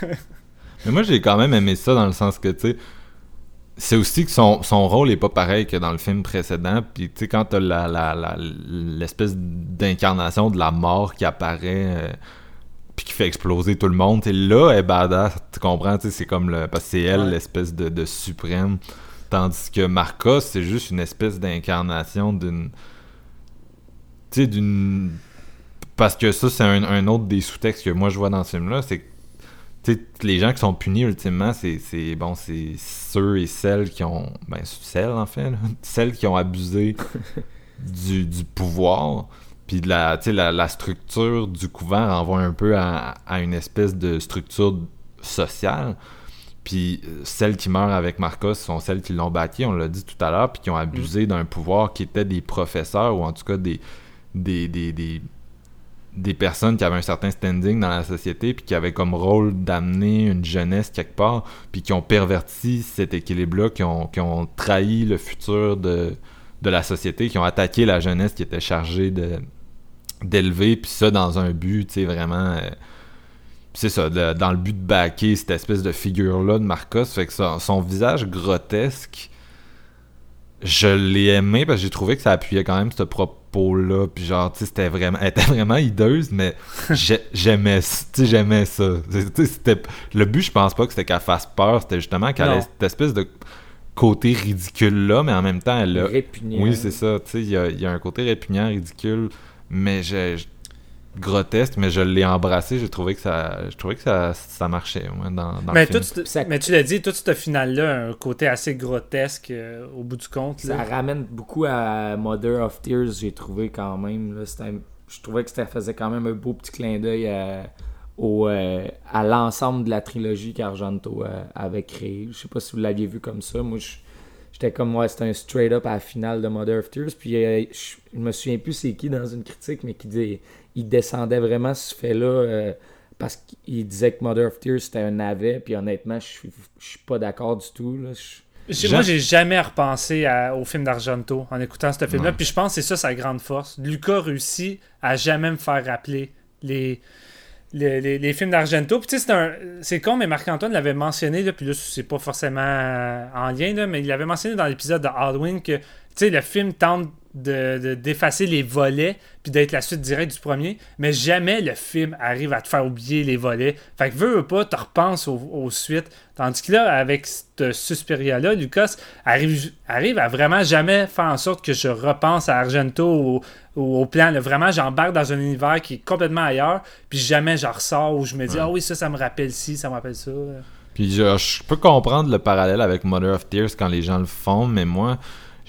(laughs) Mais moi, j'ai quand même aimé ça dans le sens que, tu sais, c'est aussi que son, son rôle est pas pareil que dans le film précédent. Puis, tu sais, quand t'as la, la, la- l'espèce d'incarnation de la mort qui apparaît, euh, puis qui fait exploser tout le monde, tu sais, là, elle est badass, tu comprends? Tu sais, c'est comme le. Parce que c'est elle, Ouais. l'espèce de, de suprême. Tandis que Marcos, c'est juste une espèce d'incarnation d'une. Tu sais, d'une. Parce que ça, c'est un, un autre des sous-textes que moi je vois dans ce film-là, c'est que tu sais, les gens qui sont punis ultimement, c'est c'est- bon, c'est ceux et celles qui ont ben celles en fait, là, (laughs) celles qui ont abusé (laughs) du, du pouvoir, puis la, tu sais, la, la structure du couvent renvoie un peu à, à une espèce de structure sociale. Puis euh, celles qui meurent avec Marcos sont celles qui l'ont bâti, on l'a dit tout à l'heure, puis qui ont abusé d'un pouvoir qui était des professeurs ou en tout cas des des, des, des, des personnes qui avaient un certain standing dans la société puis qui avaient comme rôle d'amener une jeunesse quelque part puis qui ont perverti cet équilibre-là, qui ont, qui ont trahi le futur de, de la société, qui ont attaqué la jeunesse qui était chargée d'élever puis ça dans un but, tu sais, vraiment... euh, c'est ça, de- dans le but de backer cette espèce de figure-là de Marcos, fait que son, son visage grotesque je l'ai aimé parce que j'ai trouvé que ça appuyait quand même ce propos-là. Puis genre, tu sais, c'était vraiment. Elle était vraiment hideuse, mais (laughs) j'ai- j'aimais tu j'aimais ça. C'était, le but, je pense pas que c'était qu'elle fasse peur, c'était justement qu'elle ait cette espèce de côté ridicule-là, mais en même temps, elle a. Répugnant. Oui, c'est ça. Tu sais, il y y a un côté répugnant, ridicule, mais je- grotesque, mais je l'ai embrassé. J'ai trouvé que ça, je trouvais que ça, ça marchait ouais, dans, dans Mais, le film. te- Ça- mais tu l'as dit, tout ce final-là, un côté assez grotesque euh, au bout du compte. Ça là. ramène beaucoup à Mother of Tears, j'ai trouvé quand même. là. Je trouvais que ça faisait quand même un beau petit clin d'œil à, au, euh, à l'ensemble de la trilogie qu'Argento euh, avait créée. Je sais pas si vous l'aviez vu comme ça. Moi, je- j'étais comme, ouais, c'était un straight-up à la finale de Mother of Tears. Puis euh, je, je me souviens plus c'est qui dans une critique, mais qui dit il descendait vraiment ce fait-là. euh, parce qu'il disait que Mother of Tears c'était un navet, puis honnêtement, je suis pas d'accord du tout. Là. Moi, j'ai jamais repensé à- au film d'Argento en écoutant ce film-là. Puis je pense que c'est ça sa grande force. Lucas réussit à jamais me faire rappeler les, les, les- les films d'Argento. Puis tu sais, c'est con, mais Marc-Antoine l'avait mentionné, là, puis là, c'est pas forcément euh, en lien, là, mais il avait mentionné dans l'épisode de Halloween que tu sais, le film tente de- de- d'effacer les volets puis d'être la suite directe du premier, mais jamais le film arrive à te faire oublier les volets. Fait que veux, veux pas, te repenses aux, aux suites. Tandis que là, avec ce Suspiria-là, Lucas arrive, arrive à vraiment jamais faire en sorte que je repense à Argento ou au, au plan. là. Vraiment, j'embarque dans un univers qui est complètement ailleurs, puis jamais j'en ressors où je me dis, ah oui, ça, ça me rappelle ci, ça me rappelle ça. Puis je, je peux comprendre le parallèle avec Mother of Tears quand les gens le font, mais moi,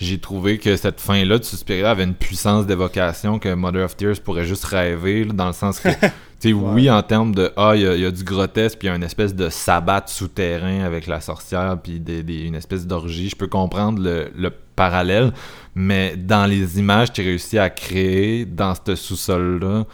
j'ai trouvé que cette fin-là de Suspiria avait une puissance d'évocation que Mother of Tears pourrait juste rêver, là, dans le sens que, (laughs) tu sais, oui, en termes de, ah, il y, a- il y a du grotesque, puis il y a une espèce de sabbat souterrain avec la sorcière, puis des, des- une espèce d'orgie. Je peux comprendre le, le parallèle, mais dans les images que tu réussi à créer dans ce sous-sol-là,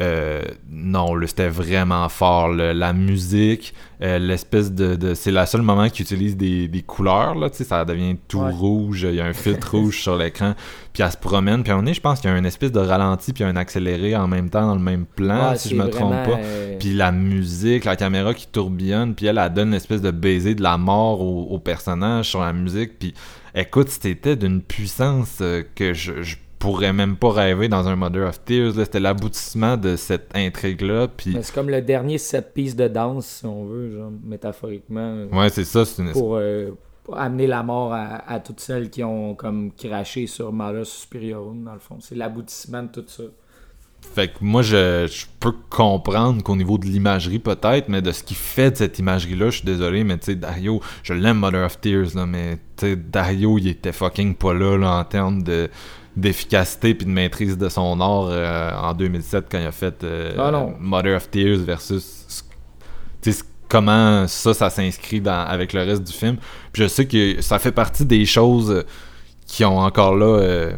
euh, non, c'était vraiment fort. là. La musique, euh, l'espèce de, de- C'est le seul moment qu'ils utilisent des, des couleurs, là, ça devient tout Ouais. rouge, il y a un filtre (laughs) rouge sur l'écran, puis elle se promène, puis à un moment donné, je pense qu'il y a une espèce de ralenti, puis un accéléré en même temps dans le même plan, Ouais, si je me trompe pas. euh, Puis la musique, la caméra qui tourbillonne, puis elle, elle donne une espèce de baiser de la mort au, au personnage sur la musique. Puis écoute, c'était d'une puissance que je, je pourrais même pas rêver dans un Mother of Tears. C'était l'aboutissement de cette intrigue-là. Puis c'est comme le dernier set piece de danse, si on veut, genre, métaphoriquement, euh, ouais, c'est ça. C'est une... pour, euh, pour amener la mort à, à toutes celles qui ont comme craché sur Malus Superiorum, dans le fond. C'est l'aboutissement de tout ça. Fait que moi, je, je peux comprendre qu'au niveau de l'imagerie, peut-être, mais de ce qui fait de cette imagerie-là, je suis désolé, mais tu sais, Dario, je l'aime, Mother of Tears, là, mais tu sais, Dario, il était fucking pas là, là en termes de d'efficacité puis de maîtrise de son art euh, en 2007 quand il a fait euh, Ah non. Mother of Tears versus tu sais, comment ça ça s'inscrit dans avec le reste du film puis je sais que ça fait partie des choses qui ont encore là euh,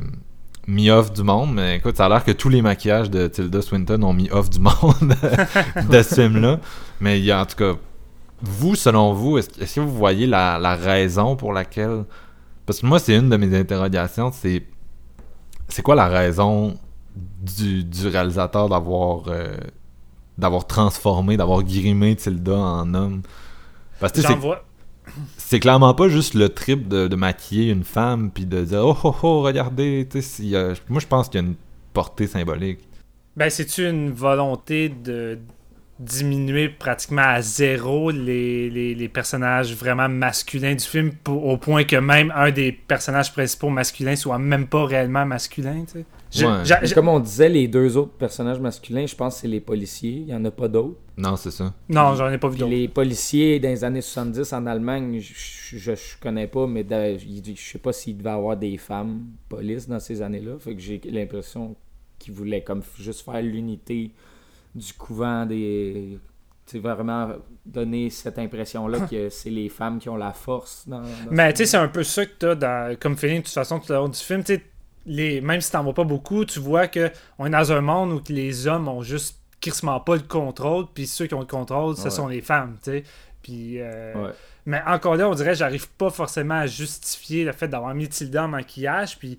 mis off du monde, mais écoute, ça a l'air que tous les maquillages de Tilda Swinton ont mis off du monde (laughs) de ce film-là. Mais il y a en tout cas, vous, selon vous, est-ce est-ce que vous voyez la, la raison pour laquelle? Parce que moi, c'est une de mes interrogations, c'est. C'est quoi la raison du, du réalisateur d'avoir. euh, d'avoir transformé, d'avoir grimé Tilda en homme? Parce que c'est vois. c'est clairement pas juste le trip de, de maquiller une femme puis de dire oh oh oh regardez tu sais s'il y a- moi je pense qu'il y a une portée symbolique Ben, c'est-tu une volonté de diminuer pratiquement à zéro les, les, les personnages vraiment masculins du film pour- au point que même un des personnages principaux masculins soit même pas réellement masculin, tu sais? Je- Ouais. j'a- Mais j'a- Comme on disait, les deux autres personnages masculins, je pense que c'est les policiers. Il n'y en a pas d'autres. non c'est ça non, j'en ai pas vu Puis d'autres. les policiers dans les années 70 en Allemagne, je, je, je connais pas, mais dans- je sais pas s'il devait y avoir des femmes police dans ces années-là. Fait que j'ai l'impression qu'ils voulaient comme juste faire l'unité du couvent des. Tu sais, vraiment donner cette impression-là (laughs) que c'est les femmes qui ont la force dans. dans Mais tu sais, c'est un peu ça que t'as dans, comme feeling de toute façon tout au long du film. Tu les, même si t'en vois pas beaucoup, tu vois que on est dans un monde où les hommes ont juste crissement pas le contrôle, puis ceux qui ont le contrôle, ce Ouais. sont les femmes, tu sais. Puis, euh, Ouais. Mais encore là, on dirait, j'arrive pas forcément à justifier le fait d'avoir mis Tilda en maquillage, puis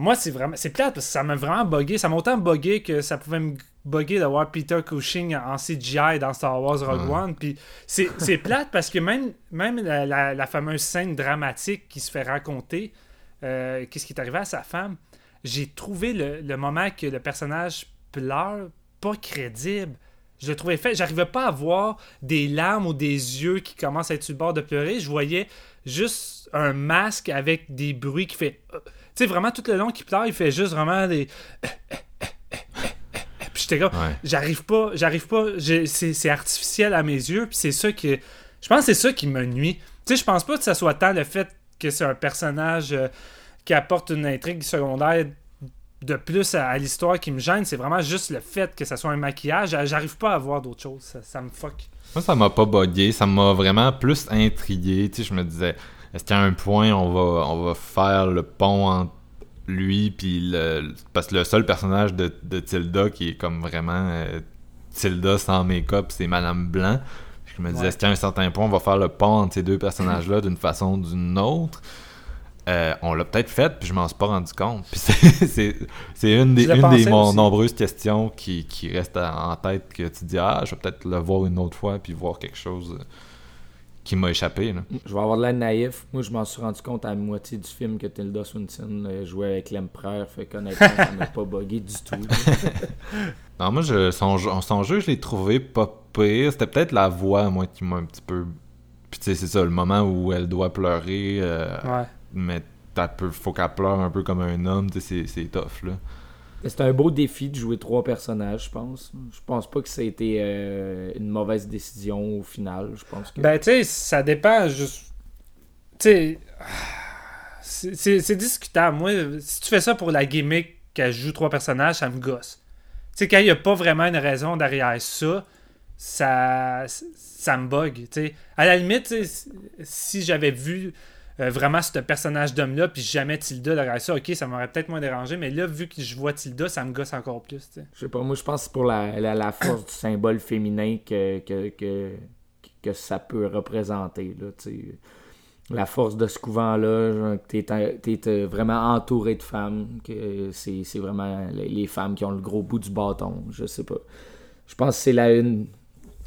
moi, c'est vraiment, c'est plate parce que ça m'a vraiment bugué. Ça m'a autant bugué que ça pouvait me bugger d'avoir Peter Cushing en CGI dans Star Wars Rogue Ouais. One. Puis c'est, c'est (laughs) plate parce que même, même la, la- la fameuse scène dramatique qui se fait raconter, euh, qu'est-ce qui est arrivé à sa femme, j'ai trouvé le, le moment que le personnage pleure pas crédible. Je le trouvais fait. J'arrivais pas à voir des larmes ou des yeux qui commencent à être sur le bord de pleurer. Je voyais juste un masque avec des bruits qui fait. Sais, vraiment tout le long qu'il pleure, il fait juste vraiment des. (laughs) Puis j'étais comme. Ouais. J'arrive pas. J'arrive pas. C'est c'est artificiel à mes yeux. Puis c'est ça que. Je pense que c'est ça qui me nuit. Tu sais, je pense pas que ça soit tant le fait que c'est un personnage euh, qui apporte une intrigue secondaire de plus à, à l'histoire qui me gêne. C'est vraiment juste le fait que ça soit un maquillage. J'arrive pas à voir d'autre chose. Ça, ça me fuck. Moi, ça m'a pas bugué, ça m'a vraiment plus intrigué. Tu sais, je me disais, est-ce qu'à un point, on va, on va faire le pont entre lui puis le... Parce que le seul personnage de, de Tilda qui est comme vraiment euh, Tilda sans make-up, c'est Madame Blanc. Puis je me disais, Ouais. est-ce qu'à un certain point, on va faire le pont entre ces deux personnages-là d'une façon ou d'une autre? Euh, on l'a peut-être fait, puis je m'en suis pas rendu compte. Puis c'est- (laughs) une des, une des mon- nombreuses questions qui, qui restent à- en tête que tu dis Ah, je vais peut-être le voir une autre fois, puis voir quelque chose euh, qui m'a échappé. Là. Je vais avoir de l'air naïf. Moi, je m'en suis rendu compte à la moitié du film que Tilda Swinton euh, jouait avec l'empereur. Fait qu'honnêtement, ça m'a pas bugué du tout. (laughs) Non, moi, je, son, jeu- son jeu, je l'ai trouvé pas pire. C'était peut-être la voix, moi, qui m'a un petit peu. Puis tu sais, c'est ça, le moment où elle doit pleurer, euh, Ouais. mais t'as peu, faut qu'elle pleure un peu comme un homme, tu sais, c'est c'est tough, là. C'est un beau défi de jouer trois personnages, je pense. Je pense pas que ça a été euh, une mauvaise décision au final. Je pense que. Ben, tu sais, ça dépend. Tu sais. C'est discutable. Moi, si tu fais ça pour la gimmick qu'elle joue trois personnages, ça me gosse. Tu sais, quand il n'y a pas vraiment une raison derrière ça, ça, ça me bug. À la limite, si j'avais vu euh, vraiment ce personnage d'homme-là, puis jamais Tilda derrière ça, ok, ça m'aurait peut-être moins dérangé, mais là, vu que je vois Tilda, ça me gosse encore plus. Je sais pas, moi je pense que c'est pour la, la, force du symbole féminin que, que, que, que ça peut représenter. Là, la force de ce couvent-là, que t'es, t'es, vraiment entouré de femmes, que c'est, c'est vraiment les, les femmes qui ont le gros bout du bâton. Je sais pas. Je pense que c'est la une.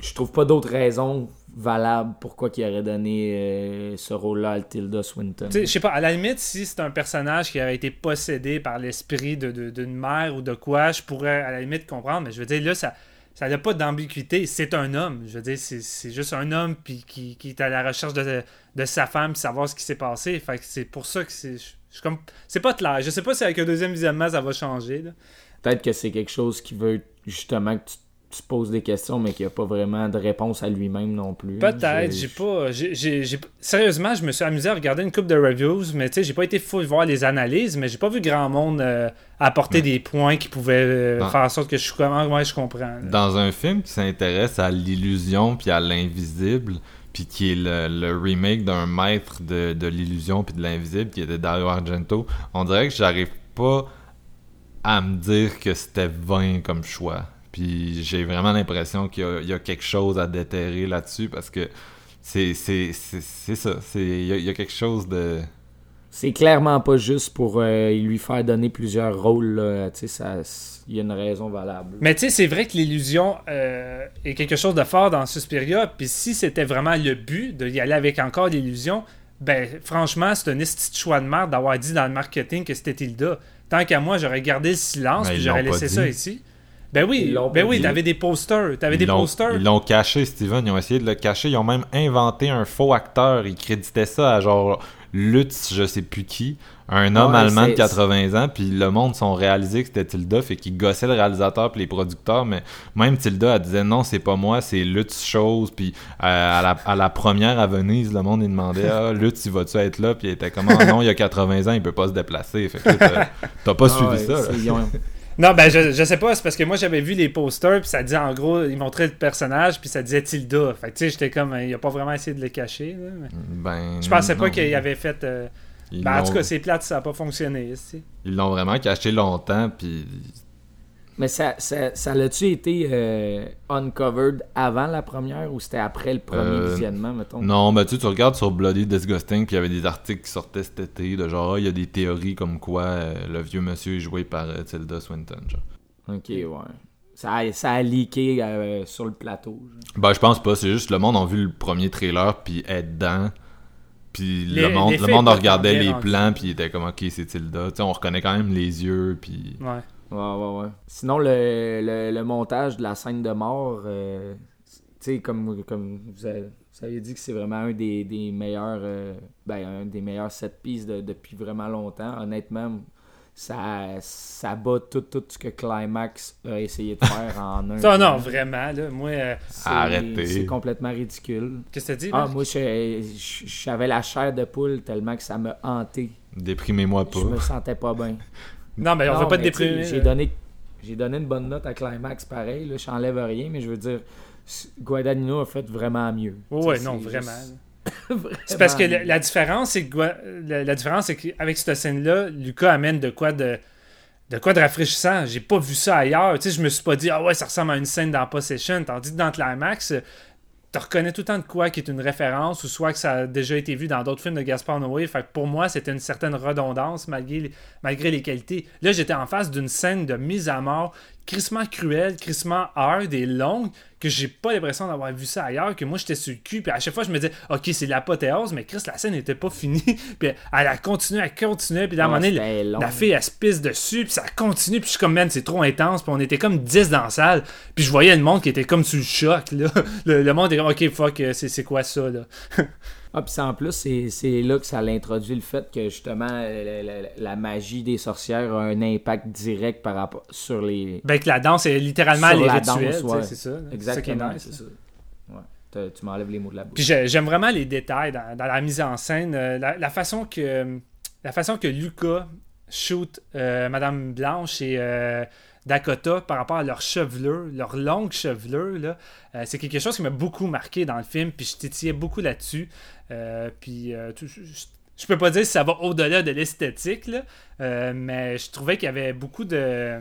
Je trouve pas d'autres raisons valables pourquoi qu'il aurait donné euh, ce rôle-là à Tilda Swinton. Je sais pas, à la limite, si c'est un personnage qui aurait été possédé par l'esprit de- de- d'une mère ou de quoi, je pourrais à la limite comprendre, mais je veux dire, là, ça ça n'a pas d'ambiguïté. C'est un homme. Je veux dire, c'est juste un homme puis qui, qui est à la recherche de, de sa femme savoir ce qui s'est passé. Fait que c'est pour ça que c'est. je- comme. C'est pas clair. Je sais pas si avec un deuxième visionnement ça va changer. Peut-être que c'est quelque chose qui veut justement que tu, tu te poses des questions, mais qu'il n'y a pas vraiment de réponse à lui-même non plus. Peut-être, j'ai pas. Sérieusement, je me suis amusé à regarder une coupe de reviews, mais tu sais, j'ai pas été fou de voir les analyses, mais j'ai pas vu grand monde euh, apporter des points qui pouvaient euh, faire en sorte que je suis comment ouais, je comprends. là. Dans un film qui s'intéresse à l'illusion puis à l'invisible, puis qui est le, le remake d'un maître de, de l'illusion puis de l'invisible qui était Dario Argento, on dirait que j'arrive pas à me dire que c'était vain comme choix. Puis j'ai vraiment l'impression qu'il y a- il y, a quelque chose à déterrer là-dessus parce que c'est c'est- c'est- c'est ça. c'est- Il y, a- il y a quelque chose de... C'est clairement pas juste pour euh, lui faire donner plusieurs rôles. là. Tu sais, ça- Il y a une raison valable. Mais tu sais, c'est vrai que l'illusion euh, est quelque chose de fort dans Suspiria, puis si c'était vraiment le but d'y aller avec encore l'illusion, ben franchement, c'est un esti de choix de merde d'avoir dit dans le marketing que c'était Tilda. Tant qu'à moi, j'aurais gardé le silence, puis ils j'aurais laissé dit. ça ici. Ben oui, ben oui, t'avais des posters, t'avais Ils des l'ont- posters. Ils l'ont caché, Steven. Ils ont essayé de le cacher. Ils ont même inventé un faux acteur. Ils créditaient ça à genre Lutz, je sais plus qui, un homme Ouais, allemand de c'est- 80 ans. Puis le monde sont réalisé que c'était Tilda, fait qu'ils gossaient le réalisateur puis les producteurs. Mais même Tilda, elle disait non, c'est pas moi, c'est Lutz chose. Puis euh, à, la, à la première à Venise, le monde il demandait ah (laughs) Lutz, il va-tu être là? Puis il était comme Ah, non, il y a 80 ans, il peut pas se déplacer. Fait que là, t'as- t'as pas Ah suivi ouais, ça. Non, ben je, je sais pas, c'est parce que moi j'avais vu les posters, puis ça disait en gros, ils montraient le personnage, puis ça disait Tilda. Fait que tu sais, j'étais comme, il a pas vraiment essayé de le cacher. là, mais Ben, Je pensais pas qu'il avait fait. euh, Ben, en tout cas, c'est plate, ça a pas fonctionné. ici. Ils l'ont vraiment caché longtemps, puis Mais ça, ça, ça l'a-tu été euh, uncovered avant la première ou c'était après le premier Euh, visionnement, mettons? Non, ben tu, sais, tu regardes sur Bloody Disgusting, puis il y avait des articles qui sortaient cet été, de genre, ah, il y a des théories comme quoi euh, le vieux monsieur est joué par euh, Tilda Swinton. Genre. Ok, ouais. Ça a, ça a leaké euh, sur le plateau. genre. Ben, je pense pas, c'est juste le monde a vu le premier trailer, puis est dedans. Puis le monde, le monde regardait les plans, puis il était comme, ok, c'est Tilda. Tu sais, on reconnaît quand même les yeux, puis. Ouais. Ouais, ouais, ouais. Sinon, le, le, le montage de la scène de mort, euh, tu sais, comme, comme vous, avez, vous avez dit que c'est vraiment un des, des meilleurs euh, ben, un des meilleurs set pieces de- depuis vraiment longtemps. Honnêtement, ça, ça bat tout, tout ce que Climax a essayé de faire en un. (laughs) Non, plan. vraiment, là. Moi, euh, C'est- Arrêtez. C'est complètement ridicule. qu'est-ce que t'as dit? Ah, moi, j'avais la chair de poule tellement que ça me hantait. Déprimez-moi pas. Je me sentais pas bien. (laughs) Non, mais on Non, va pas te déprimer. J'ai donné, donné une bonne note à Climax, pareil. Là, j'enlève rien, mais je veux dire, Guadagnino a fait vraiment mieux. Sais, non, vraiment. (laughs) juste- C'est parce que la, la différence, c'est la, la différence, c'est qu'avec cette scène-là, Lucas amène de quoi de de quoi de rafraîchissant. J'ai pas vu ça ailleurs. Tu sais, je me suis pas dit ah ouais, ça ressemble à une scène dans Possession. Tandis que dans Climax, tu reconnais tout le temps de quoi qui est une référence ou soit que ça a déjà été vu dans d'autres films de Gaspar Noé. Fait que pour moi, c'était une certaine redondance malgré, malgré les qualités. Là, j'étais en face d'une scène de mise à mort crissement cruelle, crissement hard et longue que j'ai pas l'impression d'avoir vu ça ailleurs, que moi j'étais sur le cul, puis à chaque fois je me disais, ok, c'est l'apothéose, mais Chris, la scène n'était pas finie, (laughs) puis elle a continué, elle continuait, puis à un moment donné, la fille elle se pisse dessus, puis ça continue, puis je suis comme, man, c'est trop intense, puis on était comme 10 dans la salle, puis je voyais le monde qui était comme sous le choc, là. (laughs) Le, le monde était comme, ok, fuck, euh, c'est quoi ça, là? (laughs) Ah, puis en plus, c'est là que ça l'introduit le fait que justement la, la- la magie des sorcières a un impact direct par rapport sur les. Ben que la danse est littéralement Sur les la rituels, ouais. c'est ça. Exactement, C'est ça c'est ça. Ouais. T'as- Tu m'enlèves les mots de la bouche. Puis j'ai- j'aime vraiment les détails dans, dans la mise en scène, euh, la, la façon que la façon que Lucas shoot euh, Madame Blanche et euh, Dakota par rapport à leur chevelure, leur longue chevelure, là, euh, c'est quelque chose qui m'a beaucoup marqué dans le film, puis je titillais beaucoup là-dessus. Euh, puis euh, je, je- peux pas dire si ça va au-delà de l'esthétique, mais je trouvais qu'il y avait beaucoup de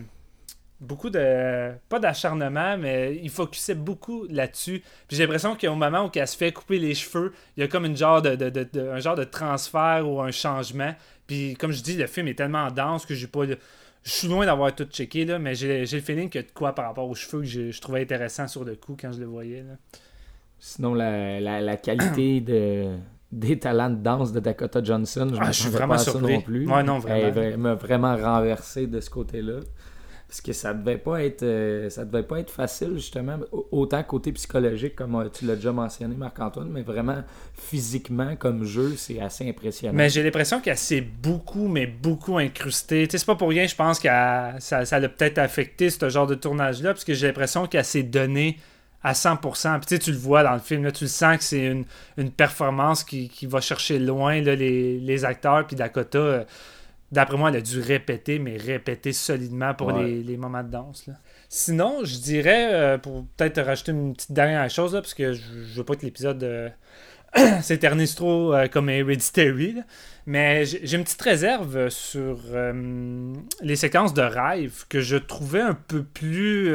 beaucoup de pas d'acharnement mais il focusait beaucoup là-dessus. Puis j'ai l'impression qu'au moment où elle se fait couper les cheveux il y a comme une genre de, de- de- un genre de transfert ou un changement. Puis comme je dis le film est tellement dense que j'ai pas je suis loin d'avoir tout checké là mais j'ai le feeling a de quoi par rapport aux cheveux que je, je trouvais intéressant sur le coup quand je le voyais là. Sinon, la, la, la qualité (clears throat) de, des talents de danse de Dakota Johnson, je Ah, je suis vraiment pas surpris. non plus. Ouais, non, vraiment. Elle m'a vraiment renversé de ce côté-là. Parce que ça devait pas être euh, ça devait pas être facile, justement, au- autant côté psychologique, comme euh, tu l'as déjà mentionné, Marc-Antoine, mais vraiment physiquement, comme jeu, c'est assez impressionnant. Mais j'ai l'impression qu'elle s'est beaucoup, mais beaucoup incrustée. C'est pas pour rien, je pense que ça, l'a peut-être affecté ce genre de tournage-là, parce que j'ai l'impression qu'elle s'est donnée à 100%. Puis tu le vois dans le film, tu le sens que c'est une, une performance qui, qui va chercher loin là, les, les acteurs. Puis Dakota, euh, d'après moi, elle a dû répéter, mais répéter solidement pour Ouais. les, les moments de danse. là. Sinon, je dirais, euh, pour peut-être rajouter une petite dernière chose, là, parce que je, je veux pas que l'épisode euh, (clears throat) s'éternise trop euh, comme Hereditary, là. mais j'ai une petite réserve sur les séquences de rêve que je trouvais un peu plus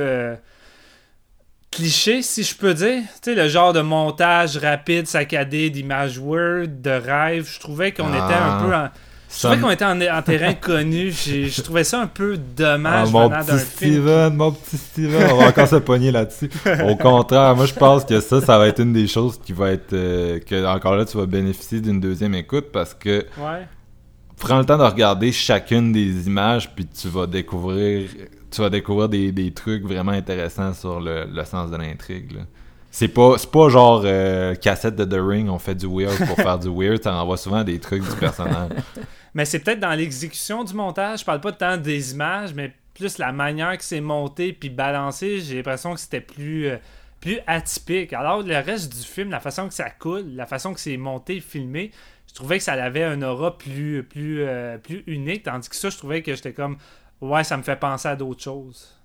cliché, si je peux dire. Tu sais, le genre de montage rapide, saccadé, d'images Word, de rêve, je trouvais qu'on Ah. était un peu en... Trouvais me- qu'on était en, en terrain connu. Je trouvais ça un peu Ah, dommage mon venant petit d'un film. Steven, mon petit Steven, on va encore se pogner là-dessus. Au contraire, moi je pense que ça, ça va être une des choses qui va être euh, que encore là tu vas bénéficier d'une deuxième écoute parce que Ouais. prends le temps de regarder chacune des images puis tu vas découvrir tu vas découvrir des, des trucs vraiment intéressants sur le, le sens de l'intrigue. C'est pas pas genre euh, cassette de The Ring, on fait du weird pour faire du weird, ça envoie souvent des trucs du personnage. Mais c'est peut-être dans l'exécution du montage. Je parle pas tant des images, mais plus la manière que c'est monté puis balancé. J'ai l'impression que c'était plus, euh, plus atypique. Alors, le reste du film, la façon que ça coule, la façon que c'est monté, filmé, je trouvais que ça avait un aura plus, plus, euh, plus unique. Tandis que ça, je trouvais que j'étais comme, ouais, ça me fait penser à d'autres choses.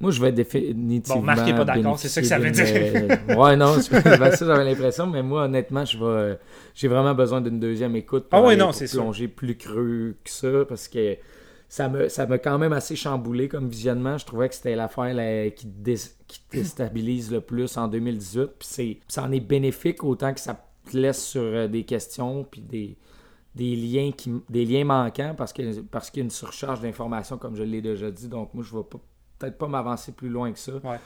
Moi, je vais définitivement. Bon, Marc est pas d'accord, c'est ça que ça veut d'une, euh, ouais, non, c'est- ben, ça, j'avais l'impression, mais moi, honnêtement, je vais, j'ai vraiment besoin d'une deuxième écoute pour, Ah ouais, aller- non, pour sûr. plonger plus creux que ça, parce que ça me, ça m'a quand même assez chamboulé comme visionnement. Je trouvais que c'était l'affaire qui, dé- qui déstabilise le plus en 2018. Puis c'est, ça en est bénéfique autant que ça te laisse sur euh, des questions puis des, des liens qui des liens manquants parce que parce qu'il y a une surcharge d'informations comme je l'ai déjà dit. Donc moi je vais pas- peut-être pas m'avancer plus loin que ça. Ouais.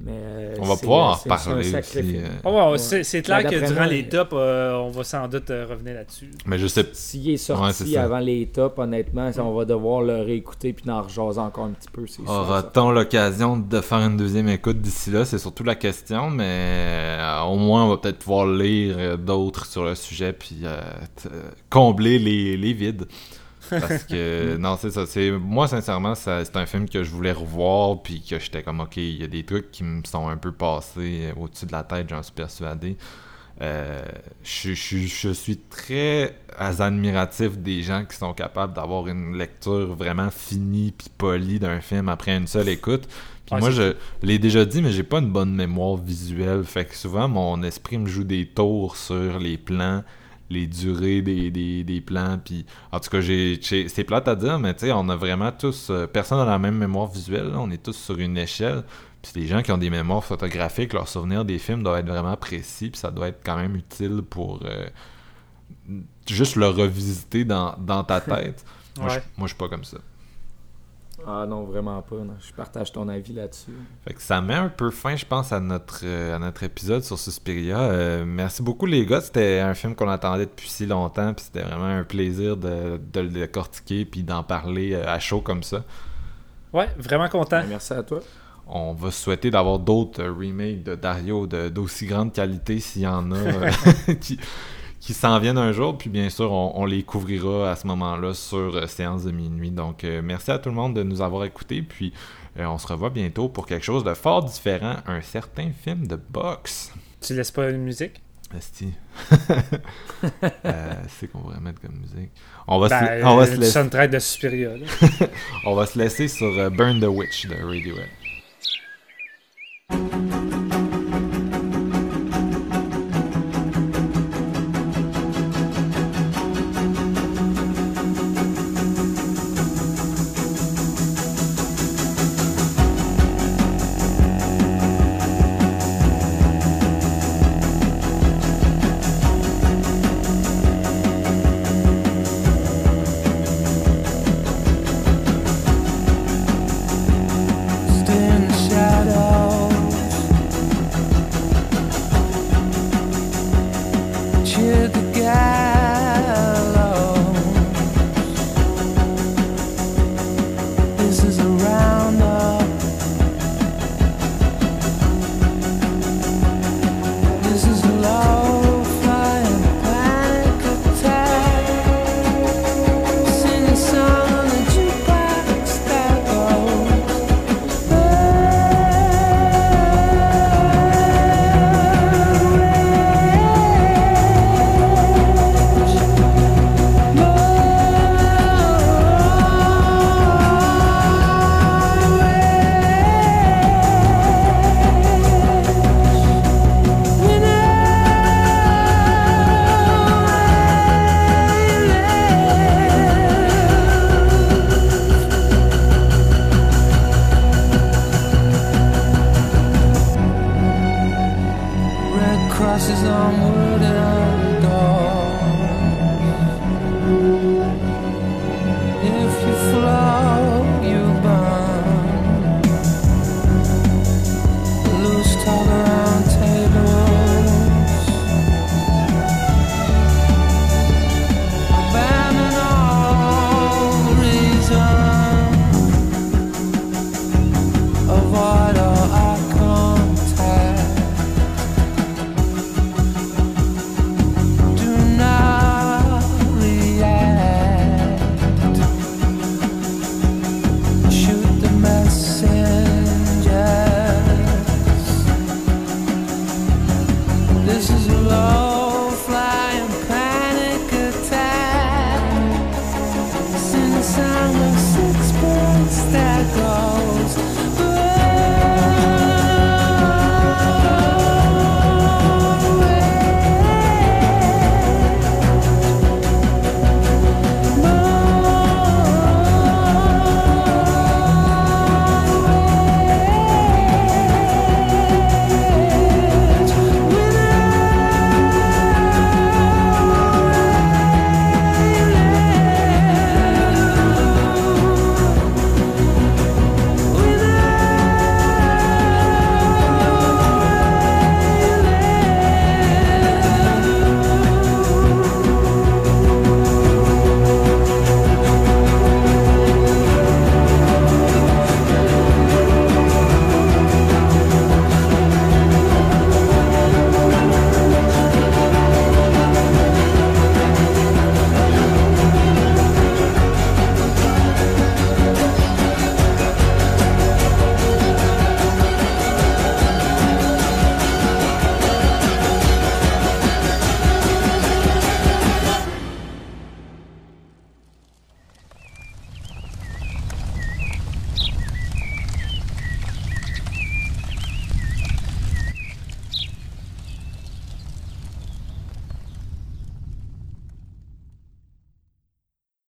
Mais, euh, On va pouvoir en reparler aussi, film. euh. Oh, ouais, Ouais. c'est, clair que d'après durant moi, les tops, euh, on va sans doute euh, revenir là-dessus. Mais je sais S'il est sorti c'est ça. avant les tops, honnêtement, on va devoir le réécouter puis en rejaser encore un petit peu. Aura-t-on l'occasion de faire une deuxième écoute d'ici là? C'est surtout la question, mais euh, au moins on va peut-être pouvoir lire euh, d'autres sur le sujet puis euh, euh, combler les, les vides. Parce que, (laughs) non, c'est ça. C'est, moi, sincèrement, ça- c'est un film que je voulais revoir puis que j'étais comme, ok, il y a des trucs qui me sont un peu passés au-dessus de la tête, j'en suis persuadé. Euh, je, je- je suis très admiratif des gens qui sont capables d'avoir une lecture vraiment finie puis polie d'un film après une seule écoute. Puis moi, je l'ai déjà dit, mais j'ai pas une bonne mémoire visuelle. Fait que souvent, mon esprit me joue des tours sur les plans, les durées des, des, des plans. Puis, en tout cas, j'ai, c'est plate à dire, mais tu sais, on a vraiment tous. euh, personne n'a la même mémoire visuelle. là. On est tous sur une échelle. Puis les gens qui ont des mémoires photographiques, leurs souvenirs des films doivent être vraiment précis. Puis ça doit être quand même utile pour euh, juste le revisiter dans, dans ta (laughs) tête. Moi, je, moi, je suis pas comme ça. Ah non, vraiment pas. non. Je partage ton avis là-dessus. Fait que ça met un peu fin, je pense, à notre, euh, à notre épisode sur Suspiria. Euh, merci beaucoup, les gars. C'était un film qu'on attendait depuis si longtemps. Puis c'était vraiment un plaisir de, de le décortiquer puis d'en parler euh, à chaud comme ça. Ouais, vraiment content. Ben, Merci à toi. On va souhaiter d'avoir d'autres remakes de Dario de- d'aussi grande qualité s'il y en a (laughs) (laughs) qui, qui s'en viennent un jour. Puis bien sûr, on, on les couvrira à ce moment-là sur euh, Séance de minuit. Donc euh, merci à tout le monde de nous avoir écoutés. Puis euh, on se revoit bientôt pour quelque chose de fort différent, un certain film de boxe. Tu laisses pas une musique? (laughs) Euh, c'est qu'on va mettre comme musique. On va, Ben, se, on va se laisser, de Suspiria. (laughs) on va se laisser sur Burn the Witch de Radiohead.